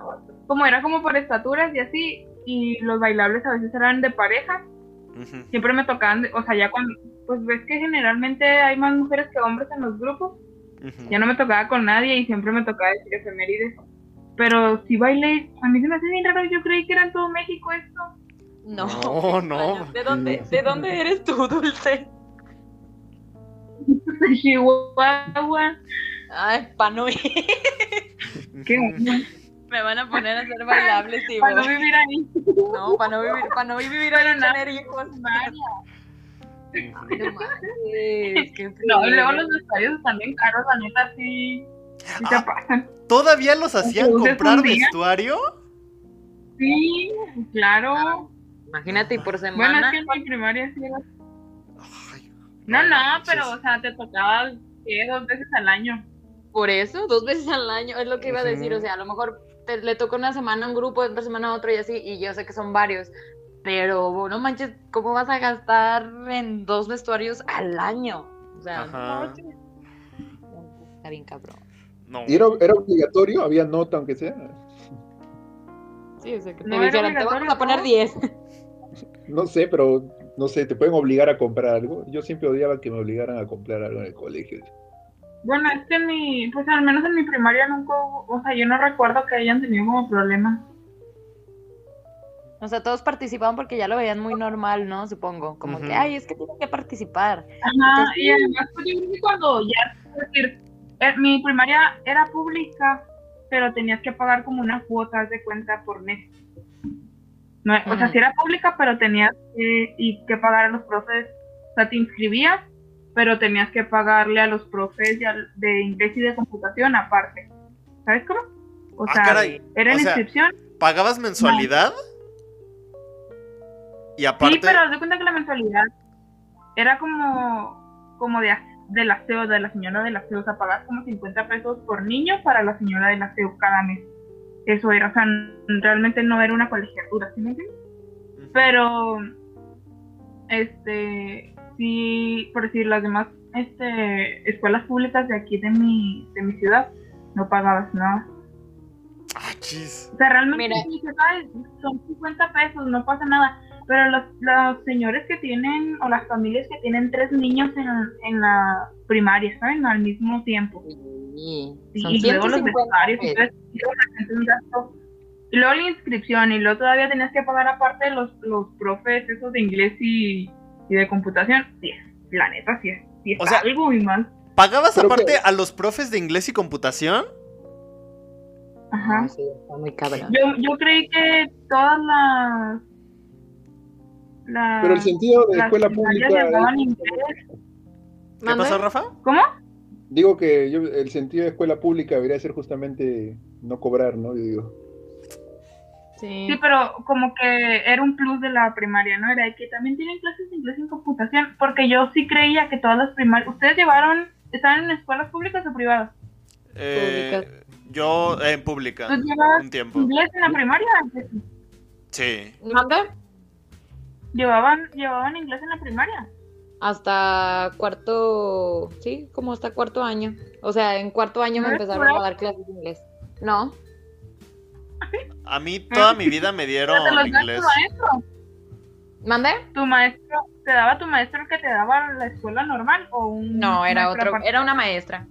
como era como por estaturas y así, y los bailables a veces eran de pareja, siempre me tocaban, o sea, ya cuando, pues ves que generalmente hay más mujeres que hombres en los grupos, Ya no me tocaba con nadie y siempre me tocaba decir efemérides. Pero si bailé, a mí se me hace bien raro, yo creí que era en todo México esto. No. No, no. ¿De dónde, ¿De dónde eres tú, Dulce? De Chihuahua. Ay, pa' no ir. Qué. Me van a poner a hacer bailables y Para no vivir ahí. No, para no vivir, para no vivir Pero ahí nada. tener hijos. No qué No, y luego los vestuarios están bien caros, la neta, sí, Ah, pasan. ¿Todavía los hacían comprar vestuario? Sí, claro. Imagínate, y por Bueno, es semana. que en mi primaria sí era. Ay, No, no, manches. pero, o sea, te tocaba ¿qué? dos veces al año. Por eso, dos veces al año, es lo que iba a decir. O sea, a lo mejor te- le toca una semana a un grupo, otra semana a otro y así, y yo sé que son varios. Pero no manches, ¿cómo vas a gastar en dos vestuarios al año? O sea, Ajá. no, está bien cabrón. No. ¿Y era, era obligatorio? ¿Había nota aunque sea? Sí, o sea, que te No era dijeran, te vamos a poner ¿no? 10. No sé, pero no sé, ¿te pueden obligar a comprar algo? Yo siempre odiaba que me obligaran a comprar algo en el colegio. Bueno, es que mi, pues al menos en mi primaria nunca hubo, o sea, yo no recuerdo que hayan tenido como problemas. O sea, todos participaban porque ya lo veían muy normal, ¿no? Supongo. Como que, ay, es que tienen que participar. Ajá, Entonces, y además, pues yo creo que cuando ya, es decir, eh, mi primaria era pública, pero tenías que pagar como una cuota haz de cuenta por mes. No, o sea, sí era pública, pero tenías que, y que pagar a los profes, o sea, te inscribías, pero tenías que pagarle a los profes y al- de inglés y de computación aparte. ¿Sabes cómo? O Ah, sea, caray. era O en sea, inscripción. ¿Pagabas mensualidad? Y aparte. Sí, pero haz de cuenta que la mensualidad era como, como de, del aseo, de la señora del aseo. O sea, pagas como 50 pesos por niño para la señora del aseo cada mes. Eso era, o sea, realmente no era una colegiatura, ¿sí me entiendes? Pero, este, sí, por decir, las demás este, escuelas públicas de aquí de mi, de mi ciudad, no pagabas nada. Ah, chis. O sea, realmente Mira. sí, dices, "Ay, son 50 pesos, no pasa nada. Pero los, los señores que tienen, o las familias que tienen tres niños en, en la primaria, ¿saben? Al mismo tiempo. Sí, Sí, y luego los 150 vestuarios, y pesos. entonces, y luego la gente un gasto. Y luego la inscripción, y luego todavía tenías que pagar aparte los, los profes esos de inglés y, y de computación. Sí, la neta, sí sí es O sea, algo muy mal. ¿Pagabas Pero aparte que- a los profes de inglés y computación? Ajá. Sí, está muy cabrón. Yo, yo creí que todas las... Pero el sentido de escuela pública, es-. ¿Qué pasó, Rafa? ¿Cómo? digo que yo, el sentido de escuela pública debería ser justamente no cobrar, ¿no? Yo digo, Sí. Sí, pero como que era un plus de la primaria, ¿no? Era de que también tienen clases de inglés en computación, porque yo sí creía que todas las primarias... ¿Ustedes llevaron, estaban en escuelas públicas o privadas? Eh, yo eh, en pública. ¿Tú llevabas Un tiempo. inglés en la primaria? Sí. ¿Llevaban, ¿Llevaban inglés en la primaria? Hasta cuarto, sí, como hasta cuarto año. O sea, en cuarto año me ¿No es empezaron a dar clases de inglés. No. A mí toda mi vida me dieron ¿Te los da tu inglés. maestro? ¿Mande? ¿Tu maestro, te daba tu maestro el que te daba la escuela normal o un No, era otro, era una maestra.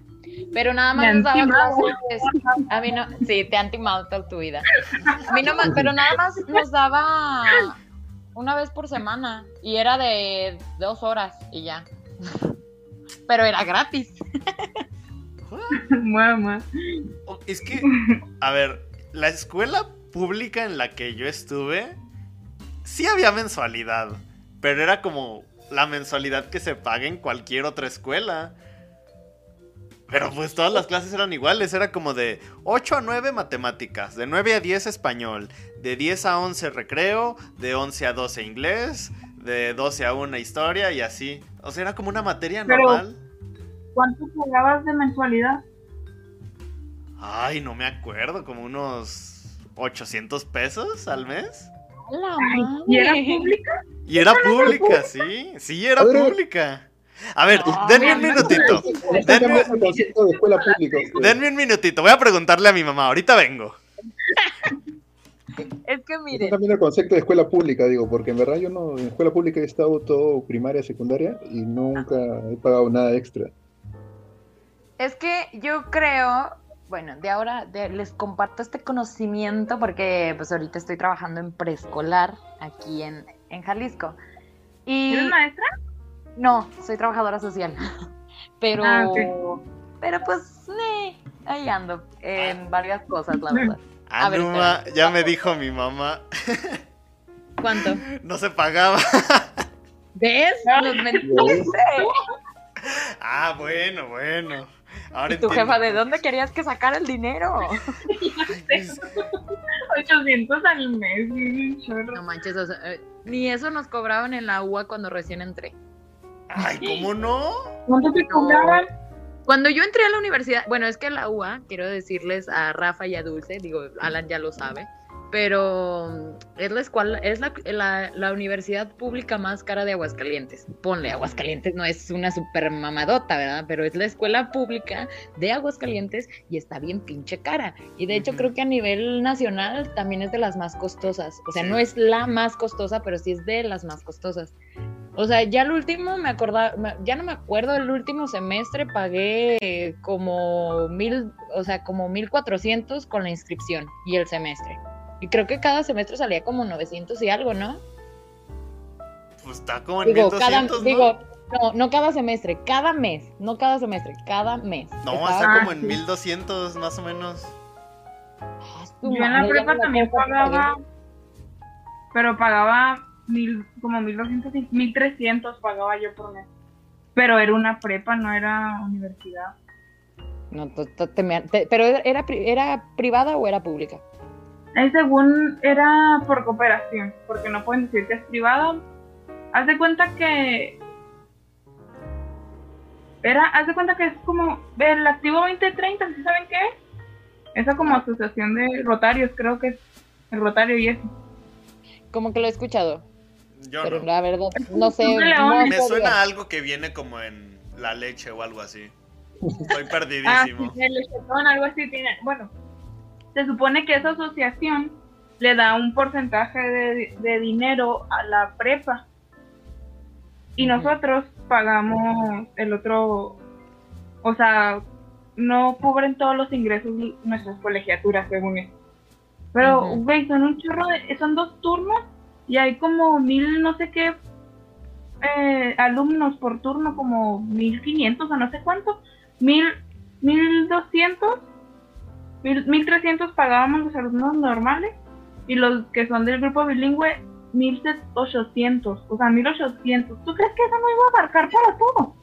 Pero nada más nos daba clases. A mí no, sí, te han timado toda tu vida. A mí no más, pero nada más nos daba una vez por semana y era de dos horas y ya. Pero era gratis. Mamá. Oh, Es que, a ver, la escuela pública en la que yo estuve, sí había mensualidad, pero era como la mensualidad que se paga en cualquier otra escuela. Pero pues todas las clases eran iguales, era como de 8 a 9 matemáticas, de 9 a 10 español, de 10 a 11 recreo, de 11 a 12 inglés, de 12 a 1 historia y así. O sea, era como una materia Pero- normal. ¿Cuánto pagabas de mensualidad? Ay, no me acuerdo, como unos 800 pesos al mes. La Ay, ¿Y era pública? Y era pública, sí, sí, era pública. A ver, No, denme un minutito, Le están cambiando el concepto de escuela pública. ustedes. denme un minutito, voy a preguntarle a mi mamá, ahorita vengo. Es que Están miren, cambiando el concepto de escuela pública, digo, porque en verdad yo no, en escuela pública he estado todo primaria, secundaria y nunca he pagado nada extra. es que yo creo, bueno, de ahora de- les comparto este conocimiento porque pues ahorita estoy trabajando en preescolar aquí en, en Jalisco. Y ¿Eres maestra? No, soy trabajadora social. Pero, Ah, pero pues, eh, ahí ando en varias cosas, la verdad. A Ah, ver, ma, espérame. ya me dijo mi mamá, ¿Cuánto? no se pagaba. ¿Ves? Los mentiste. Ah, bueno, bueno. Ahora Y tu entiendo. jefa, ¿de dónde querías que sacara el dinero? Pues, 800 al mes. No manches, o sea, eh, ni eso nos cobraban en la UA cuando recién entré. Ay, ¿cómo no? ¿Cuánto te cobraban? Cuando yo entré a la universidad, bueno, es que la UA, quiero decirles a Rafa y a Dulce, digo, Alan ya lo sabe, pero mm, es la escuela, es la, la, la universidad pública más cara de Aguascalientes. Ponle, Aguascalientes no es una super mamadota, ¿verdad? Pero es la escuela pública de Aguascalientes y está bien pinche cara. Y de hecho creo que a nivel nacional también es de las más costosas. O sea, Sí. no es la más costosa, pero sí es de las más costosas. O sea, ya el último me acordaba, ya no me acuerdo, el último semestre pagué como mil, o sea, como mil cuatrocientos con la inscripción y el semestre. Y creo que cada semestre salía como 900 y algo, ¿no? Pues está como en Digo, cada, 1200, ¿no? digo, no, no cada semestre, cada mes, no cada semestre, cada mes. No, Estaba- está como en sí. 1200 más o menos. Ah, Yo en la prepa también pagaba, pero pagaba mil, como 1200, y 1300 pagaba yo por mes. Pero era una prepa, no era universidad. No, pero era, era privada o era pública? Según era por cooperación, porque no pueden decir que es privada. Haz de cuenta que era, haz de cuenta que es como el activo 2030, ¿sí saben qué es? Esa como asociación de rotarios, creo que es el rotario y eso. Como que lo he escuchado, Yo pero no. la verdad, no sé. No. Me sabía. suena a algo que viene como en la leche o algo así. Estoy Ah, sí, perdidísimo. el lechetón, algo así tiene. Bueno, se supone que esa asociación le da un porcentaje de, de dinero a la prepa. Y nosotros pagamos el otro, o sea, no cubren todos los ingresos de nuestras colegiaturas, según eso. Pero, güey, son un chorro de, son dos turnos y hay como mil, no sé qué, eh, alumnos por turno, como mil quinientos o no sé cuánto, mil, mil doscientos, mil, trescientos pagábamos los alumnos normales y los que son del grupo bilingüe, mil ochocientos, o sea, mil ochocientos. ¿Tú crees que eso no iba a abarcar para todo?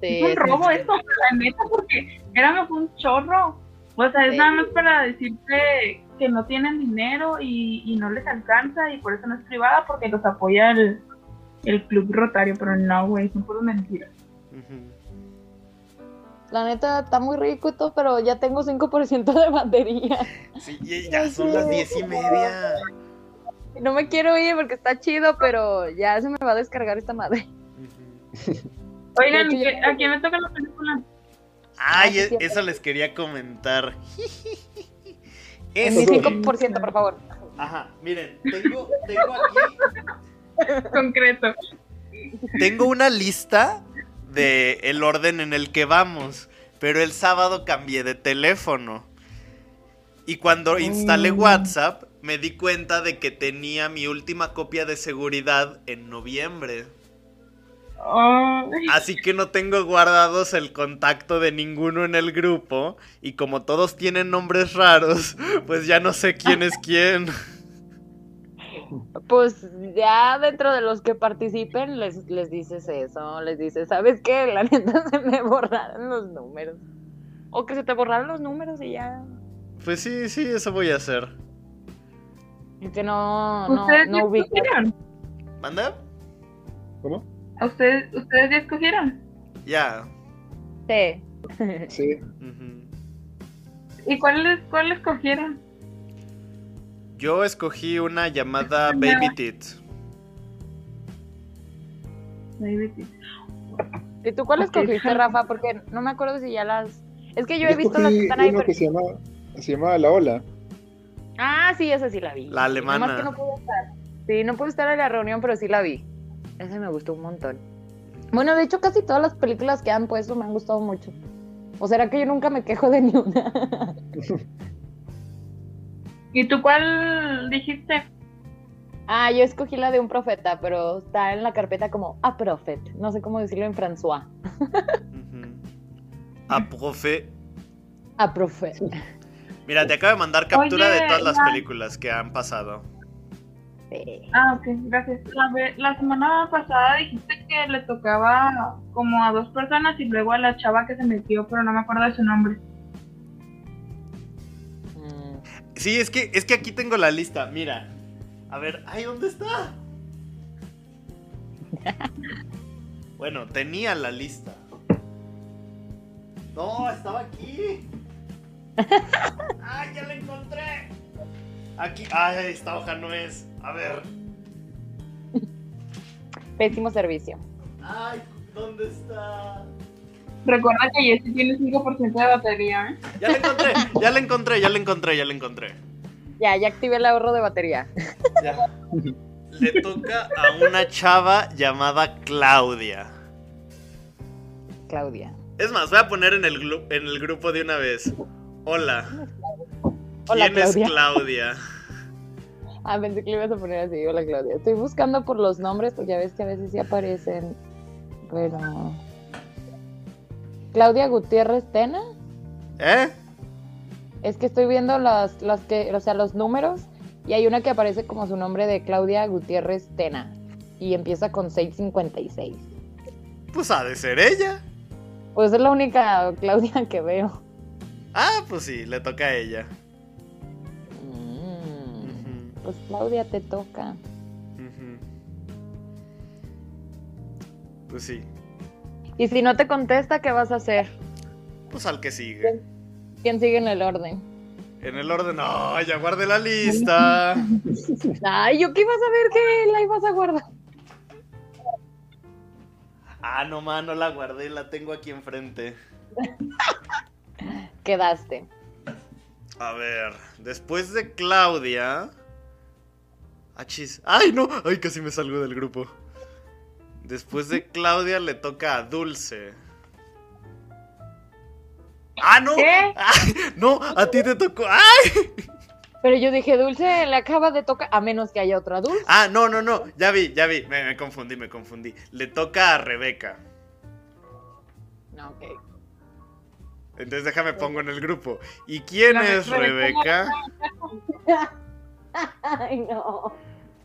Sí, es un sí, robo sí. esto, la neta, porque éramos un chorro. O sea, es Sí. nada más para decirte que no tienen dinero y, y no les alcanza y por eso no es privada porque los apoya el, el club rotario, pero no, güey, son puras mentiras. La neta está muy rico y todo, pero ya tengo 5% de batería. Sí, y ya son las diez y media. No me quiero ir porque está chido, pero ya se me va a descargar esta madre. Oigan, De hecho, ¿qué- yo- ¿a quién me toca la película? Ay, sí, e- eso les quería comentar. Eso. 5%, por favor. Ajá, miren, tengo, tengo aquí Concreto. Tengo una lista de el orden en el que vamos, pero el sábado cambié de teléfono. Y cuando instalé Mm. WhatsApp, me di cuenta de que tenía mi última copia de seguridad en noviembre. Así que no tengo guardados el contacto de ninguno en el grupo. Y como todos tienen nombres raros, pues ya no sé quién es quién. Pues ya dentro de los que participen les, les dices eso, les dices, ¿sabes qué? La neta se me borraron los números. O que se te borraron los números y ya. Pues sí, sí, eso voy a hacer. Y que no, no, ¿Ustedes ya no escogieron? ¿Manda? ¿Cómo? ¿A ustedes, ¿Ustedes ya escogieron? Ya. Sí. Sí. ¿Y cuál, cuál escogieron? Yo escogí una llamada Baby Tit. Baby Teeth. ¿Y tú cuál escogiste. Rafa? Porque no me acuerdo si ya las... Es que yo he visto las que están ahí, uno pero... que se llamaba, se llamaba La Ola. Ah, sí, esa sí la vi. La alemana. Nomás que no pude estar. Sí, no pude estar en la reunión, pero sí la vi. Esa me gustó un montón. Bueno, de hecho, casi todas las películas que han puesto me han gustado mucho. ¿O será que yo nunca me quejo de ni una? ¿Y tú cuál dijiste? ah, yo escogí la de un profeta, pero está en la carpeta como a prophet. No sé cómo decirlo en François. Ujú. A profe. A prophet. Mira, te acabo de mandar captura Oye, de todas las películas que han pasado. Sí. Ah, ok, gracias. La, la semana pasada dijiste que le tocaba como a dos personas y luego a la chava que se metió, pero no me acuerdo de su nombre. Mm, Sí, es que, es que aquí tengo la lista. Mira. A ver, ay, ¿dónde está? Bueno, tenía la lista. No, estaba aquí. ¡Ay, ya la encontré! Aquí. Ay, esta hoja no es. A ver. Pésimo servicio. Ay, ¿dónde está? Recuerda que Jessie tiene 5% de batería, ¿eh? Ya la encontré, ya la encontré, ya la encontré, ya la encontré. Ya, ya activé el ahorro de batería. Ya. Le toca a una chava llamada Claudia. Claudia. Es más, voy a poner en el, en el grupo de una vez. Hola. Hola, ¿Quién es Claudia. Ah, pensé que le ibas a poner así. Hola, Claudia. Estoy buscando por los nombres porque ya ves que a veces sí aparecen. Pero. Claudia Gutiérrez Tena. ¿Eh? Es que estoy viendo las, las que, o sea, los números y hay una que aparece como su nombre de Claudia Gutiérrez Tena y empieza con 656. Pues ha de ser ella. Pues es la única Claudia que veo. Ah, pues sí, le toca a ella. Pues Claudia te toca. Pues sí. Y si no te contesta, ¿qué vas a hacer? Pues al que sigue. ¿Quién sigue en el orden? En el orden. ¡No! Ya guardé la lista. Ay, yo qué iba a saber que la ibas a guardar. Ah, no, ma, no la guardé, la tengo aquí enfrente. Quedaste. A ver, después de Claudia. Achis. ¡Ay, no! ¡Ay, casi me salgo del grupo! Después de Claudia le toca a Dulce. ¡Ah, no! ¿Qué? ¡Ay! ¡No! ¡A ti te tocó! ¡Ay! Pero yo dije, Dulce le acaba de tocar, a menos que haya otra Dulce. Ah, no, no, no. Ya vi, ya vi. Me, me confundí, me confundí. Le toca a Rebeca. No, ok. Entonces déjame pongo en el grupo. ¿Y quién La es Rebeca. Rebeca? Ay, no.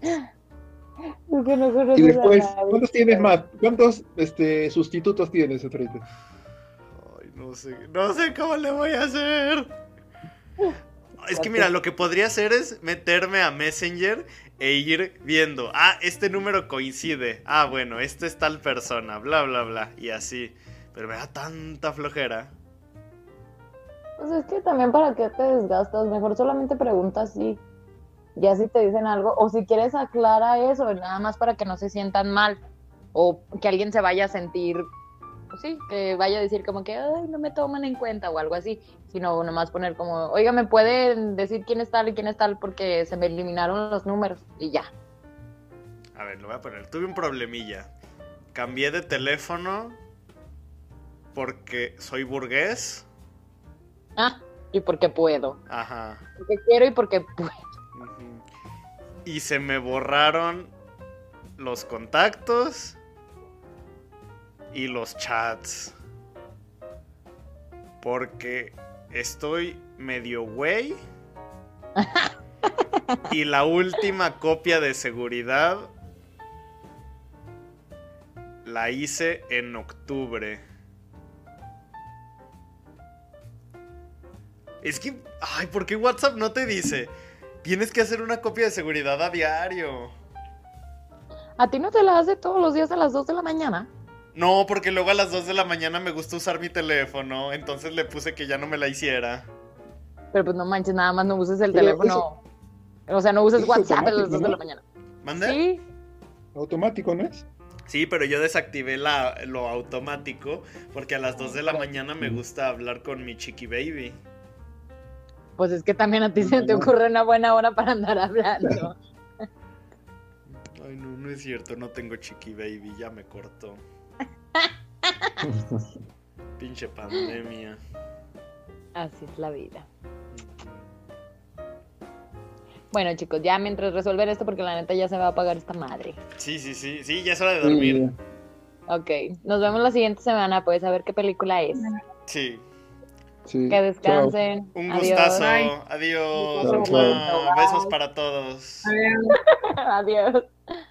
Es que no conozco Y a después, nadie. ¿cuántos tienes más? ¿Cuántos este, sustitutos tienes, Efraín? Ay, no sé, no sé cómo le voy a hacer. Es que mira, lo que podría hacer es meterme a Messenger e ir viendo, ah, este número coincide, ah, bueno, este es tal persona, bla, bla, bla, y así. Pero me da tanta flojera. Pues es que también para qué te desgastas, mejor solamente pregunta así. Ya si te dicen algo, o si quieres aclara eso, nada más para que no se sientan mal. O que alguien se vaya a sentir pues sí, que vaya a decir como que, ay, no me toman en cuenta o algo así, sino nomás poner como, oiga, ¿me pueden decir quién es tal y quién es tal porque se me eliminaron los números? Y ya. A ver, lo voy a poner. Tuve un problemilla. Cambié de teléfono porque soy burgués. Ah, y porque puedo. Ajá. Porque quiero y porque puedo. Y se me borraron los contactos y los chats. Porque estoy medio güey. y la última copia de seguridad la hice en octubre. Es que, ay, ¿por qué WhatsApp no te dice? Tienes que hacer una copia de seguridad a diario. ¿A ti no te la hace todos los días a las 2 de la mañana? No, porque luego a las 2 de la mañana me gusta usar mi teléfono, entonces le puse que ya no me la hiciera. Pero pues no manches, nada más no uses el Pero teléfono. O sea, no uses WhatsApp a las automático, 2 de la mañana. ¿Mande? Sí, Automático, ¿no es? Sí, pero yo desactivé la, lo automático porque a las 2 de la mañana me gusta hablar con mi chiqui baby. Pues es que también a ti se te ocurre una buena hora para andar hablando. Ay, no, no es cierto, no tengo chiqui baby, ya me cortó. Pinche pandemia. Así es la vida. Bueno, chicos, ya mientras resolver esto, porque la neta ya se va a apagar esta madre. Sí, sí, sí, sí, ya es hora de dormir. Ok, nos vemos la siguiente semana, pues a ver qué película es. Sí. Sí. Que descansen. Un Adiós. gustazo. Bye. Adiós. Chao, chao. Besos para todos. A ver, Adiós.